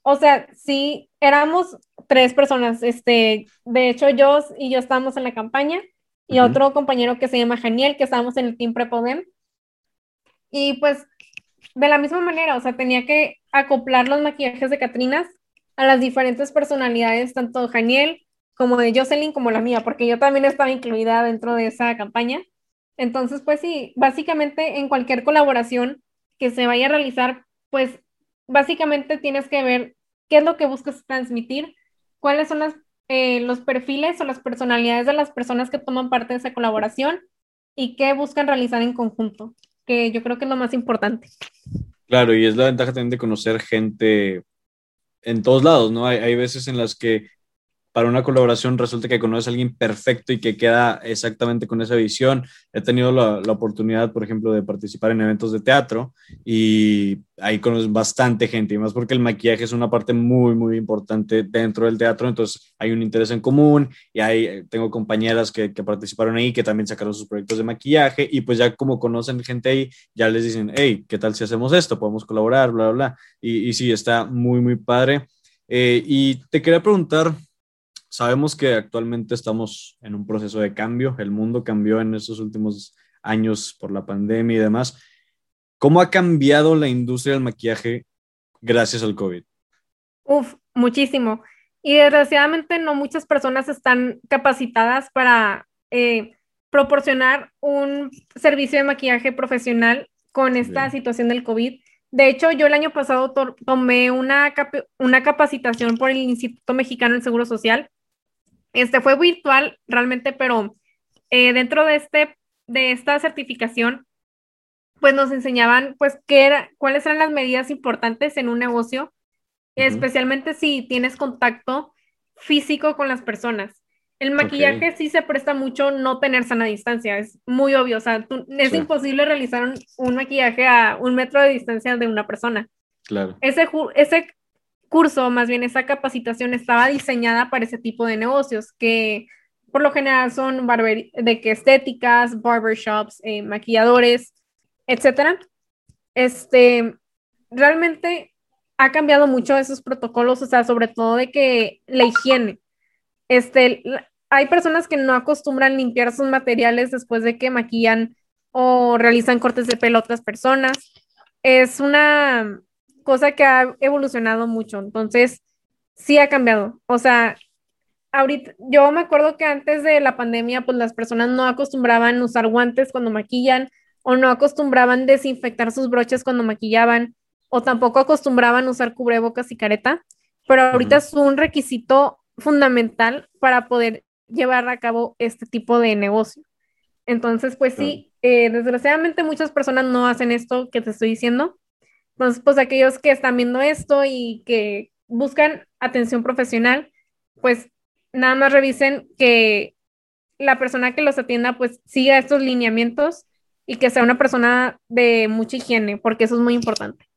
o sea, sí, éramos tres personas. Este, de hecho, yo y yo estábamos en la campaña y otro compañero que se llama Janiel, que estábamos en el Team Prepodem. Y pues, de la misma manera, o sea, tenía que acoplar los maquillajes de Catrinas a las diferentes personalidades, tanto Janiel como de Jocelyn como la mía, porque yo también estaba incluida dentro de esa campaña. Entonces, pues sí, básicamente en cualquier colaboración que se vaya a realizar, pues básicamente tienes que ver qué es lo que buscas transmitir, cuáles son las, eh, los perfiles o las personalidades de las personas que toman parte de esa colaboración y qué buscan realizar en conjunto, que yo creo que es lo más importante. Claro, y es la ventaja también de conocer gente en todos lados, ¿no? Hay, hay veces en las que para una colaboración resulta que conoces a alguien perfecto y que queda exactamente con esa visión. He tenido la, la, oportunidad, por ejemplo, de participar en eventos de teatro y ahí conoces bastante gente, y más porque el maquillaje es una parte muy, muy importante dentro del teatro, entonces hay un interés en común y hay, tengo compañeras que, que participaron ahí que también sacaron sus proyectos de maquillaje y pues ya como conocen gente ahí, ya les dicen, hey, ¿qué tal si hacemos esto? Podemos colaborar, bla, bla, bla. Y, y sí, está muy, muy padre. Eh, y te quería preguntar, Sabemos que actualmente estamos en un proceso de cambio, el mundo cambió en estos últimos años por la pandemia y demás. ¿Cómo ha cambiado la industria del maquillaje gracias al COVID? Uf, muchísimo. Y desgraciadamente no muchas personas están capacitadas para eh, proporcionar un servicio de maquillaje profesional con esta situación del COVID. De hecho, yo el año pasado tomé una, una capacitación por el Instituto Mexicano del Seguro Social este fue virtual realmente, pero eh, dentro de, este, de esta certificación, pues nos enseñaban pues qué era, cuáles eran las medidas importantes en un negocio, especialmente si tienes contacto físico con las personas. El maquillaje sí se presta mucho no tener sana distancia, es muy obvio, o sea, es imposible realizar un, un, maquillaje a un metro de distancia de una persona. Claro. Ese, ese curso, más bien esa capacitación estaba diseñada para ese tipo de negocios que por lo general son de que estéticas, barbershops, eh, maquilladores, etcétera. Este, realmente ha cambiado mucho esos protocolos, o sea, sobre todo de que la higiene. Este, hay personas que no acostumbran limpiar sus materiales después de que maquillan o realizan cortes de pelo a otras personas. Es una cosa que ha evolucionado mucho. Entonces, sí ha cambiado. O sea, ahorita, yo me acuerdo que antes de la pandemia, pues las personas no acostumbraban usar guantes cuando maquillan o no acostumbraban desinfectar sus broches cuando maquillaban o tampoco acostumbraban usar cubrebocas y careta, pero ahorita es un requisito fundamental para poder llevar a cabo este tipo de negocio. Entonces, pues sí, eh, desgraciadamente muchas personas no hacen esto que te estoy diciendo entonces, pues aquellos que están viendo esto y que buscan atención profesional, pues nada más revisen que la persona que los atienda pues siga estos lineamientos y que sea una persona de mucha higiene, porque eso es muy importante.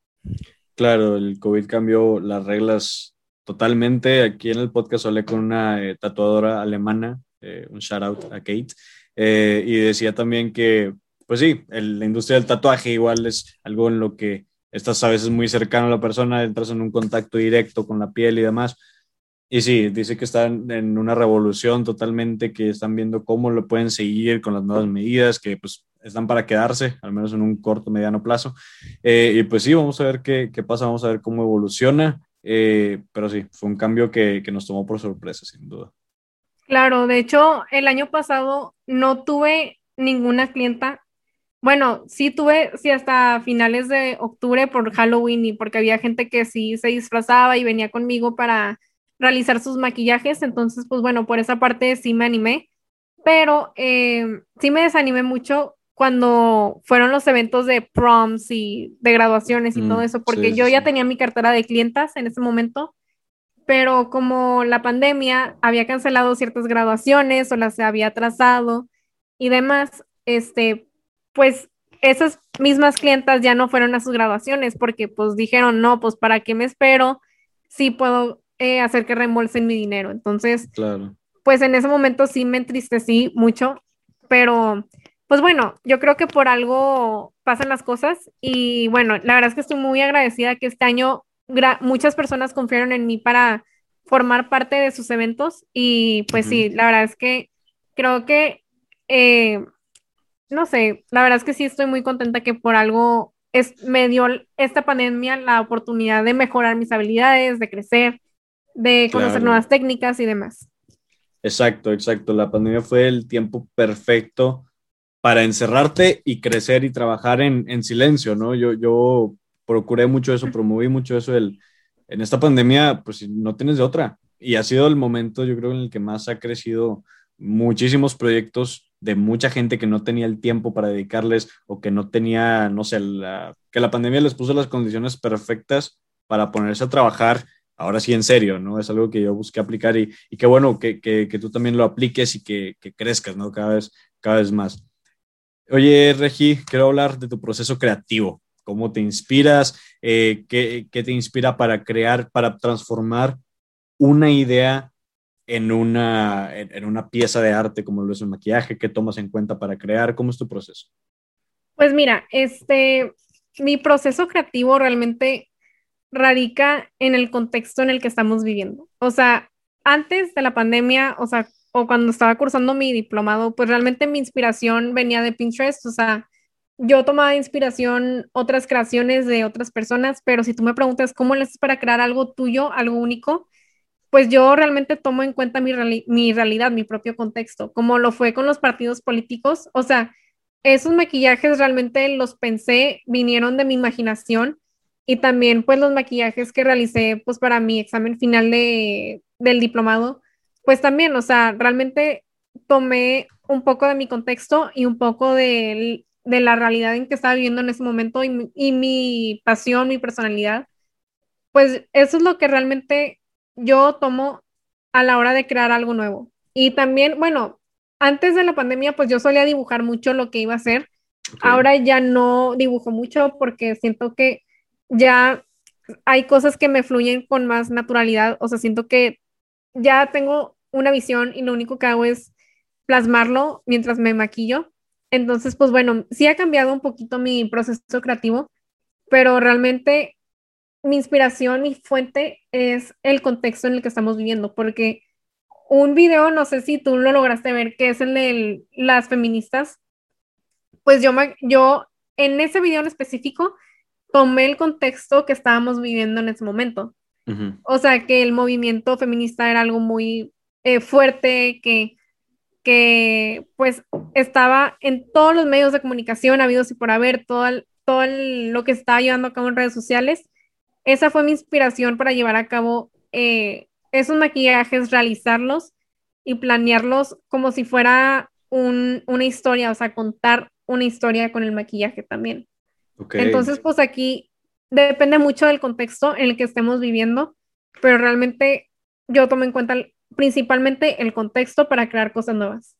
Claro, el COVID cambió las reglas totalmente. Aquí en el podcast hablé con una eh, tatuadora alemana, eh, un shout out a Kate, eh, y decía también que, pues sí, la industria del tatuaje igual es algo en lo que estás a veces muy cercano a la persona, entras en un contacto directo con la piel y demás. Y sí, dice que están en una revolución totalmente, que están viendo cómo lo pueden seguir con las nuevas medidas, que pues están para quedarse, al menos en un corto, mediano plazo. Eh, y pues sí, vamos a ver qué, qué, pasa, vamos a ver cómo evoluciona. Eh, pero sí, fue un cambio que, que nos tomó por sorpresa, sin duda. Claro, de hecho, el año pasado no tuve ninguna clienta. Bueno, sí tuve, sí, hasta finales de octubre por Halloween y porque había gente que sí se disfrazaba y venía conmigo para realizar sus maquillajes. Entonces, pues bueno, por esa parte sí me animé, pero eh, sí me desanimé mucho cuando fueron los eventos de proms y de graduaciones y todo mm, eso, porque yo ya tenía mi cartera de clientas en ese momento pero como la pandemia había cancelado ciertas graduaciones o las había atrasado y demás, este, pues esas mismas clientas ya no fueron a sus graduaciones porque pues dijeron, no, pues para qué me espero si puedo eh, hacer que reembolsen mi dinero. Entonces, claro. pues en ese momento sí me entristecí mucho, pero pues bueno, yo creo que por algo pasan las cosas y bueno, la verdad es que estoy muy agradecida que este año muchas personas confiaron en mí para formar parte de sus eventos y pues sí, la verdad es que creo que, eh, no sé, la verdad es que sí estoy muy contenta que por algo es, me dio esta pandemia la oportunidad de mejorar mis habilidades, de crecer, de conocer nuevas técnicas y demás. Exacto, exacto. La pandemia fue el tiempo perfecto para encerrarte y crecer y trabajar en, en silencio, ¿no? Yo, yo procuré mucho eso, promoví mucho eso. El, en esta pandemia, pues no tienes de otra. Y ha sido el momento, yo creo, en el que más ha crecido muchísimos proyectos de mucha gente que no tenía el tiempo para dedicarles o que no tenía, no sé, que la pandemia les puso las condiciones perfectas para ponerse a trabajar ahora sí en serio, ¿no? Es algo que yo busqué aplicar y, y qué bueno que, que, que, tú también lo apliques y que, que crezcas, ¿no? Cada vez, cada vez más. Oye, Regi, quiero hablar de tu proceso creativo cómo te inspiras, eh, qué, te inspira para crear, para transformar una idea en una, en, una pieza de arte como lo es el maquillaje, qué tomas en cuenta para crear, cómo es tu proceso. Pues mira, este, mi proceso creativo realmente radica en el contexto en el que estamos viviendo. O sea, antes de la pandemia, o sea, o cuando estaba cursando mi diplomado, pues realmente mi inspiración venía de Pinterest, o sea, yo tomaba inspiración otras creaciones de otras personas, pero si tú me preguntas cómo le haces para crear algo tuyo, algo único, pues yo realmente tomo en cuenta mi, mi realidad, mi propio contexto, como lo fue con los partidos políticos. O sea, esos maquillajes realmente los pensé, vinieron de mi imaginación y también pues los maquillajes que realicé pues para mi examen final de, del diplomado, pues también, o sea, realmente tomé un poco de mi contexto y un poco del de la realidad en que estaba viviendo en ese momento y, mi pasión, mi personalidad, pues eso es lo que realmente yo tomo a la hora de crear algo nuevo. Y también, bueno, antes de la pandemia, pues yo solía dibujar mucho lo que iba a hacer. Ahora ya no dibujo mucho porque siento que ya hay cosas que me fluyen con más naturalidad. O sea, siento que ya tengo una visión y lo único que hago es plasmarlo mientras me maquillo. Entonces, pues bueno, sí ha cambiado un poquito mi proceso creativo, pero realmente mi inspiración, mi fuente es el contexto en el que estamos viviendo, porque un video, no sé si tú lo lograste ver, que es el de las feministas, pues yo, yo en ese video en específico tomé el contexto que estábamos viviendo en ese momento. O sea, que el movimiento feminista era algo muy eh, fuerte, que que pues estaba en todos los medios de comunicación habidos y por haber, todo, todo lo que estaba llevando a cabo en redes sociales. Esa fue mi inspiración para llevar a cabo eh, esos maquillajes, realizarlos y planearlos como si fuera una historia, o sea, contar una historia con el maquillaje también. Entonces, pues aquí depende mucho del contexto en el que estemos viviendo, pero realmente yo tomo en cuenta principalmente el contexto para crear cosas nuevas.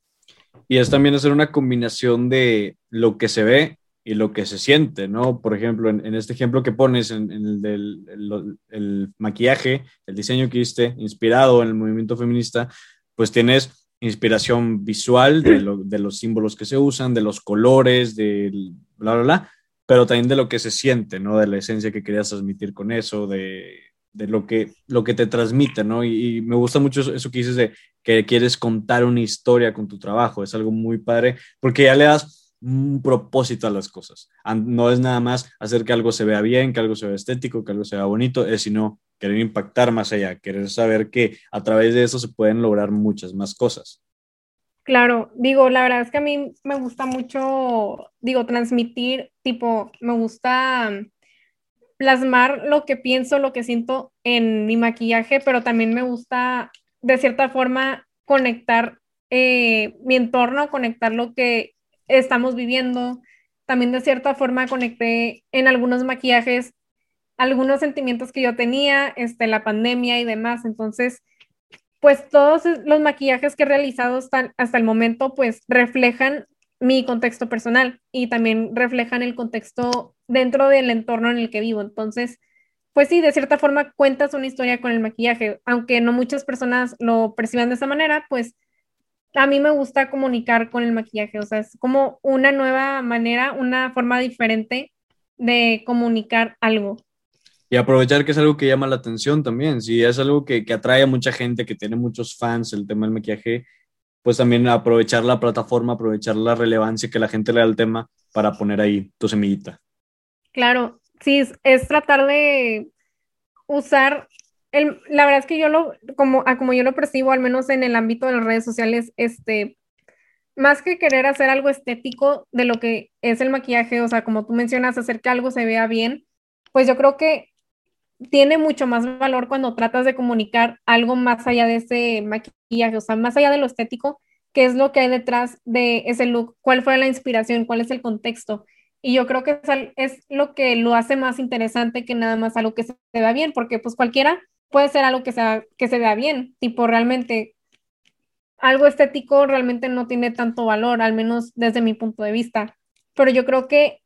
Y es también hacer una combinación de lo que se ve y lo que se siente, ¿no? Por ejemplo, en, este ejemplo que pones, en, el del el, maquillaje, el diseño que hiciste, inspirado en el movimiento feminista, pues tienes inspiración visual de, los símbolos que se usan, de los colores, de bla, bla, bla, pero también de lo que se siente, ¿no? De la esencia que querías transmitir con eso, de, de lo, que, lo que te transmite, ¿no? Y, me gusta mucho eso, que dices de que quieres contar una historia con tu trabajo, es algo muy padre, porque ya le das un propósito a las cosas. No es nada más hacer que algo se vea bien, que algo se vea estético, que algo se vea bonito, es sino querer impactar más allá, querer saber que a través de eso se pueden lograr muchas más cosas. Claro, digo, la verdad es que a mí me gusta mucho, digo, transmitir, tipo, me gusta plasmar lo que pienso, lo que siento en mi maquillaje, pero también me gusta, de cierta forma, conectar eh, mi entorno, conectar lo que estamos viviendo. También de cierta forma conecté en algunos maquillajes algunos sentimientos que yo tenía, este, la pandemia y demás. Entonces, pues todos los maquillajes que he realizado hasta, el momento, pues reflejan mi contexto personal y también reflejan el contexto dentro del entorno en el que vivo. Entonces, pues sí, de cierta forma cuentas una historia con el maquillaje, aunque no muchas personas lo perciban de esa manera, pues a mí me gusta comunicar con el maquillaje, o sea, es como una nueva manera, una forma diferente de comunicar algo. Y aprovechar que es algo que llama la atención también. Si es algo que, que atrae a mucha gente, que tiene muchos fans, el tema del maquillaje, pues también aprovechar la plataforma, aprovechar la relevancia que la gente le da al tema para poner ahí tu semillita. Claro, sí, es, tratar de usar, el, la verdad es que yo lo, como, como yo lo percibo, al menos en el ámbito de las redes sociales, este, más que querer hacer algo estético de lo que es el maquillaje, o sea, como tú mencionas, hacer que algo se vea bien, pues yo creo que tiene mucho más valor cuando tratas de comunicar algo más allá de ese maquillaje, o sea, más allá de lo estético, qué es lo que hay detrás de ese look, cuál fue la inspiración, cuál es el contexto. Y yo creo que es, lo que lo hace más interesante que nada más algo que se vea bien, porque pues cualquiera puede ser algo que, sea, que se vea bien, tipo realmente algo estético realmente no tiene tanto valor, al menos desde mi punto de vista. Pero yo creo que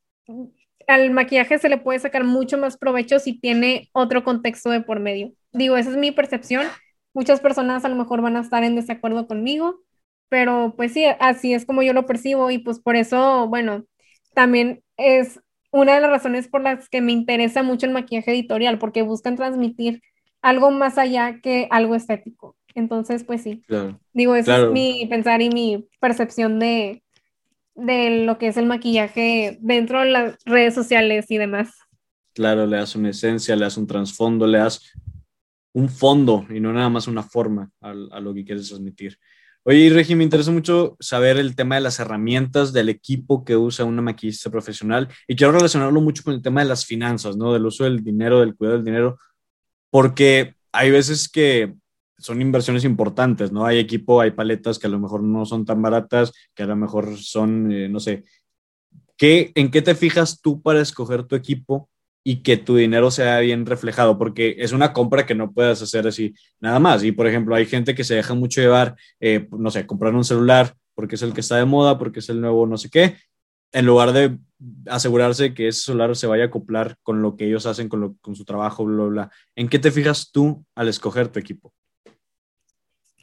al maquillaje se le puede sacar mucho más provecho si tiene otro contexto de por medio. Digo, esa es mi percepción. Muchas personas a lo mejor van a estar en desacuerdo conmigo, pero pues sí, así es como yo lo percibo y pues por eso, bueno, también es una de las razones por las que me interesa mucho el maquillaje editorial, porque buscan transmitir algo más allá que algo estético. Entonces, pues sí. Digo, eso es mi pensar y mi percepción de, de lo que es el maquillaje dentro de las redes sociales y demás. Claro, le das una esencia, le das un trasfondo, le das un fondo y no nada más una forma a, lo que quieres transmitir. Oye, Regi, me interesa mucho saber el tema de las herramientas del equipo que usa una maquillista profesional y quiero relacionarlo mucho con el tema de las finanzas, ¿no? Del uso del dinero, del cuidado del dinero, porque hay veces que son inversiones importantes, ¿no? Hay equipo, hay paletas que a lo mejor no son tan baratas, que a lo mejor son, eh, no sé, ¿qué, ¿en qué te fijas tú para escoger tu equipo y que tu dinero sea bien reflejado? Porque es una compra que no puedes hacer así nada más. Y por ejemplo, hay gente que se deja mucho llevar, eh, no sé, comprar un celular porque es el que está de moda, porque es el nuevo no sé qué, en lugar de asegurarse que ese celular se vaya a acoplar con lo que ellos hacen, con, lo, con su trabajo, bla, bla. ¿En qué te fijas tú al escoger tu equipo?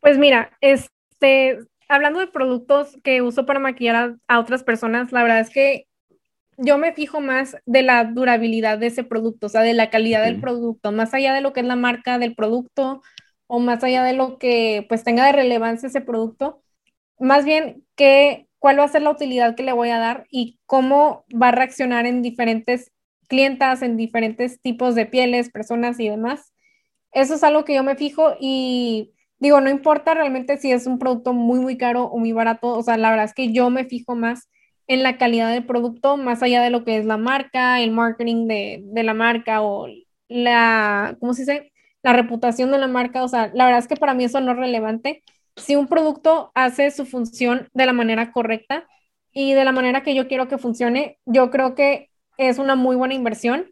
Pues mira, este, hablando de productos que uso para maquillar a, otras personas, la verdad es que yo me fijo más de la durabilidad de ese producto, o sea, de la calidad del producto, más allá de lo que es la marca del producto o más allá de lo que pues tenga de relevancia ese producto, más bien que cuál va a ser la utilidad que le voy a dar y cómo va a reaccionar en diferentes clientas, en diferentes tipos de pieles, personas y demás. Eso es algo que yo me fijo y Digo, no importa realmente si es un producto muy, muy caro o muy barato, o sea, la verdad es que yo me fijo más en la calidad del producto, más allá de lo que es la marca, el marketing de, de la marca o la, ¿cómo se dice? La reputación de la marca, o sea, la verdad es que para mí eso no es relevante. Si un producto hace su función de la manera correcta y de la manera que yo quiero que funcione, yo creo que es una muy buena inversión,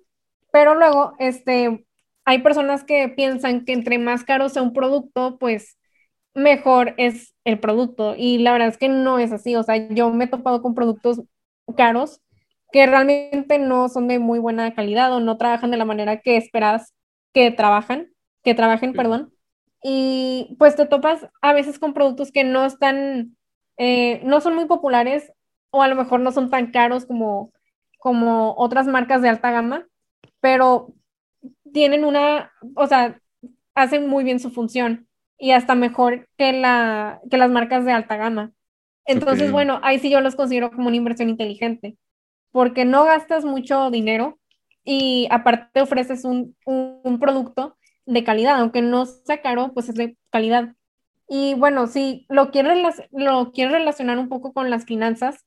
pero luego, este, hay personas que piensan que entre más caro sea un producto, pues mejor es el producto. Y la verdad es que no es así. O sea, yo me he topado con productos caros que realmente no son de muy buena calidad o no trabajan de la manera que esperas que trabajan, que trabajen, perdón. Y pues te topas a veces con productos que no están, eh, no son muy populares o a lo mejor no son tan caros como, como otras marcas de alta gama, pero tienen una, o sea, hacen muy bien su función y hasta mejor que, la, que las marcas de alta gama. Entonces, bueno, ahí sí yo los considero como una inversión inteligente, porque no gastas mucho dinero y aparte ofreces un, un, producto de calidad, aunque no sea caro, pues es de calidad. Y bueno, si lo quieres, lo quieres relacionar un poco con las finanzas,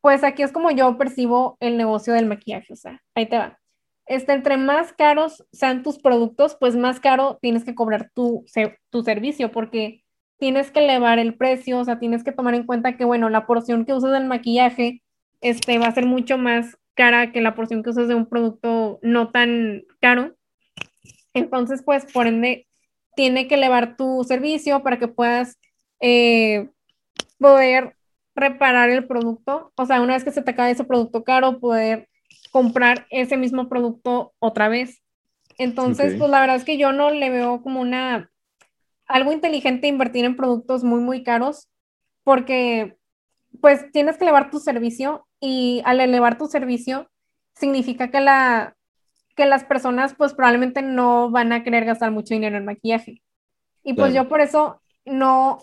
pues aquí es como yo percibo el negocio del maquillaje, o sea, ahí te va. Este, entre más caros sean tus productos, pues más caro tienes que cobrar tu, tu servicio, porque tienes que elevar el precio, o sea, tienes que tomar en cuenta que, bueno, la porción que usas del maquillaje este, va a ser mucho más cara que la porción que usas de un producto no tan caro. Entonces, pues, por ende, tiene que elevar tu servicio para que puedas eh, poder reparar el producto. O sea, una vez que se te acabe ese producto caro, poder comprar ese mismo producto otra vez. Entonces, pues la verdad es que yo no le veo como una algo inteligente invertir en productos muy, muy caros, porque pues tienes que elevar tu servicio y al elevar tu servicio significa que, la, que las personas pues probablemente no van a querer gastar mucho dinero en maquillaje. Y pues yo por eso no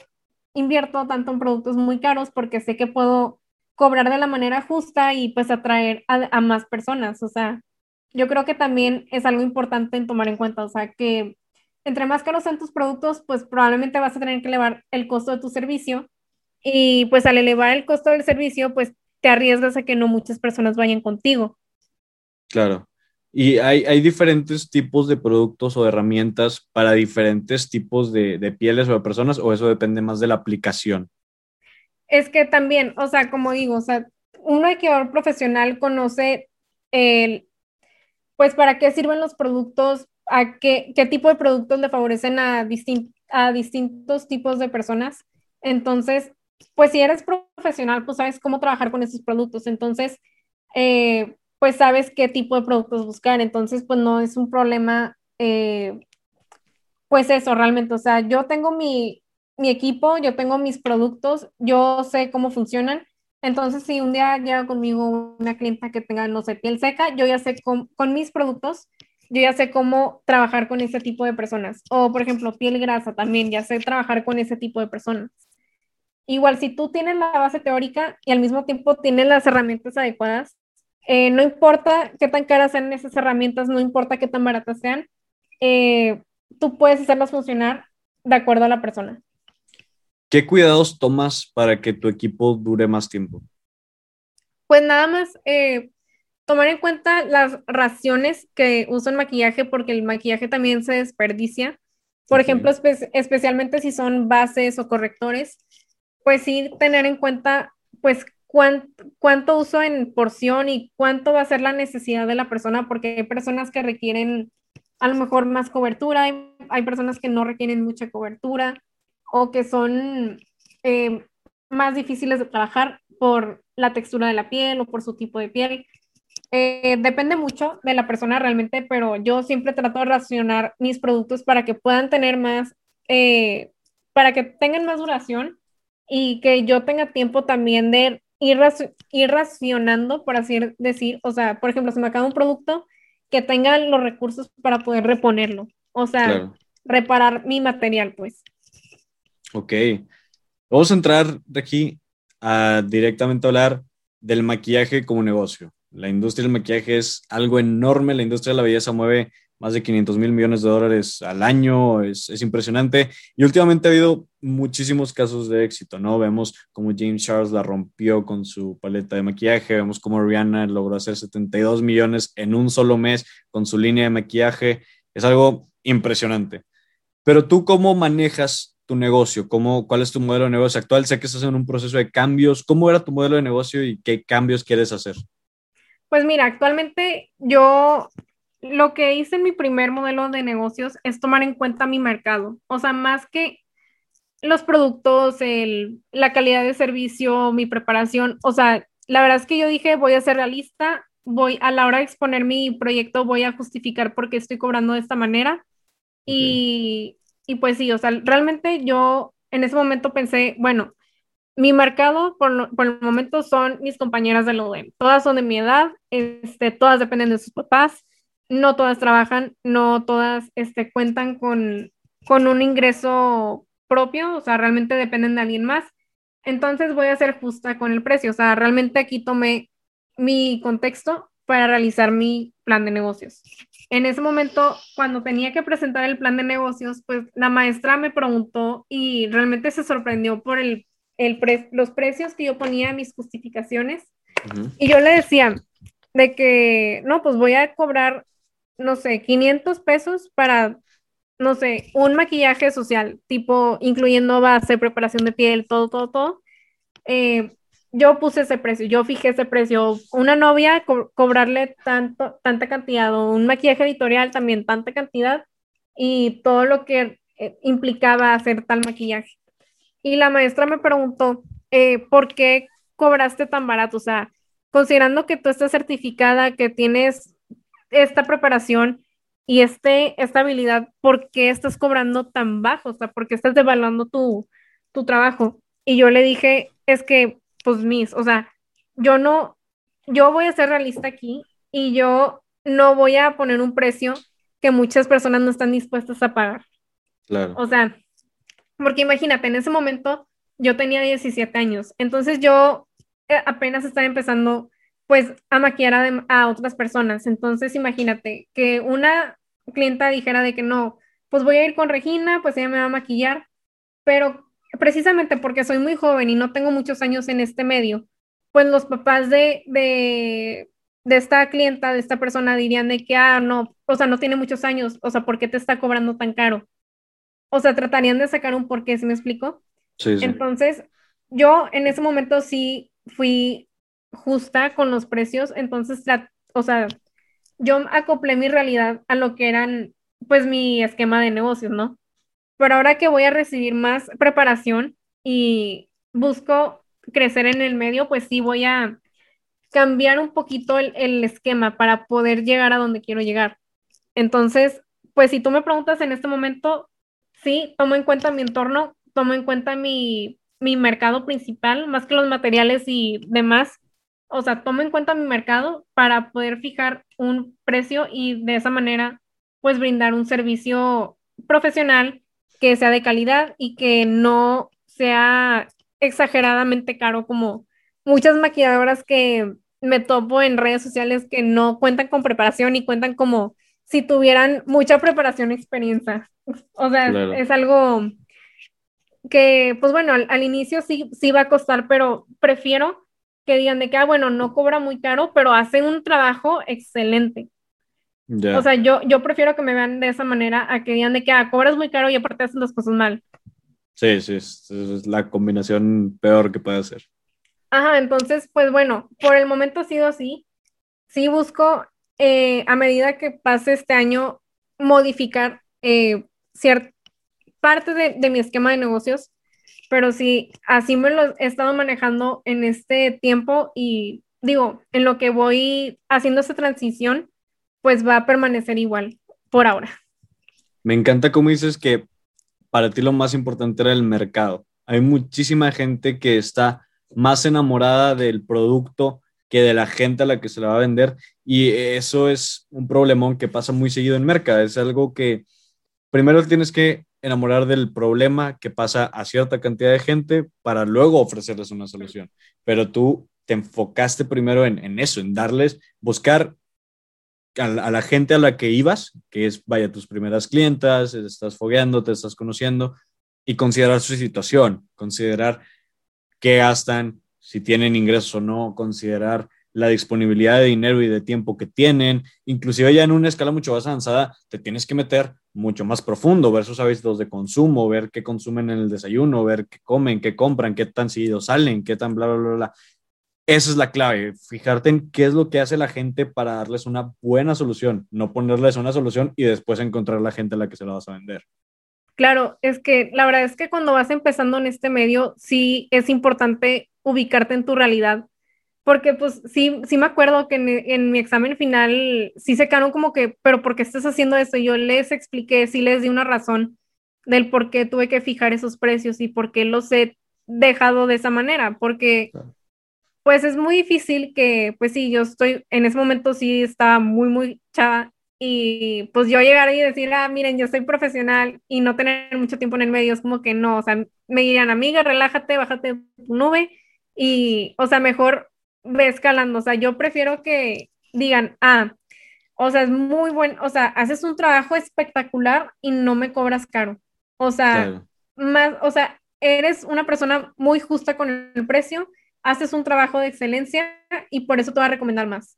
invierto tanto en productos muy caros porque sé que puedo cobrar de la manera justa y pues atraer a, a más personas. O sea, yo creo que también es algo importante en tomar en cuenta, o sea, que entre más caros sean tus productos, pues probablemente vas a tener que elevar el costo de tu servicio y pues al elevar el costo del servicio, pues te arriesgas a que no muchas personas vayan contigo. Claro. Y hay, hay diferentes tipos de productos o herramientas para diferentes tipos de, de pieles o de personas, o eso depende más de la aplicación. Es que también, o sea, como digo, o sea, un maquillador profesional conoce el, pues para qué sirven los productos, a qué, qué tipo de productos le favorecen a, a distintos tipos de personas. Entonces, pues si eres profesional, pues sabes cómo trabajar con esos productos. Entonces, eh, pues sabes qué tipo de productos buscar. Entonces, pues no es un problema, eh, pues eso realmente. O sea, yo tengo mi, mi equipo, yo tengo mis productos, yo sé cómo funcionan. Entonces, si un día llega conmigo una clienta que tenga, no sé, piel seca, yo ya sé con, con mis productos yo ya sé cómo trabajar con ese tipo de personas. O, por ejemplo, piel grasa también, ya sé trabajar con ese tipo de personas. Igual, si tú tienes la base teórica y al mismo tiempo tienes las herramientas adecuadas, eh, no importa qué tan caras sean esas herramientas, no importa qué tan baratas sean, eh, tú puedes hacerlas funcionar de acuerdo a la persona. ¿Qué cuidados tomas para que tu equipo dure más tiempo? Pues nada más, eh, tomar en cuenta las raciones que uso en maquillaje, porque el maquillaje también se desperdicia. Por ejemplo, especialmente si son bases o correctores, pues sí tener en cuenta, pues, cuánto uso en porción y cuánto va a ser la necesidad de la persona, porque hay personas que requieren a lo mejor más cobertura, hay, hay personas que no requieren mucha cobertura o que son eh, más difíciles de trabajar por la textura de la piel o por su tipo de piel. Eh, depende mucho de la persona realmente, pero yo siempre trato de racionar mis productos para que puedan tener más, eh, para que tengan más duración y que yo tenga tiempo también de ir, ir racionando, por así decir. O sea, por ejemplo, si me acaba un producto, que tenga los recursos para poder reponerlo. O sea, reparar mi material, pues. Ok. Vamos a entrar de aquí a directamente hablar del maquillaje como negocio. La industria del maquillaje es algo enorme, la industria de la belleza mueve más de 500 mil millones de dólares al año, es, es, impresionante. Y últimamente ha habido muchísimos casos de éxito, ¿no? Vemos cómo James Charles la rompió con su paleta de maquillaje, vemos cómo Rihanna logró hacer 72 millones en un solo mes con su línea de maquillaje. Es algo impresionante. Pero tú, ¿cómo manejas tu negocio? ¿Cómo, ¿Cuál es tu modelo de negocio actual? Sé que estás en un proceso de cambios. ¿Cómo era tu modelo de negocio y qué cambios quieres hacer? Pues mira, actualmente yo lo que hice en mi primer modelo de negocios es tomar en cuenta mi mercado. O sea, más que los productos, el, la calidad de servicio, mi preparación. O sea, la verdad es que yo dije, voy a ser realista, voy a la hora de exponer mi proyecto, voy a justificar por qué estoy cobrando de esta manera. Y, y pues sí, o sea, realmente yo en ese momento pensé, bueno, mi mercado por, por, el momento son mis compañeras de ODEM. Todas son de mi edad, este, todas dependen de sus papás. No todas trabajan, no todas este, cuentan con, con un ingreso propio, o sea, realmente dependen de alguien más. Entonces voy a ser justa con el precio, o sea, realmente aquí tomé mi contexto para realizar mi plan de negocios. En ese momento, cuando tenía que presentar el plan de negocios, pues la maestra me preguntó y realmente se sorprendió por el, el los precios que yo ponía en mis justificaciones. Y yo le decía de que, no, pues voy a cobrar, no sé, 500 pesos para, no sé, un maquillaje social, tipo incluyendo base, preparación de piel, todo, todo, todo. Eh, yo puse ese precio, yo fijé ese precio. Una novia, cobrarle tanto, tanta cantidad, o un maquillaje editorial también tanta cantidad, y todo lo que eh, implicaba hacer tal maquillaje. Y la maestra me preguntó, eh, ¿por qué cobraste tan barato? O sea, considerando que tú estás certificada, que tienes esta preparación y este, esta habilidad, ¿por qué estás cobrando tan bajo? O sea, ¿por qué estás devaluando tu, tu trabajo? Y yo le dije, es que pues mis, o sea, yo no, yo voy a ser realista aquí y yo no voy a poner un precio que muchas personas no están dispuestas a pagar. Claro. O sea, porque imagínate, en ese momento yo tenía 17 años, entonces yo eh, apenas estaba empezando pues a maquillar a, a, otras personas. Entonces imagínate que una clienta dijera de que no, pues voy a ir con Regina, pues ella me va a maquillar, pero precisamente porque soy muy joven y no tengo muchos años en este medio, pues los papás de, de, esta clienta, de esta persona dirían de que, ah, no, o sea, no tiene muchos años, o sea, ¿por qué te está cobrando tan caro? O sea, tratarían de sacar un porqué, ¿sí me explico? Sí, Entonces, yo en ese momento sí fui justa con los precios, entonces, o sea, yo acoplé mi realidad a lo que eran, pues, mi esquema de negocios, ¿no? pero ahora que voy a recibir más preparación y busco crecer en el medio, pues sí voy a cambiar un poquito el, esquema para poder llegar a donde quiero llegar. Entonces, pues si tú me preguntas en este momento, sí, tomo en cuenta mi entorno, tomo en cuenta mi, mi mercado principal, más que los materiales y demás. O sea, tomo en cuenta mi mercado para poder fijar un precio y de esa manera, pues brindar un servicio profesional que sea de calidad y que no sea exageradamente caro como muchas maquilladoras que me topo en redes sociales que no cuentan con preparación y cuentan como si tuvieran mucha preparación y experiencia. O sea, es algo que, pues bueno, al, inicio sí, sí va a costar, pero prefiero que digan de que, ah, bueno, no cobra muy caro, pero hace un trabajo excelente. O sea, yo, yo prefiero que me vean de esa manera a que digan de que ah, cobras muy caro y aparte hacen las cosas mal. Sí, sí, es, es la combinación peor que puede hacer. Ajá, entonces, pues bueno, por el momento ha sido así. Sí busco, eh, a medida que pase este año, modificar eh, cierta parte de, de mi esquema de negocios, pero sí, así me lo he estado manejando en este tiempo y digo, en lo que voy haciendo esta transición, pues va a permanecer igual por ahora. Me encanta cómo dices que para ti lo más importante era el mercado. Hay muchísima gente que está más enamorada del producto que de la gente a la que se la va a vender y eso es un problemón que pasa muy seguido en mercado. Es algo que primero tienes que enamorar del problema que pasa a cierta cantidad de gente para luego ofrecerles una solución. Pero tú te enfocaste primero en, en eso, en darles, buscar a, la gente a la que ibas, que es, vaya, tus primeras clientas, estás fogueando, te estás conociendo, y considerar su situación, considerar qué gastan, si tienen ingresos o no, considerar la disponibilidad de dinero y de tiempo que tienen, inclusive ya en una escala mucho más avanzada, te tienes que meter mucho más profundo, ver sus hábitos de consumo, ver qué consumen en el desayuno, ver qué comen, qué compran, qué tan seguido salen, qué tan bla, bla, bla, bla. Esa es la clave, fijarte en qué es lo que hace la gente para darles una buena solución, no ponerles una solución y después encontrar la gente a la que se la vas a vender. Claro, es que la verdad es que cuando vas empezando en este medio, sí es importante ubicarte en tu realidad, porque pues sí, sí me acuerdo que en, mi examen final sí se quedaron como que, pero ¿por qué estás haciendo eso? Yo les expliqué, sí les di una razón del por qué tuve que fijar esos precios y por qué los he dejado de esa manera, porque pues es muy difícil que, pues sí, yo estoy, en ese momento sí estaba muy, muy chava y pues yo llegar y decir, ah, miren, yo soy profesional y no tener mucho tiempo en el medio, es como que no, o sea, me dirían, amiga, relájate, bájate tu nube y, o sea, mejor ve escalando, o sea, yo prefiero que digan, ah, o sea, es muy bueno, o sea, haces un trabajo espectacular y no me cobras caro, o sea, más, o sea, eres una persona muy justa con el precio, haces un trabajo de excelencia y por eso te voy a recomendar más.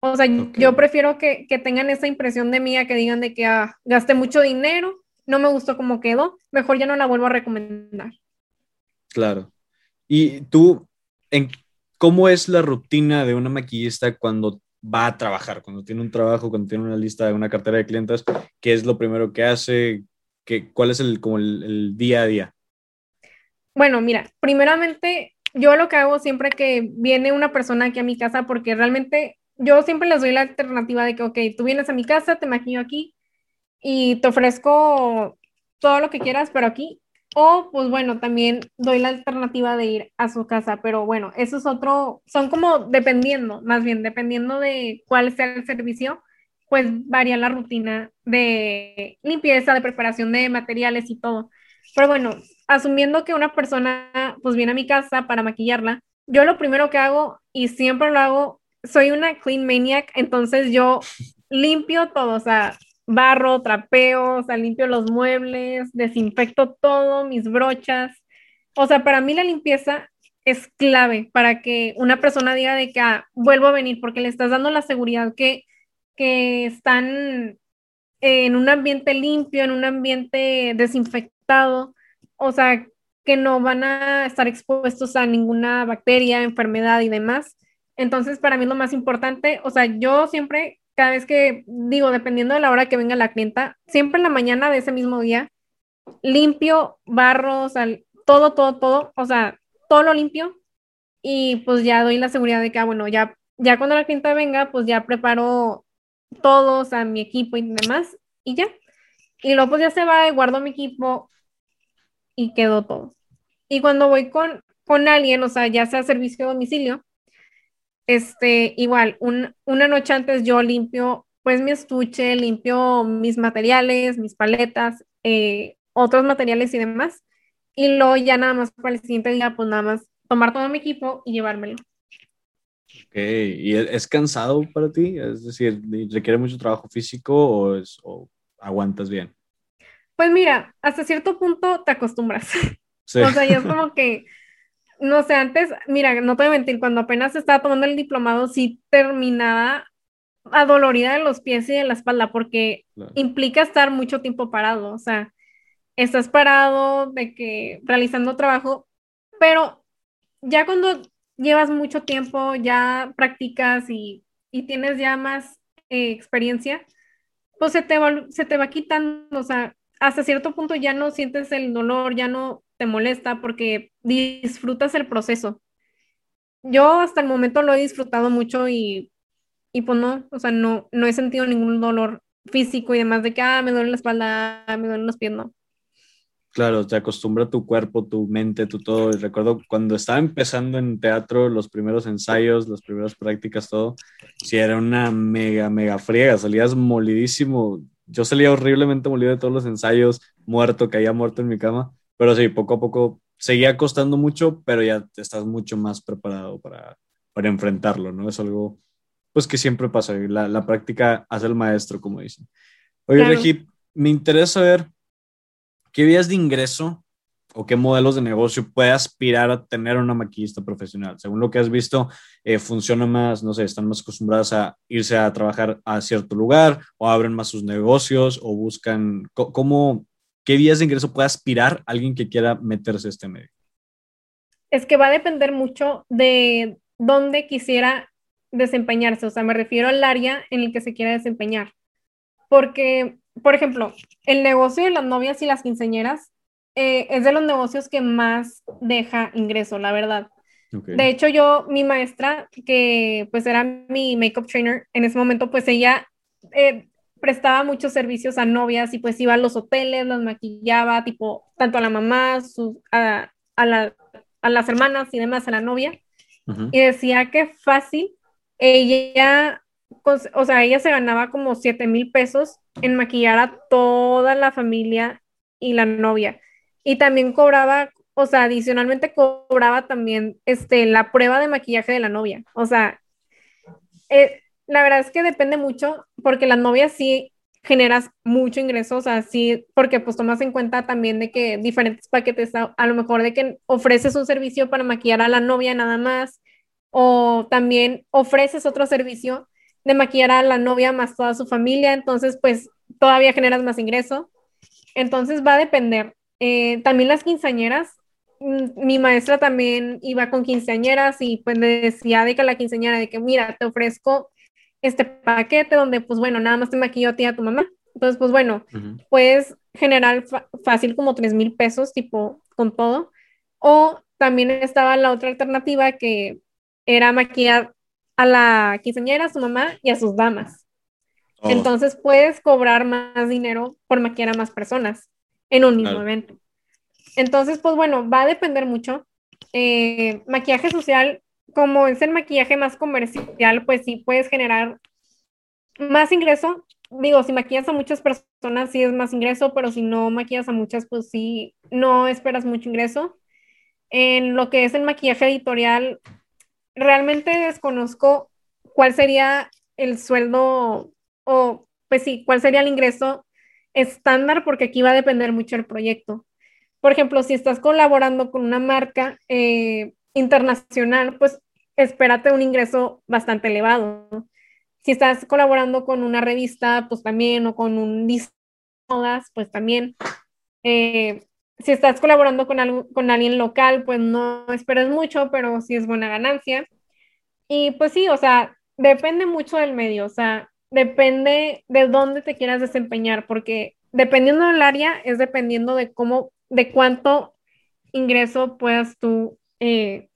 O sea, yo prefiero que, tengan esa impresión de mí a que digan de que ah, gasté mucho dinero, no me gustó cómo quedó, mejor ya no la vuelvo a recomendar. Claro. ¿Y tú, en, cómo es la rutina de una maquillista cuando va a trabajar, cuando tiene un trabajo, cuando tiene una lista una cartera de clientes? ¿Qué es lo primero que hace? ¿Qué, ¿Cuál es el, como el día a día? Bueno, mira, primeramente yo lo que hago siempre que viene una persona aquí a mi casa, porque realmente yo siempre les doy la alternativa de que, ok, tú vienes a mi casa, te maquillo aquí y te ofrezco todo lo que quieras, pero aquí. O, pues bueno, también doy la alternativa de ir a su casa, pero bueno, eso es otro, son como dependiendo, más bien, dependiendo de cuál sea el servicio, pues varía la rutina de limpieza, de preparación de materiales y todo. Pero bueno, asumiendo que una persona pues viene a mi casa para maquillarla, yo lo primero que hago, y siempre lo hago, soy una clean maniac, entonces yo limpio todo, o sea, barro, trapeo, o sea, limpio los muebles, desinfecto todo, mis brochas. O sea, para mí la limpieza es clave para que una persona diga de que ah, vuelvo a venir porque le estás dando la seguridad que, que están en un ambiente limpio, en un ambiente desinfectado, o sea, que no van a estar expuestos a ninguna bacteria, enfermedad y demás. Entonces, para mí lo más importante, o sea, yo siempre, cada vez que digo, dependiendo de la hora que venga la clienta, siempre en la mañana de ese mismo día, limpio, barro, todo, todo, todo, o sea, todo lo limpio y pues ya doy la seguridad de que, ah, bueno, ya, ya cuando la clienta venga, pues ya preparo todo, o sea, mi equipo y demás y ya. Y luego pues ya se va, guardo mi equipo y quedó todo. Y cuando voy con, con alguien, o sea, ya sea servicio de domicilio, este, igual, una noche antes yo limpio pues mi estuche, limpio mis materiales, mis paletas, eh, otros materiales y demás. Y luego ya nada más para el siguiente día, pues nada más tomar todo mi equipo y llevármelo. Ok, ¿y es, cansado para ti? Es decir, ¿requiere mucho trabajo físico o, es, o aguantas bien? Pues mira, hasta cierto punto te acostumbras. o sea, ya es como que no sé, antes, mira, no te voy a mentir, cuando apenas estaba tomando el diplomado, sí terminaba adolorida de los pies y de la espalda, porque implica estar mucho tiempo parado, o sea, estás parado de que realizando trabajo, pero ya cuando llevas mucho tiempo, ya practicas y, y tienes ya más eh, experiencia, pues se te, va, se te va quitando, o sea, hasta cierto punto ya no sientes el dolor, ya no te molesta porque disfrutas el proceso. Yo hasta el momento lo he disfrutado mucho y, y pues no, o sea, no, no he sentido ningún dolor físico y demás de que, ah, me duele la espalda, me duelen los pies, no. Claro, te acostumbra tu cuerpo, tu mente, tu todo. Y recuerdo cuando estaba empezando en teatro, los primeros ensayos, las primeras prácticas, todo, sí era una mega, mega friega, salías molidísimo. Yo salía horriblemente molido de todos los ensayos, muerto, caía muerto en mi cama. Pero sí, poco a poco seguía costando mucho, pero ya estás mucho más preparado para, para enfrentarlo, ¿no? Es algo, pues, que siempre pasa. La, la práctica hace el maestro, como dicen. Oye, Regi, me interesa ver qué vías de ingreso o qué modelos de negocio puede aspirar a tener una maquillista profesional. Según lo que has visto, eh, funciona más, no sé, están más acostumbradas a irse a trabajar a cierto lugar o abren más sus negocios o buscan, ¿cómo, ¿qué vías de ingreso puede aspirar alguien que quiera meterse a este medio? Es que va a depender mucho de dónde quisiera desempeñarse, o sea, me refiero al área en el que se quiera desempeñar. Porque, por ejemplo, el negocio de las novias y las quinceñeras eh, es de los negocios que más deja ingreso, la verdad. De hecho, yo, mi maestra, que pues era mi makeup trainer, en ese momento, pues ella eh, prestaba muchos servicios a novias y pues iba a los hoteles, los maquillaba, tipo, tanto a la mamá, a, las hermanas y demás, a la novia. Y decía que fácil, ella o sea, ella se ganaba como 7 mil pesos en maquillar a toda la familia y la novia. Y también cobraba, o sea, adicionalmente cobraba también este, la prueba de maquillaje de la novia. O sea, eh, la verdad es que depende mucho porque las novias sí generas mucho ingreso, o sea, sí, porque pues tomas en cuenta también de que diferentes paquetes, a, a, lo mejor de que ofreces un servicio para maquillar a la novia nada más, o también ofreces otro servicio de maquillar a la novia más toda su familia, entonces pues todavía generas más ingreso. Entonces va a depender. Eh, también las quinceañeras, mm, mi maestra también iba con quinceañeras y pues le decía de que la quinceañera de que mira, te ofrezco este paquete donde pues bueno, nada más te maquillo a ti y a tu mamá. Entonces pues bueno, puedes generar fácil como tres mil pesos tipo con todo. O también estaba la otra alternativa que era maquillar a la quinceañera, a su mamá y a sus damas. Oh. Entonces puedes cobrar más dinero por maquillar a más personas en un mismo evento. Entonces, pues bueno, va a depender mucho. Eh, maquillaje social, como es el maquillaje más comercial, pues sí puedes generar más ingreso. Digo, si maquillas a muchas personas, sí es más ingreso, pero si no maquillas a muchas, pues sí, no esperas mucho ingreso. En lo que es el maquillaje editorial, realmente desconozco cuál sería el sueldo o, pues sí, cuál sería el ingreso estándar, porque aquí va a depender mucho el proyecto. Por ejemplo, si estás colaborando con una marca eh, internacional, pues espérate un ingreso bastante elevado. Si estás colaborando con una revista, pues también, o con un disco pues también. Eh, si estás colaborando con, algo, con alguien local, pues no esperes mucho, pero sí es buena ganancia. Y pues sí, o sea, depende mucho del medio, o sea, depende de dónde te quieras desempeñar, porque dependiendo del área es dependiendo de cómo, de cuánto ingreso puedas tú eh,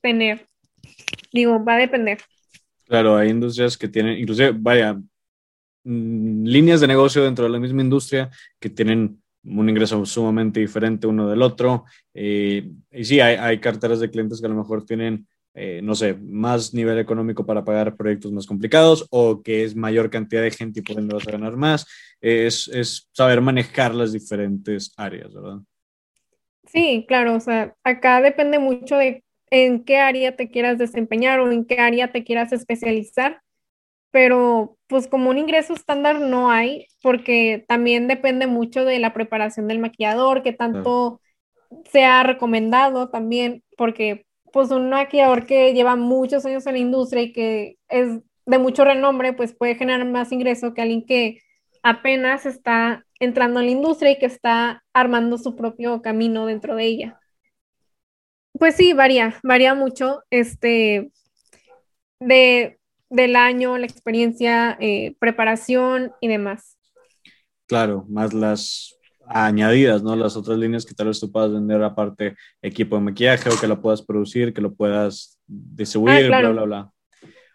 tener. Digo, va a depender. Claro, hay industrias que tienen, inclusive, vaya, mm, líneas de negocio dentro de la misma industria que tienen un ingreso sumamente diferente uno del otro. Eh, y sí, hay, carteras de clientes que a lo mejor tienen, eh, no sé, más nivel económico para pagar proyectos más complicados o que es mayor cantidad de gente y a ganar más. es, es, saber manejar las diferentes áreas, ¿verdad? Sí, claro, o sea, acá depende mucho de en qué área te quieras desempeñar o en qué área te quieras especializar pero pues como un ingreso estándar no hay, porque también depende mucho de la preparación del maquillador, que tanto se ha recomendado también, porque pues un maquillador que lleva muchos años en la industria y que es de mucho renombre, pues puede generar más ingreso que alguien que apenas está entrando en la industria y que está armando su propio camino dentro de ella. Pues sí, varía, varía mucho, este, de, del año, la experiencia, eh, preparación y demás. Claro, más las añadidas, ¿no? Las otras líneas que tal vez tú puedas vender aparte equipo de maquillaje o que lo puedas producir, que lo puedas distribuir, ah, bla, bla, bla.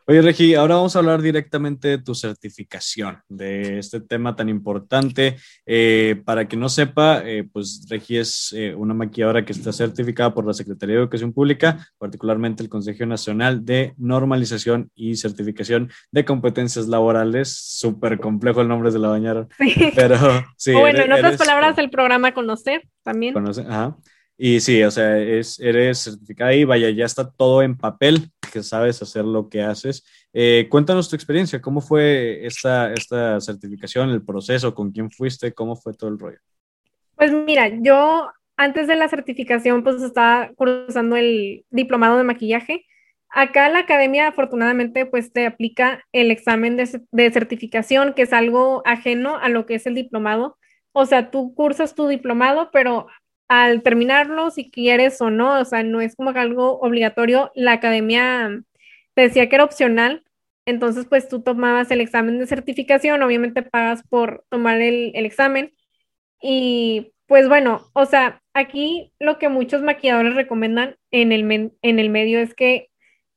Oye, Regi, ahora vamos a hablar directamente de tu certificación, de este tema tan importante. Eh, para que no sepa, eh, pues Regi es eh, una maquilladora que está certificada por la Secretaría de Educación Pública, particularmente el Consejo Nacional de Normalización y Certificación de Competencias Laborales. Súper complejo el nombre, de la bañaron. Sí. Pero sí. bueno, en otras palabras, el programa Conocer también. Conocer, ajá. Y sí, o sea, es, eres certificada y vaya, ya está todo en papel, que sabes hacer lo que haces. Eh, cuéntanos tu experiencia, ¿cómo fue esta, esta certificación, el proceso, con quién fuiste, cómo fue todo el rollo? Pues mira, yo antes de la certificación pues estaba cursando el diplomado de maquillaje. Acá la academia afortunadamente pues te aplica el examen de, de certificación, que es algo ajeno a lo que es el diplomado. O sea, tú cursas tu diplomado, pero al terminarlo, si quieres o no, o sea, no es como algo obligatorio, la academia te decía que era opcional, entonces pues tú tomabas el examen de certificación, obviamente pagas por tomar el, examen y pues bueno, o sea, aquí lo que muchos maquilladores recomiendan en el, en el medio es que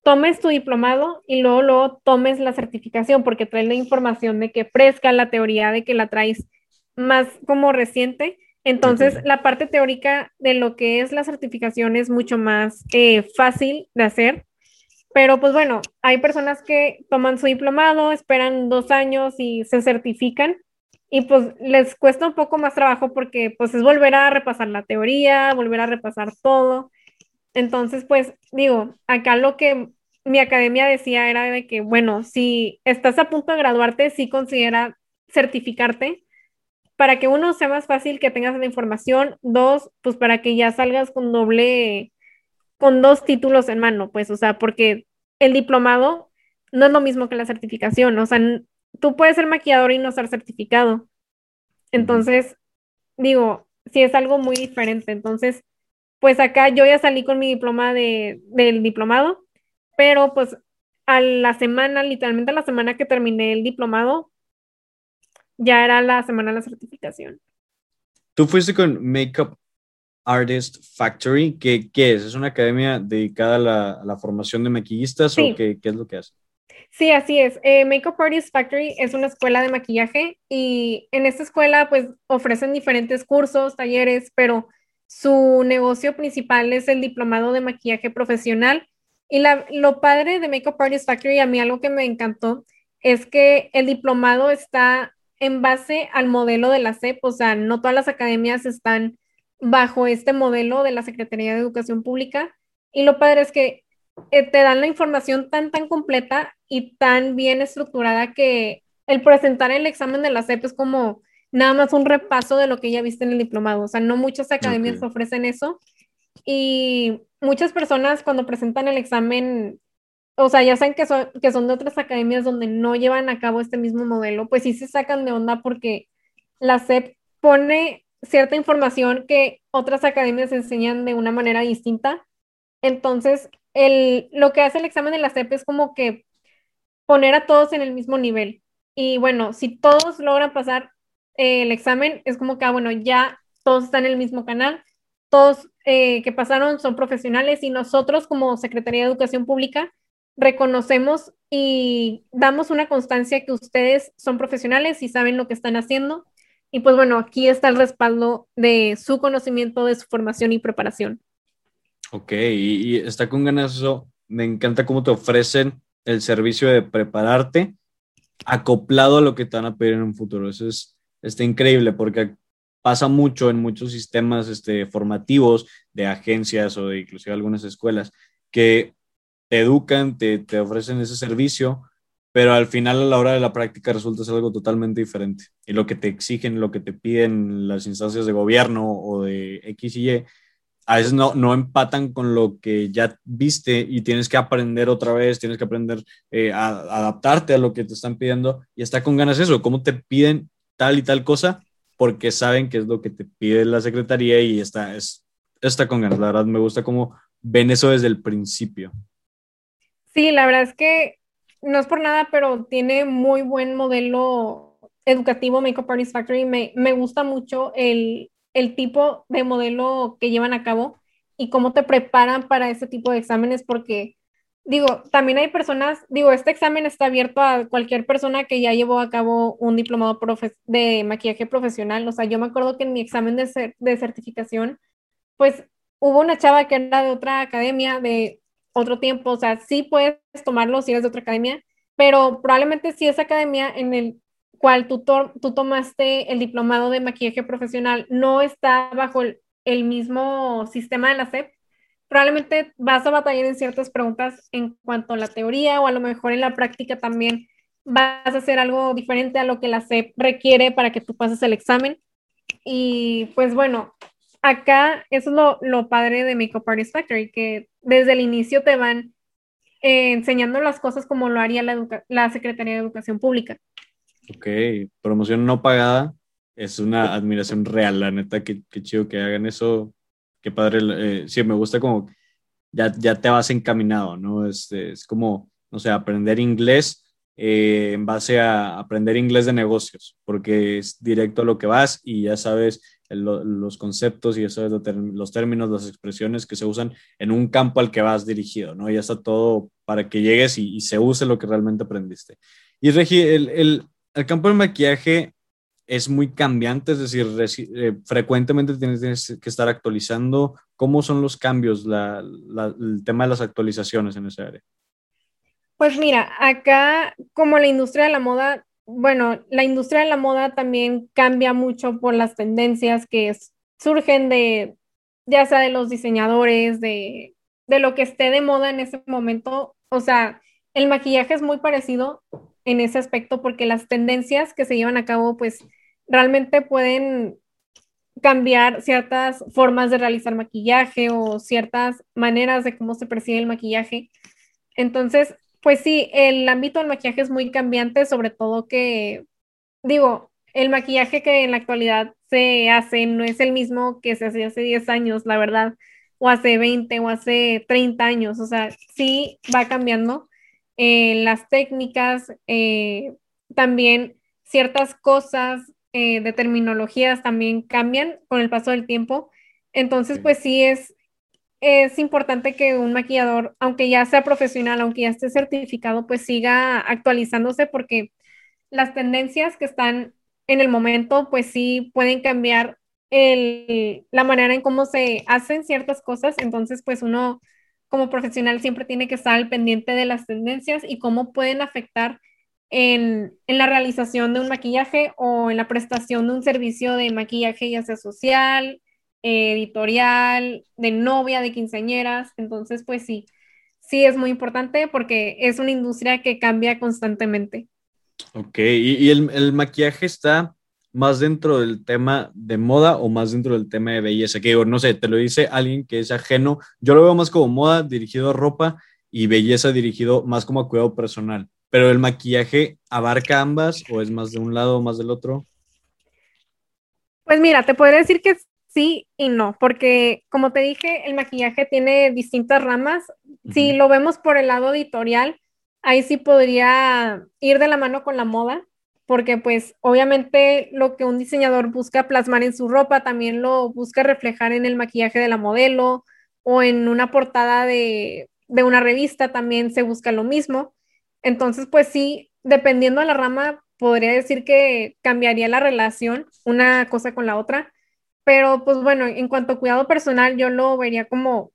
tomes tu diplomado y luego, luego tomes la certificación porque traes la información de que fresca, la teoría de que la traes más como reciente entonces, la parte teórica de lo que es la certificación es mucho más eh, fácil de hacer, Pero pues bueno, hay personas que toman su diplomado, esperan dos años y se certifican y pues les cuesta un poco más trabajo porque pues es volver a repasar la teoría, volver a repasar todo. Entonces, pues digo, acá lo que mi academia decía era de que, bueno, si estás a punto de graduarte, sí considera certificarte para que uno sea más fácil que tengas la información, dos, pues para que ya salgas con doble con dos títulos en mano, pues, o sea, porque el diplomado no es lo mismo que la certificación, o sea, tú puedes ser maquillador y no ser certificado. Entonces, digo, sí es algo muy diferente. Entonces, pues acá yo ya salí con mi diploma de, del diplomado, pero pues a la semana, literalmente a la semana que terminé el diplomado, ya era la semana de la certificación. ¿Tú fuiste con Makeup Artist Factory. ¿Qué, qué es? ¿Es una academia dedicada a la, formación de maquillistas o qué, qué, es lo que hace? Sí, así es. Eh, Makeup Artist Factory es una escuela de maquillaje y en esta escuela pues ofrecen diferentes cursos, talleres, pero su negocio principal es el diplomado de maquillaje profesional. Y la, lo padre de Makeup Artist Factory, a mí algo que me encantó, es que el diplomado está en base al modelo de la CEP, o sea, no todas las academias están bajo este modelo de la Secretaría de Educación Pública. Y lo padre es que eh, te dan la información tan, tan completa y tan bien estructurada que el presentar el examen de la CEP es como nada más un repaso de lo que ya viste en el diplomado. O sea, no muchas academias ofrecen eso. Y muchas personas cuando presentan el examen, o sea, ya saben que son, que son de otras academias donde no llevan a cabo este mismo modelo, pues sí se sacan de onda porque la CEP pone cierta información que otras academias enseñan de una manera distinta. Entonces, el, lo que hace el examen de la CEP es como que poner a todos en el mismo nivel. Y bueno, si todos logran pasar eh, el examen, es como que, ah, bueno, ya todos están en el mismo canal, todos eh, que pasaron son profesionales y nosotros como Secretaría de Educación Pública reconocemos y damos una constancia que ustedes son profesionales y saben lo que están haciendo y pues bueno, aquí está el respaldo de su conocimiento, de su formación y preparación. Ok, y, está con ganas eso. Me encanta cómo te ofrecen el servicio de prepararte acoplado a lo que te van a pedir en un futuro. Eso es está increíble porque pasa mucho en muchos sistemas este, formativos de agencias o de inclusive algunas escuelas que te educan, te, te ofrecen ese servicio, pero al final a la hora de la práctica resulta ser algo totalmente diferente. Y lo que te exigen, lo que te piden las instancias de gobierno o de X y Y, a veces no, no empatan con lo que ya viste y tienes que aprender otra vez, tienes que aprender eh, a, adaptarte a lo que te están pidiendo y está con ganas eso, cómo te piden tal y tal cosa, porque saben que es lo que te pide la secretaría y está, es, está con ganas. La verdad me gusta cómo ven eso desde el principio. Sí, la verdad es que no es por nada, pero tiene muy buen modelo educativo Makeup Artist Factory. Me, me gusta mucho el, el, tipo de modelo que llevan a cabo y cómo te preparan para ese tipo de exámenes, porque digo, también hay personas, digo, este examen está abierto a cualquier persona que ya llevó a cabo un diplomado de maquillaje profesional. O sea, yo me acuerdo que en mi examen de, de certificación, pues hubo una chava que era de otra academia, de otro tiempo, o sea, sí puedes tomarlo si eres de otra academia, pero probablemente si esa academia en el cual tú, tú tomaste el diplomado de maquillaje profesional no está bajo el, el mismo sistema de la SEP, probablemente vas a batallar en ciertas preguntas en cuanto a la teoría o a lo mejor en la práctica también vas a hacer algo diferente a lo que la SEP requiere para que tú pases el examen. Y pues bueno, acá eso es lo, lo padre de Makeup Artist Factory, que desde el inicio te van eh, enseñando las cosas como lo haría la, la Secretaría de Educación Pública. Ok, promoción no pagada es una admiración real, la neta, qué, qué chido que hagan eso, qué padre, eh, sí, me gusta como ya, ya te vas encaminado, ¿no? Es, es como, no sé, aprender inglés eh, en base a aprender inglés de negocios, porque es directo a lo que vas y ya sabes los conceptos y eso los términos, las expresiones que se usan en un campo al que vas dirigido, ¿no? Ya está todo para que llegues y, se use lo que realmente aprendiste. Y Regi, el, el, el, campo del maquillaje es muy cambiante, es decir, eh, frecuentemente tienes, que estar actualizando. ¿Cómo son los cambios, la, el tema de las actualizaciones en esa área? Pues mira, acá como la industria de la moda, bueno, la industria de la moda también cambia mucho por las tendencias que surgen de, ya sea de los diseñadores, de, de lo que esté de moda en ese momento. O sea, el maquillaje es muy parecido en ese aspecto porque las tendencias que se llevan a cabo, pues realmente pueden cambiar ciertas formas de realizar maquillaje o ciertas maneras de cómo se percibe el maquillaje. Entonces, pues sí, el ámbito del maquillaje es muy cambiante, sobre todo que, digo, el maquillaje que en la actualidad se hace no es el mismo que se hacía hace 10 años, la verdad, o hace 20 o hace 30 años, o sea, sí va cambiando. Eh, las técnicas, eh, también ciertas cosas eh, de terminologías también cambian con el paso del tiempo. Entonces, pues sí es, es importante que un maquillador, aunque ya sea profesional, aunque ya esté certificado, pues siga actualizándose porque las tendencias que están en el momento, pues sí pueden cambiar el, la manera en cómo se hacen ciertas cosas. Entonces, pues uno como profesional siempre tiene que estar al pendiente de las tendencias y cómo pueden afectar en, la realización de un maquillaje o en la prestación de un servicio de maquillaje, ya sea social, editorial, de novia, de quinceañeras. Entonces, pues sí, sí es muy importante porque es una industria que cambia constantemente. Ok, ¿y, el, el, maquillaje está más dentro del tema de moda o más dentro del tema de belleza? Que no sé, te lo dice alguien que es ajeno. Yo lo veo más como moda dirigido a ropa y belleza dirigido más como a cuidado personal. Pero el maquillaje abarca ambas o es más de un lado o más del otro? Pues mira, te podría decir que sí y no, porque como te dije, el maquillaje tiene distintas ramas. Si lo vemos por el lado editorial, ahí sí podría ir de la mano con la moda, porque pues obviamente lo que un diseñador busca plasmar en su ropa también lo busca reflejar en el maquillaje de la modelo o en una portada de, de una revista también se busca lo mismo. Entonces, pues sí, dependiendo de la rama, podría decir que cambiaría la relación una cosa con la otra, pero pues bueno, en cuanto a cuidado personal, yo lo vería como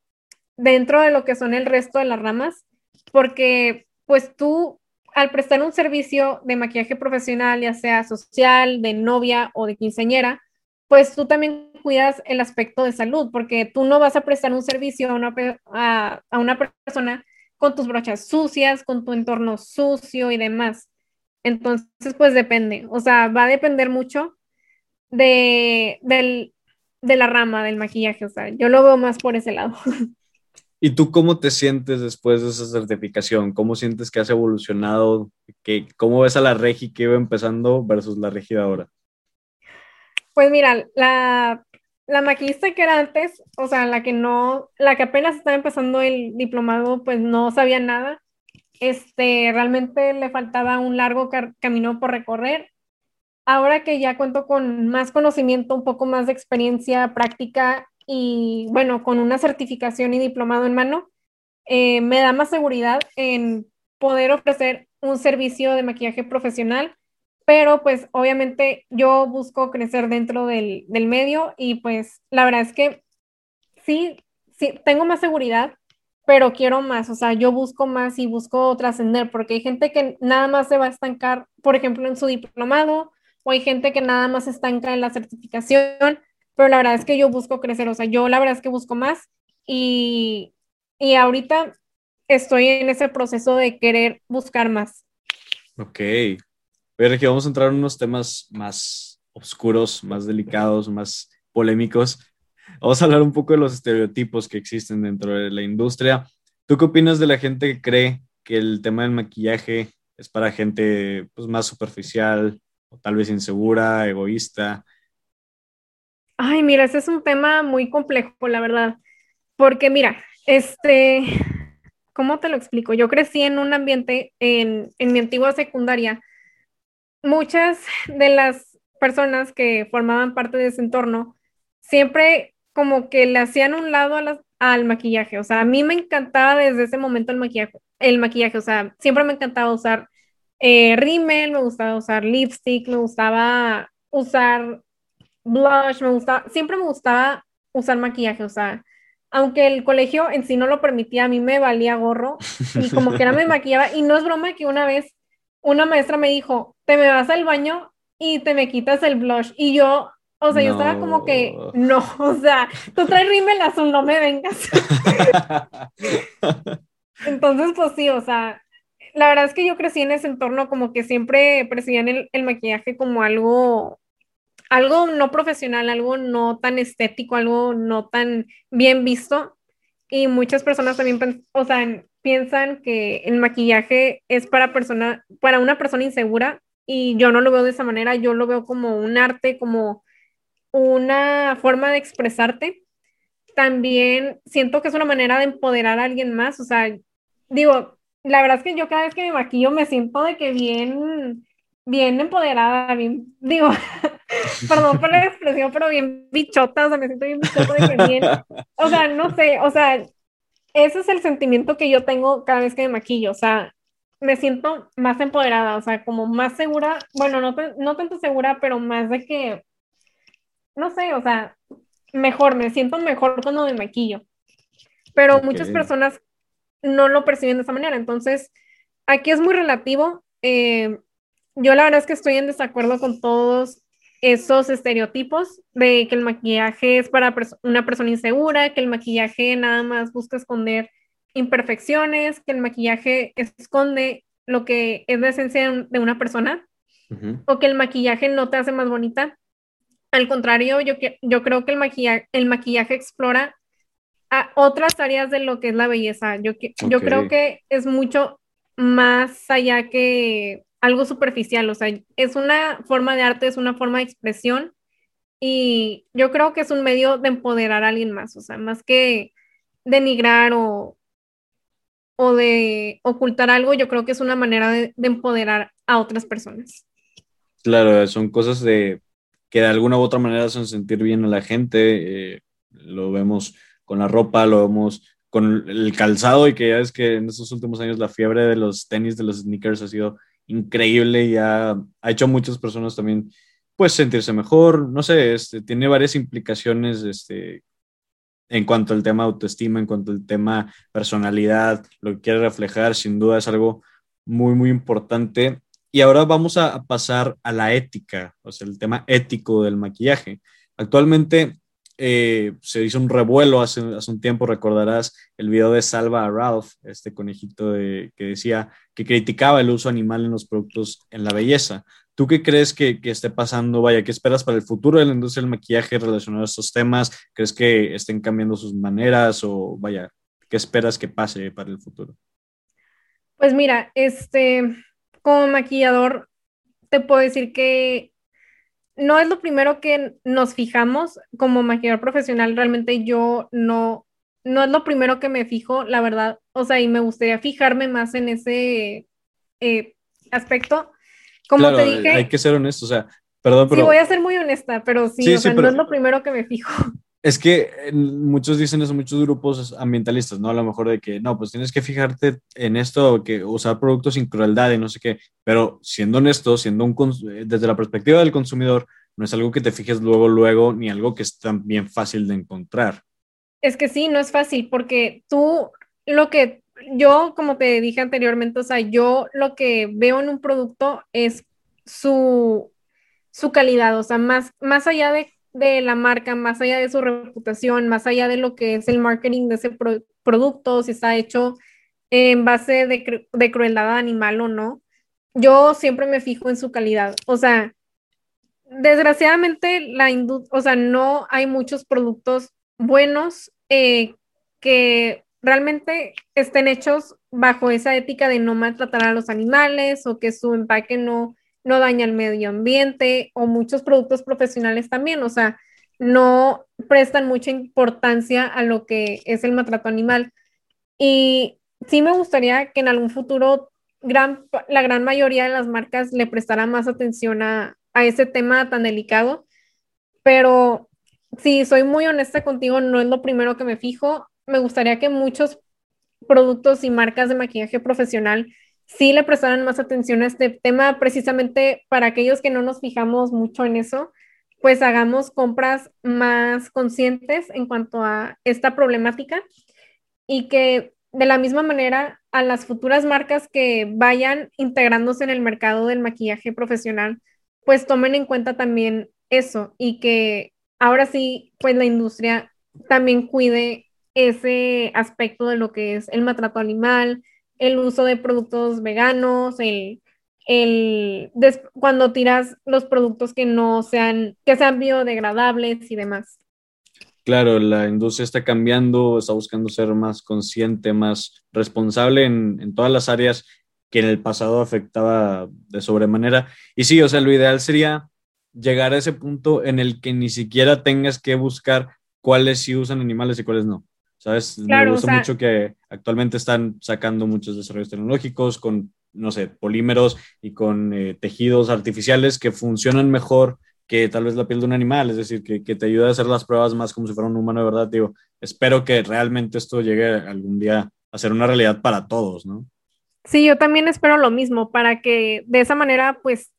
dentro de lo que son el resto de las ramas, porque pues tú al prestar un servicio de maquillaje profesional, ya sea social, de novia o de quinceañera, pues tú también cuidas el aspecto de salud, porque tú no vas a prestar un servicio a una, a, a una persona con tus brochas sucias, con tu entorno sucio y demás. Entonces, pues depende, o sea, va a depender mucho de, de la rama del maquillaje, o sea, yo lo veo más por ese lado. ¿Y tú cómo te sientes después de esa certificación? ¿Cómo sientes que has evolucionado? ¿Qué, ¿Cómo ves a la Regi que iba empezando versus la Regi ahora? Pues mira, la, la maquillista que era antes, o sea, la que no, la que apenas estaba empezando el diplomado, pues no sabía nada. Este, realmente le faltaba un largo camino por recorrer. Ahora que ya cuento con más conocimiento, un poco más de experiencia práctica y bueno, con una certificación y diplomado en mano, eh, me da más seguridad en poder ofrecer un servicio de maquillaje profesional pero pues obviamente yo busco crecer dentro del, del, medio y pues la verdad es que sí, sí, tengo más seguridad, pero quiero más, o sea, yo busco más y busco trascender, porque hay gente que nada más se va a estancar, por ejemplo, en su diplomado, o hay gente que nada más estanca en la certificación, pero la verdad es que yo busco crecer, o sea, yo la verdad es que busco más y, y ahorita estoy en ese proceso de querer buscar más. Ok, que vamos a entrar en unos temas más oscuros, más delicados, más polémicos. Vamos a hablar un poco de los estereotipos que existen dentro de la industria. ¿Tú qué opinas de la gente que cree que el tema del maquillaje es para gente pues, más superficial o tal vez insegura, egoísta? Ay, mira, ese es un tema muy complejo, la verdad. Porque mira, este, ¿cómo te lo explico? Yo crecí en un ambiente en, en mi antigua secundaria muchas de las personas que formaban parte de ese entorno siempre como que le hacían un lado al maquillaje. O sea, a mí me encantaba desde ese momento el maquillaje, el maquillaje. O sea, siempre me encantaba usar eh, rímel, me gustaba usar lipstick, me gustaba usar blush, me gustaba, siempre me gustaba usar maquillaje. O sea, aunque el colegio en sí no lo permitía, a mí me valía gorro y como que era me maquillaba y no es broma que una vez una maestra me dijo, te me vas al baño y te me quitas el blush y yo, o sea, yo estaba como que, no, o sea, tú traes rímel azul, no me vengas. Entonces, pues sí, o sea, la verdad es que yo crecí en ese entorno como que siempre percibían el, el maquillaje como algo algo no profesional, algo no tan estético, algo no tan bien visto. Y muchas personas también, o sea, piensan que el maquillaje es para, persona, para una persona insegura y yo no lo veo de esa manera, yo lo veo como un arte, como una forma de expresarte. También siento que es una manera de empoderar a alguien más, o sea, digo, la verdad es que yo cada vez que me maquillo me siento de que bien, bien empoderada, bien, digo, perdón por la expresión, pero bien bichota, o sea, me siento bien bichota de que bien, o sea, no sé, o sea, ese es el sentimiento que yo tengo cada vez que me maquillo, o sea, me siento más empoderada, o sea, como más segura, bueno, no, no tanto segura, pero más de que, no sé, o sea, mejor, me siento mejor cuando me maquillo. Pero muchas personas no lo perciben de esa manera, entonces, aquí es muy relativo. Eh, yo la verdad es que estoy en desacuerdo con todos esos estereotipos de que el maquillaje es para una persona insegura, que el maquillaje nada más busca esconder imperfecciones, que el maquillaje esconde lo que es la esencia de una persona, o que el maquillaje no te hace más bonita. Al contrario, yo, yo creo que el maquillaje, el maquillaje explora a otras áreas de lo que es la belleza. Yo, yo creo que es mucho más allá que algo superficial, o sea, es una forma de arte, es una forma de expresión y yo creo que es un medio de empoderar a alguien más, o sea, más que denigrar o, o de ocultar algo, yo creo que es una manera de, empoderar a otras personas. Claro, son cosas de que de alguna u otra manera hacen sentir bien a la gente, eh, lo vemos con la ropa, lo vemos con el calzado y que ya es que en estos últimos años la fiebre de los tenis, de los sneakers ha sido increíble y ha, ha, hecho a muchas personas también pues sentirse mejor, no sé, este, tiene varias implicaciones este, en cuanto al tema autoestima, en cuanto al tema personalidad, lo que quiere reflejar, sin duda es algo muy, muy importante. Y ahora vamos a pasar a la ética, o sea, el tema ético del maquillaje. Actualmente eh, se hizo un revuelo hace, hace, un tiempo, recordarás el video de Salva a Ralph, este conejito que decía que criticaba el uso animal en los productos en la belleza. ¿Tú qué crees que, que, esté pasando? Vaya, ¿qué esperas para el futuro de la industria del maquillaje relacionado a estos temas? ¿Crees que estén cambiando sus maneras o vaya, qué esperas que pase para el futuro? Pues mira, este, como maquillador, te puedo decir que no es lo primero que nos fijamos como maquillador profesional, realmente yo no, no es lo primero que me fijo, la verdad, o sea, y me gustaría fijarme más en ese eh, aspecto. Como te dije... Hay que ser honesto, o sea, perdón, pero... Sí, voy a ser muy honesta, pero sí, o sea, no es lo primero que me fijo. Es que muchos dicen eso, muchos grupos ambientalistas, ¿no? A lo mejor de que, no, pues tienes que fijarte en esto, que usar productos sin crueldad y no sé qué, pero siendo honesto, siendo un, eh, desde la perspectiva del consumidor, no es algo que te fijes luego, luego, ni algo que es tan bien fácil de encontrar. Es que sí, no es fácil, porque tú, lo que yo, como te dije anteriormente, o sea, yo lo que veo en un producto es su, su calidad, o sea, más, más allá de de la marca, más allá de su reputación, más allá de lo que es el marketing de ese producto, si está hecho en base de, de, crueldad animal o no, yo siempre me fijo en su calidad. O sea, desgraciadamente la o sea, no hay muchos productos buenos eh, que realmente estén hechos bajo esa ética de no maltratar a los animales o que su empaque no no daña el medio ambiente o muchos productos profesionales también, o sea, no prestan mucha importancia a lo que es el maltrato animal. Y sí me gustaría que en algún futuro la gran mayoría de las marcas le prestara más atención a, a ese tema tan delicado, pero si soy muy honesta contigo, no es lo primero que me fijo. Me gustaría que muchos productos y marcas de maquillaje profesional sí le prestaran más atención a este tema, precisamente para aquellos que no nos fijamos mucho en eso, pues hagamos compras más conscientes en cuanto a esta problemática y que de la misma manera a las futuras marcas que vayan integrándose en el mercado del maquillaje profesional, pues tomen en cuenta también eso y que ahora sí, pues la industria también cuide ese aspecto de lo que es el maltrato animal, el uso de productos veganos, el, el cuando tiras los productos que no sean, que sean biodegradables y demás. Claro, la industria está cambiando, está buscando ser más consciente, más responsable en, en todas las áreas que en el pasado afectaba de sobremanera. Y sí, o sea, lo ideal sería llegar a ese punto en el que ni siquiera tengas que buscar cuáles sí usan animales y cuáles no. ¿Sabes? Me gusta mucho que actualmente están sacando muchos desarrollos tecnológicos con, no sé, polímeros y con eh, tejidos artificiales que funcionan mejor que tal vez la piel de un animal, es decir, que, que, te ayuda a hacer las pruebas más como si fuera un humano de verdad. Digo, espero que realmente esto llegue algún día a ser una realidad para todos, ¿no? Sí, yo también espero lo mismo, para que de esa manera, pues,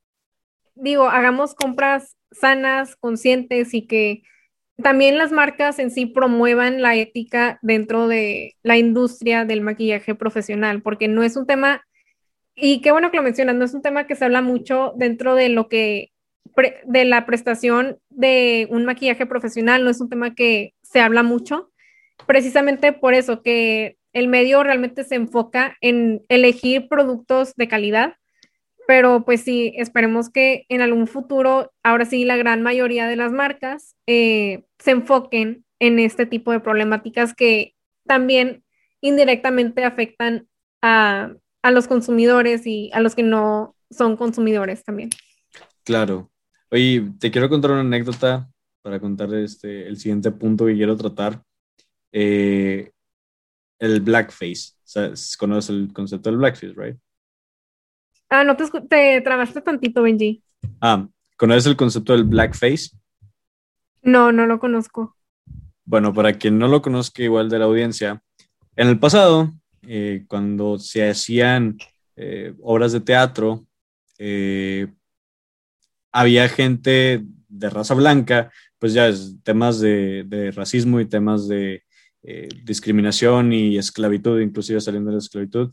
digo, hagamos compras sanas, conscientes y que también las marcas en sí promuevan la ética dentro de la industria del maquillaje profesional, porque no es un tema, y qué bueno que lo mencionas, no es un tema que se habla mucho dentro de lo que, de la prestación de un maquillaje profesional, no es un tema que se habla mucho, precisamente por eso, que el medio realmente se enfoca en elegir productos de calidad, pero pues sí, esperemos que en algún futuro, ahora sí, la gran mayoría de las marcas eh, se enfoquen en este tipo de problemáticas que también indirectamente afectan a, a los consumidores y a los que no son consumidores también. Claro. Oye, te quiero contar una anécdota para contar este, el siguiente punto que quiero tratar. Eh, el blackface. Conoces el concepto del blackface, ¿right? Ah, no te, te trabaste tantito, Benji. Ah, ¿conoces el concepto del blackface? No, no lo conozco. Bueno, para quien no lo conozca igual de la audiencia, en el pasado, eh, cuando se hacían eh, obras de teatro, eh, había gente de raza blanca, pues ya es temas de, de racismo y temas de discriminación y esclavitud, inclusive saliendo de la esclavitud.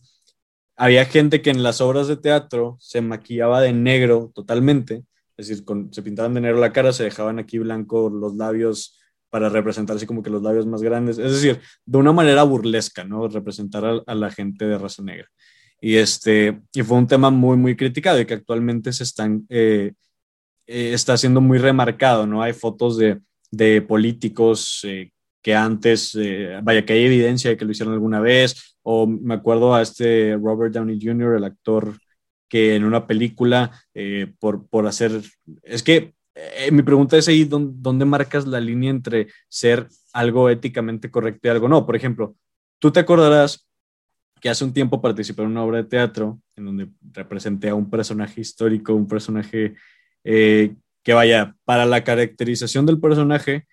Había gente que en las obras de teatro se maquillaba de negro totalmente, es decir, se pintaban de negro la cara, se dejaban aquí blanco los labios para representar así como que los labios más grandes, es decir, de una manera burlesca, ¿no? Representar a, la gente de raza negra. Y, este, y fue un tema muy, muy criticado y que actualmente se están, eh, eh, está siendo muy remarcado, ¿no? Hay fotos de, de políticos que antes, eh, vaya, que hay evidencia de que lo hicieron alguna vez, o me acuerdo a este Robert Downey Jr., el actor que en una película, eh, por, por hacer, es que eh, mi pregunta es ahí, ¿dónde, marcas la línea entre ser algo éticamente correcto y algo no? Por ejemplo, tú te acordarás que hace un tiempo participé en una obra de teatro en donde representé a un personaje histórico, un personaje que vaya, para la caracterización del personaje,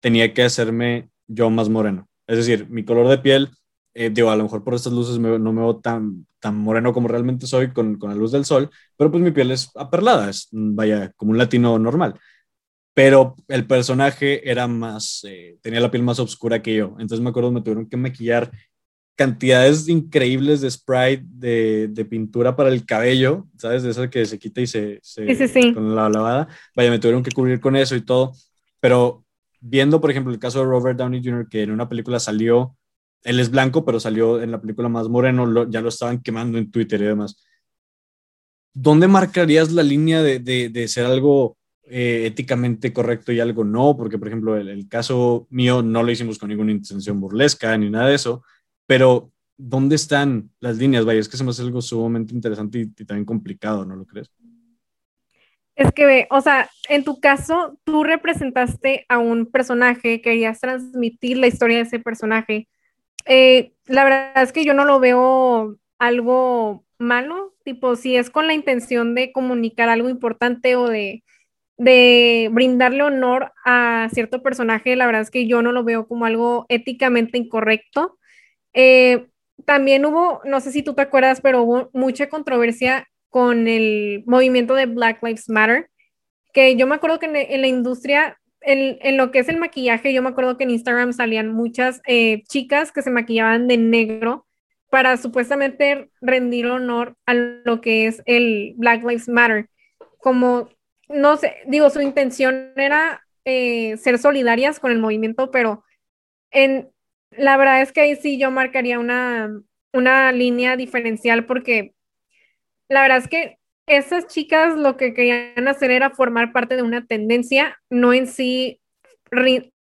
tenía que hacerme yo más moreno. Es decir, mi color de piel, eh, digo, a lo mejor por estas luces no me veo tan, tan moreno como realmente soy con, con, la luz del sol, pero pues mi piel es aperlada, es, vaya, como un latino normal. Pero el personaje era más, eh, tenía la piel más oscura que yo. Entonces me acuerdo, me tuvieron que maquillar cantidades increíbles de spray de, de, pintura para el cabello, ¿sabes? De esa que se quita y se, se sí, sí, sí. con la lavada. Vaya, me tuvieron que cubrir con eso y todo. Pero viendo, por ejemplo, el caso de Robert Downey Jr., que en una película salió, él es blanco, pero salió en la película más moreno, ya lo estaban quemando en Twitter y demás. ¿Dónde marcarías la línea de, de, ser algo eh, éticamente correcto y algo no? Porque, por ejemplo, el, el, caso mío no lo hicimos con ninguna intención burlesca ni nada de eso, pero ¿dónde están las líneas? Vaya, es que se me hace algo sumamente interesante y, y también complicado, ¿no lo crees? Es que, o sea, en tu caso, tú representaste a un personaje, querías transmitir la historia de ese personaje. Eh, la verdad es que yo no lo veo algo malo, tipo, si es con la intención de comunicar algo importante o de, de brindarle honor a cierto personaje, la verdad es que yo no lo veo como algo éticamente incorrecto. Eh, también hubo, no sé si tú te acuerdas, pero hubo mucha controversia con el movimiento de Black Lives Matter, que yo me acuerdo que en, la industria, en, lo que es el maquillaje, yo me acuerdo que en Instagram salían muchas eh, chicas que se maquillaban de negro para supuestamente rendir honor a lo que es el Black Lives Matter. Como, no sé, digo, su intención era eh, ser solidarias con el movimiento, pero en, la verdad es que ahí sí yo marcaría una, una línea diferencial porque la verdad es que esas chicas lo que querían hacer era formar parte de una tendencia, no en sí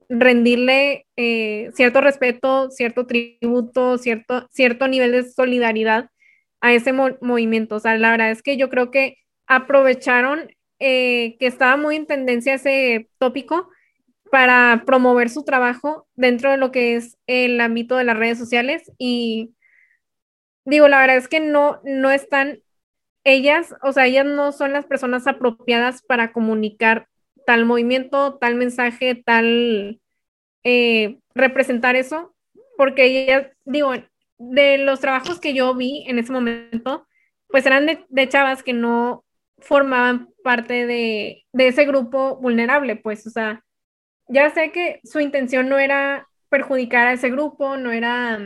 rendirle eh, cierto respeto, cierto tributo, cierto, cierto nivel de solidaridad a ese movimiento. O sea, la verdad es que yo creo que aprovecharon eh, que estaba muy en tendencia ese tópico para promover su trabajo dentro de lo que es el ámbito de las redes sociales y digo, la verdad es que no, no están ellas, o sea, ellas no son las personas apropiadas para comunicar tal movimiento, tal mensaje, tal eh, representar eso, porque ellas, digo, de los trabajos que yo vi en ese momento, pues eran de, chavas que no formaban parte de, de, ese grupo vulnerable, pues, o sea, ya sé que su intención no era perjudicar a ese grupo, no era,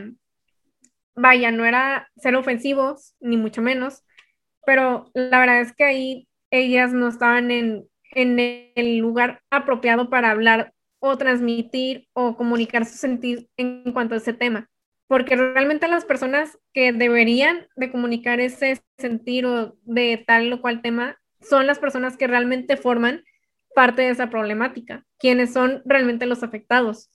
vaya, no era ser ofensivos, ni mucho menos, pero la verdad es que ahí ellas no estaban en, el lugar apropiado para hablar o transmitir o comunicar su sentir en cuanto a ese tema. Porque realmente las personas que deberían de comunicar ese sentir o de tal o cual tema son las personas que realmente forman parte de esa problemática, quienes son realmente los afectados.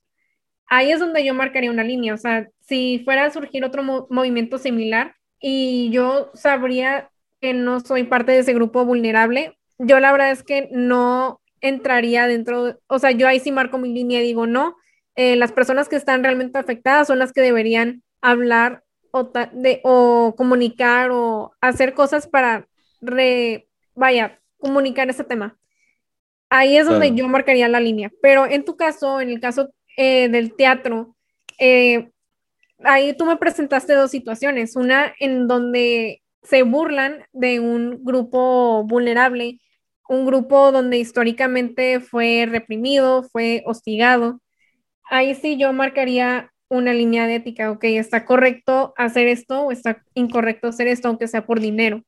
Ahí es donde yo marcaría una línea, o sea, si fuera a surgir otro movimiento similar y yo sabría que no soy parte de ese grupo vulnerable. Yo la verdad es que no entraría dentro, o sea, yo ahí sí marco mi línea y digo, no, eh, las personas que están realmente afectadas son las que deberían hablar o, de, o comunicar o hacer cosas para, re, vaya, comunicar ese tema. Ahí es donde yo marcaría la línea. Pero en tu caso, en el caso eh, del teatro, eh, ahí tú me presentaste dos situaciones. Una en donde se burlan de un grupo vulnerable, un grupo donde históricamente fue reprimido, fue hostigado. Ahí sí yo marcaría una línea de ética, ok, está correcto hacer esto o está incorrecto hacer esto, aunque sea por dinero.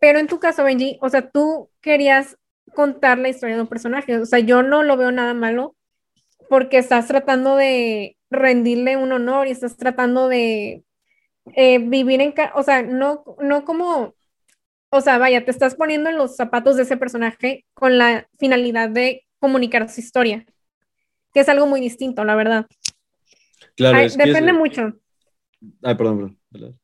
Pero en tu caso, Benji, o sea, tú querías contar la historia de un personaje, o sea, yo no lo veo nada malo porque estás tratando de rendirle un honor y estás tratando de eh, vivir en, o sea, no, no como, o sea, vaya, te estás poniendo en los zapatos de ese personaje con la finalidad de comunicar su historia, que es algo muy distinto, la verdad. Claro, depende mucho. Ay, perdón, perdón.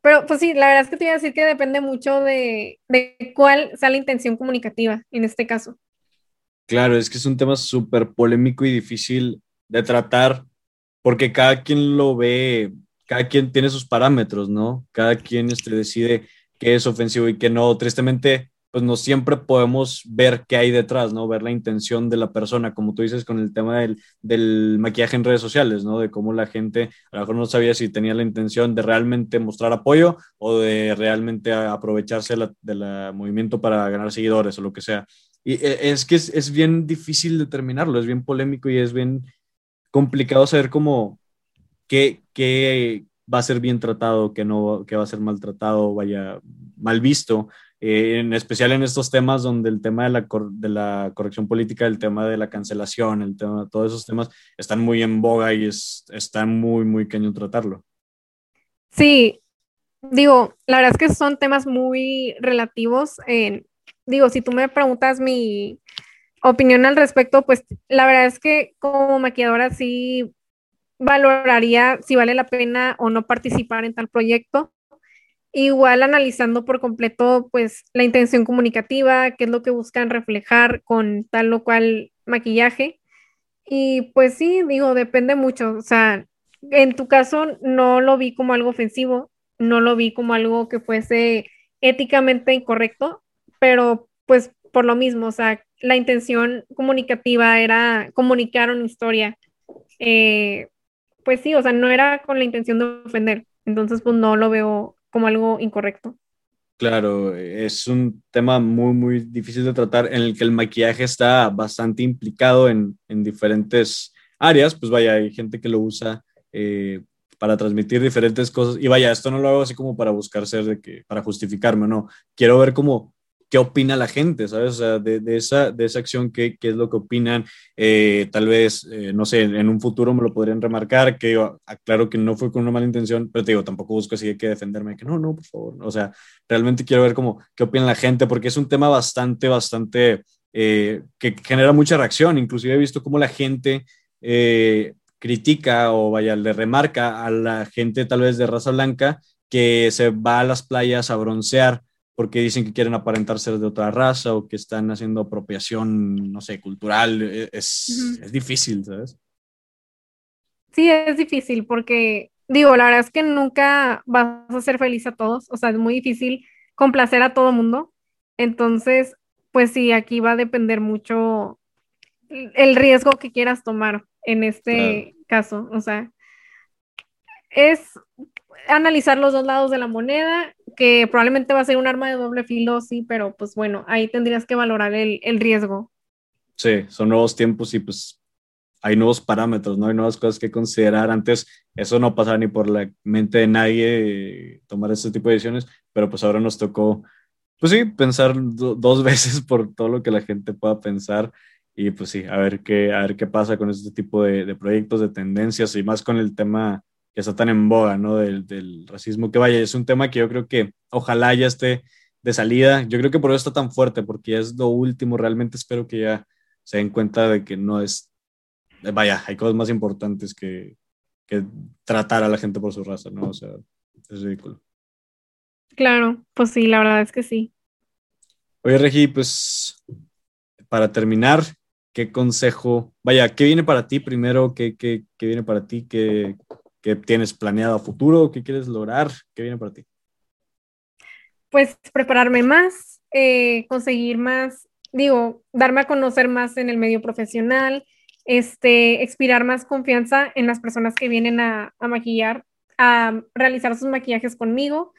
Pero pues sí, la verdad es que te iba a decir que depende mucho de, de cuál sea la intención comunicativa en este caso. Claro, es que es un tema súper polémico y difícil de tratar porque cada quien lo ve cada quien tiene sus parámetros, ¿no? Cada quien este, decide qué es ofensivo y qué no. Tristemente, pues no siempre podemos ver qué hay detrás, ¿no? Ver la intención de la persona, como tú dices con el tema del, del, maquillaje en redes sociales, ¿no? De cómo la gente a lo mejor no sabía si tenía la intención de realmente mostrar apoyo o de realmente aprovecharse del movimiento para ganar seguidores o lo que sea. Y e, es que es, es bien difícil determinarlo, es bien polémico y es bien complicado saber cómo qué, va a ser bien tratado, qué no, qué va a ser maltratado, vaya mal visto, eh, en especial en estos temas donde el tema de la, corrección política, el tema de la cancelación, el tema, todos esos temas están muy en boga y es, está muy, muy cañón tratarlo. Sí, digo, la verdad es que son temas muy relativos. digo, si tú me preguntas mi opinión al respecto, pues la verdad es que como maquilladora sí valoraría si vale la pena o no participar en tal proyecto. Igual analizando por completo, pues, la intención comunicativa, qué es lo que buscan reflejar con tal o cual maquillaje. Y pues sí, digo, depende mucho. O sea, en tu caso no lo vi como algo ofensivo, no lo vi como algo que fuese éticamente incorrecto, pero pues por lo mismo, o sea, la intención comunicativa era comunicar una historia. Eh, pues sí, o sea, no era con la intención de ofender, entonces pues no lo veo como algo incorrecto. Claro, es un tema muy, muy difícil de tratar en el que el maquillaje está bastante implicado en, en diferentes áreas. Pues vaya, hay gente que lo usa eh, para transmitir diferentes cosas. Y vaya, esto no lo hago así como para buscar ser de que, para justificarme, no. Quiero ver cómo qué opina la gente, ¿sabes? O sea, de, de esa, de esa acción, qué, qué es lo que opinan. Eh, tal vez, eh, no sé, en un futuro me lo podrían remarcar, que yo aclaro que no fue con una mala intención, pero te digo, tampoco busco así que defenderme, que no, no, por favor. O sea, realmente quiero ver cómo, qué opina la gente, porque es un tema bastante, bastante, eh, que genera mucha reacción. Inclusive he visto cómo la gente critica o vaya, le remarca a la gente tal vez de raza blanca que se va a las playas a broncear porque dicen que quieren aparentar ser de otra raza o que están haciendo apropiación, no sé, cultural. E, es, es difícil, ¿sabes? Sí, es difícil porque, digo, la verdad es que nunca vas a ser feliz a todos, o sea, es muy difícil complacer a todo mundo. Entonces, pues sí, aquí va a depender mucho el riesgo que quieras tomar en este caso, o sea, es analizar los dos lados de la moneda, que probablemente va a ser un arma de doble filo, sí, pero pues bueno, ahí tendrías que valorar el, el riesgo. Sí, son nuevos tiempos y pues hay nuevos parámetros, ¿no? Hay nuevas cosas que considerar. Antes eso no pasaba ni por la mente de nadie tomar este tipo de decisiones, pero pues ahora nos tocó, pues sí, pensar dos veces por todo lo que la gente pueda pensar y pues sí, a ver qué, a ver qué pasa con este tipo de, de proyectos, de tendencias y más con el tema que está tan en boga, ¿no? Del, del, racismo, que vaya, es un tema que yo creo que ojalá ya esté de salida. Yo creo que por eso está tan fuerte, porque es lo último. Realmente espero que ya se den cuenta de que no es, vaya, hay cosas más importantes que, que tratar a la gente por su raza, ¿no? O sea, es ridículo. Claro, pues sí, la verdad es que sí. Oye, Regi, pues para terminar, ¿qué consejo, vaya, qué viene para ti primero? ¿Qué, qué, qué viene para ti? ¿Qué, ¿Qué tienes planeado a futuro? ¿Qué quieres lograr? ¿Qué viene para ti? Pues prepararme más, eh, conseguir más, digo, darme a conocer más en el medio profesional, este, expirar más confianza en las personas que vienen a, maquillar, a realizar sus maquillajes conmigo.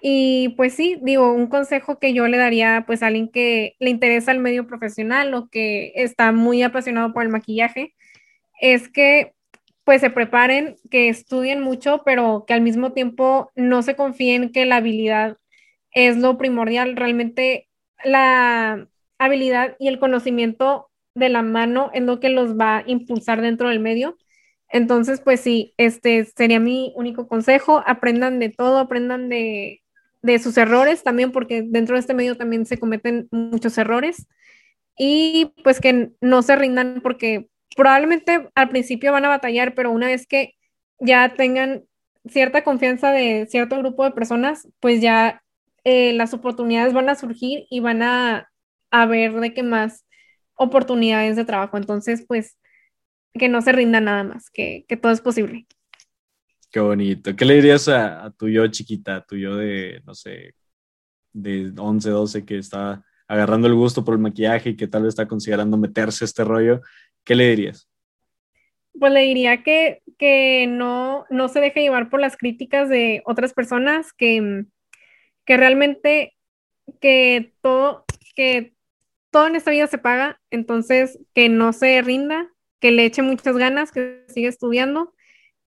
Y pues sí, digo, un consejo que yo le daría pues a alguien que le interesa el medio profesional o que está muy apasionado por el maquillaje, es que pues se preparen, que estudien mucho, pero que al mismo tiempo no se confíen que la habilidad es lo primordial. Realmente la habilidad y el conocimiento de la mano es lo que los va a impulsar dentro del medio. Entonces, pues sí, este sería mi único consejo. Aprendan de todo, aprendan de, de sus errores también, porque dentro de este medio también se cometen muchos errores. Y pues que no se rindan porque probablemente al principio van a batallar, pero una vez que ya tengan cierta confianza de cierto grupo de personas, pues ya eh, las oportunidades van a surgir y van a, ver de qué más oportunidades de trabajo. Entonces, pues que no se rinda nada más, que, que todo es posible. Qué bonito. ¿Qué le dirías a, a, tu yo chiquita, a tu yo de, no sé, de 11, 12, que está agarrando el gusto por el maquillaje y que tal vez está considerando meterse este rollo? ¿Qué le dirías? Pues le diría que, que no, no se deje llevar por las críticas de otras personas, que, que realmente que todo, que todo en esta vida se paga, entonces que no se rinda, que le eche muchas ganas, que siga estudiando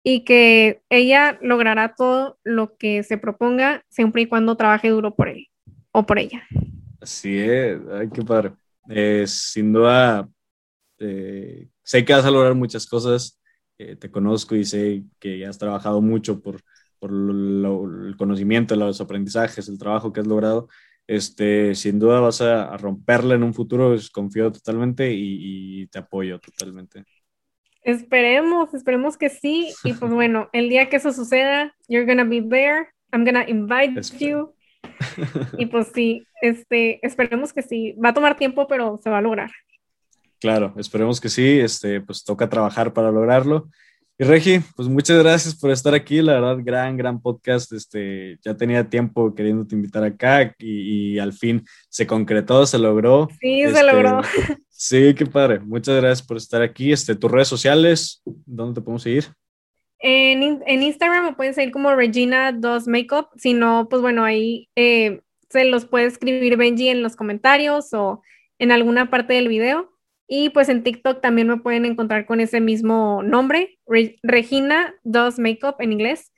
y que ella logrará todo lo que se proponga siempre y cuando trabaje duro por él o por ella. Así es, ay, qué padre. Eh, sin duda, eh, sé que vas a lograr muchas cosas, eh, te conozco y sé que has trabajado mucho por, por lo, el conocimiento, los aprendizajes, el trabajo que has logrado. Este, sin duda vas a, a romperla en un futuro, pues, confío totalmente y, y, te apoyo totalmente. Esperemos, esperemos que sí. Y pues bueno, el día que eso suceda, you're gonna be there. I'm gonna invite Espero. you. y pues sí, este, esperemos que sí. Va a tomar tiempo, pero se va a lograr. Claro, esperemos que sí, este, pues toca trabajar para lograrlo. Y Regi, pues muchas gracias por estar aquí, la verdad, gran, gran podcast, este, ya tenía tiempo queriéndote invitar acá y, y al fin se concretó, se logró. Sí, este, se logró. Sí, qué padre, muchas gracias por estar aquí, este, tus redes sociales, ¿dónde te podemos seguir? En, en Instagram me pueden seguir como Regina2Makeup, si no, pues bueno, ahí... Eh, se los puede escribir Benji en los comentarios o en alguna parte del video. Y pues en TikTok también me pueden encontrar con ese mismo nombre, Regina Does Makeup en inglés.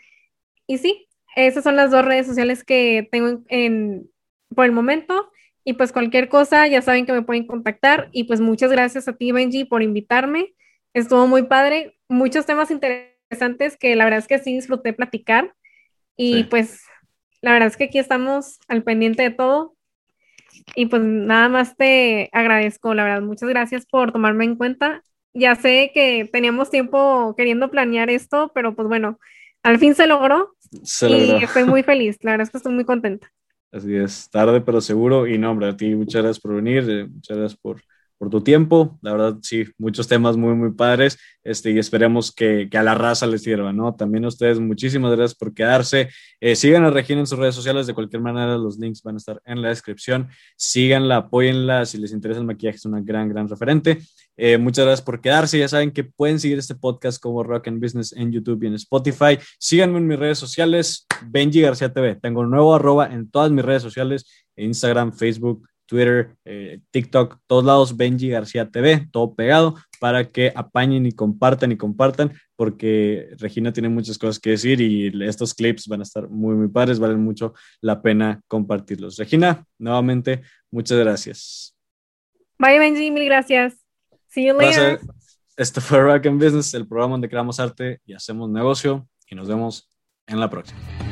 Y sí, esas son las dos redes sociales que tengo en, por el momento. Y pues cualquier cosa, ya saben que me pueden contactar. Y pues muchas gracias a ti, Benji, por invitarme. Estuvo muy padre. Muchos temas interesantes que la verdad es que sí disfruté platicar. Y pues la verdad es que aquí estamos al pendiente de todo. Y pues nada más te agradezco, la verdad. Muchas gracias por tomarme en cuenta. Ya sé que teníamos tiempo queriendo planear esto, pero pues bueno, al fin se logró. Se y estoy muy feliz. La verdad es que estoy muy contenta. Así es, tarde pero seguro. Y no, hombre, a ti muchas gracias por venir, eh, muchas gracias por, por tu tiempo. La verdad, sí, muchos temas muy, muy padres este, y esperemos que, que a la raza les sirva, ¿no? También a ustedes, muchísimas gracias por quedarse. Eh, sigan a Regina en sus redes sociales, de cualquier manera, los links van a estar en la descripción. Síganla, apóyenla, si les interesa el maquillaje, es una gran, gran referente. Eh, muchas gracias por quedarse. Ya saben que pueden seguir este podcast como Rock and Business en YouTube y en Spotify. Síganme en mis redes sociales, Benji García TV. Tengo nuevo arroba en todas mis redes sociales, Instagram, Facebook, Twitter, eh, TikTok, todos lados, Benji García TV, todo pegado, para que apañen y compartan y compartan, porque Regina tiene muchas cosas que decir y estos clips van a estar muy, muy padres, valen mucho la pena compartirlos. Regina, nuevamente, muchas gracias. Bye, Benji, mil gracias. See you later. Esto fue Rock and Business, el programa donde creamos arte y hacemos negocio, y nos vemos en la próxima.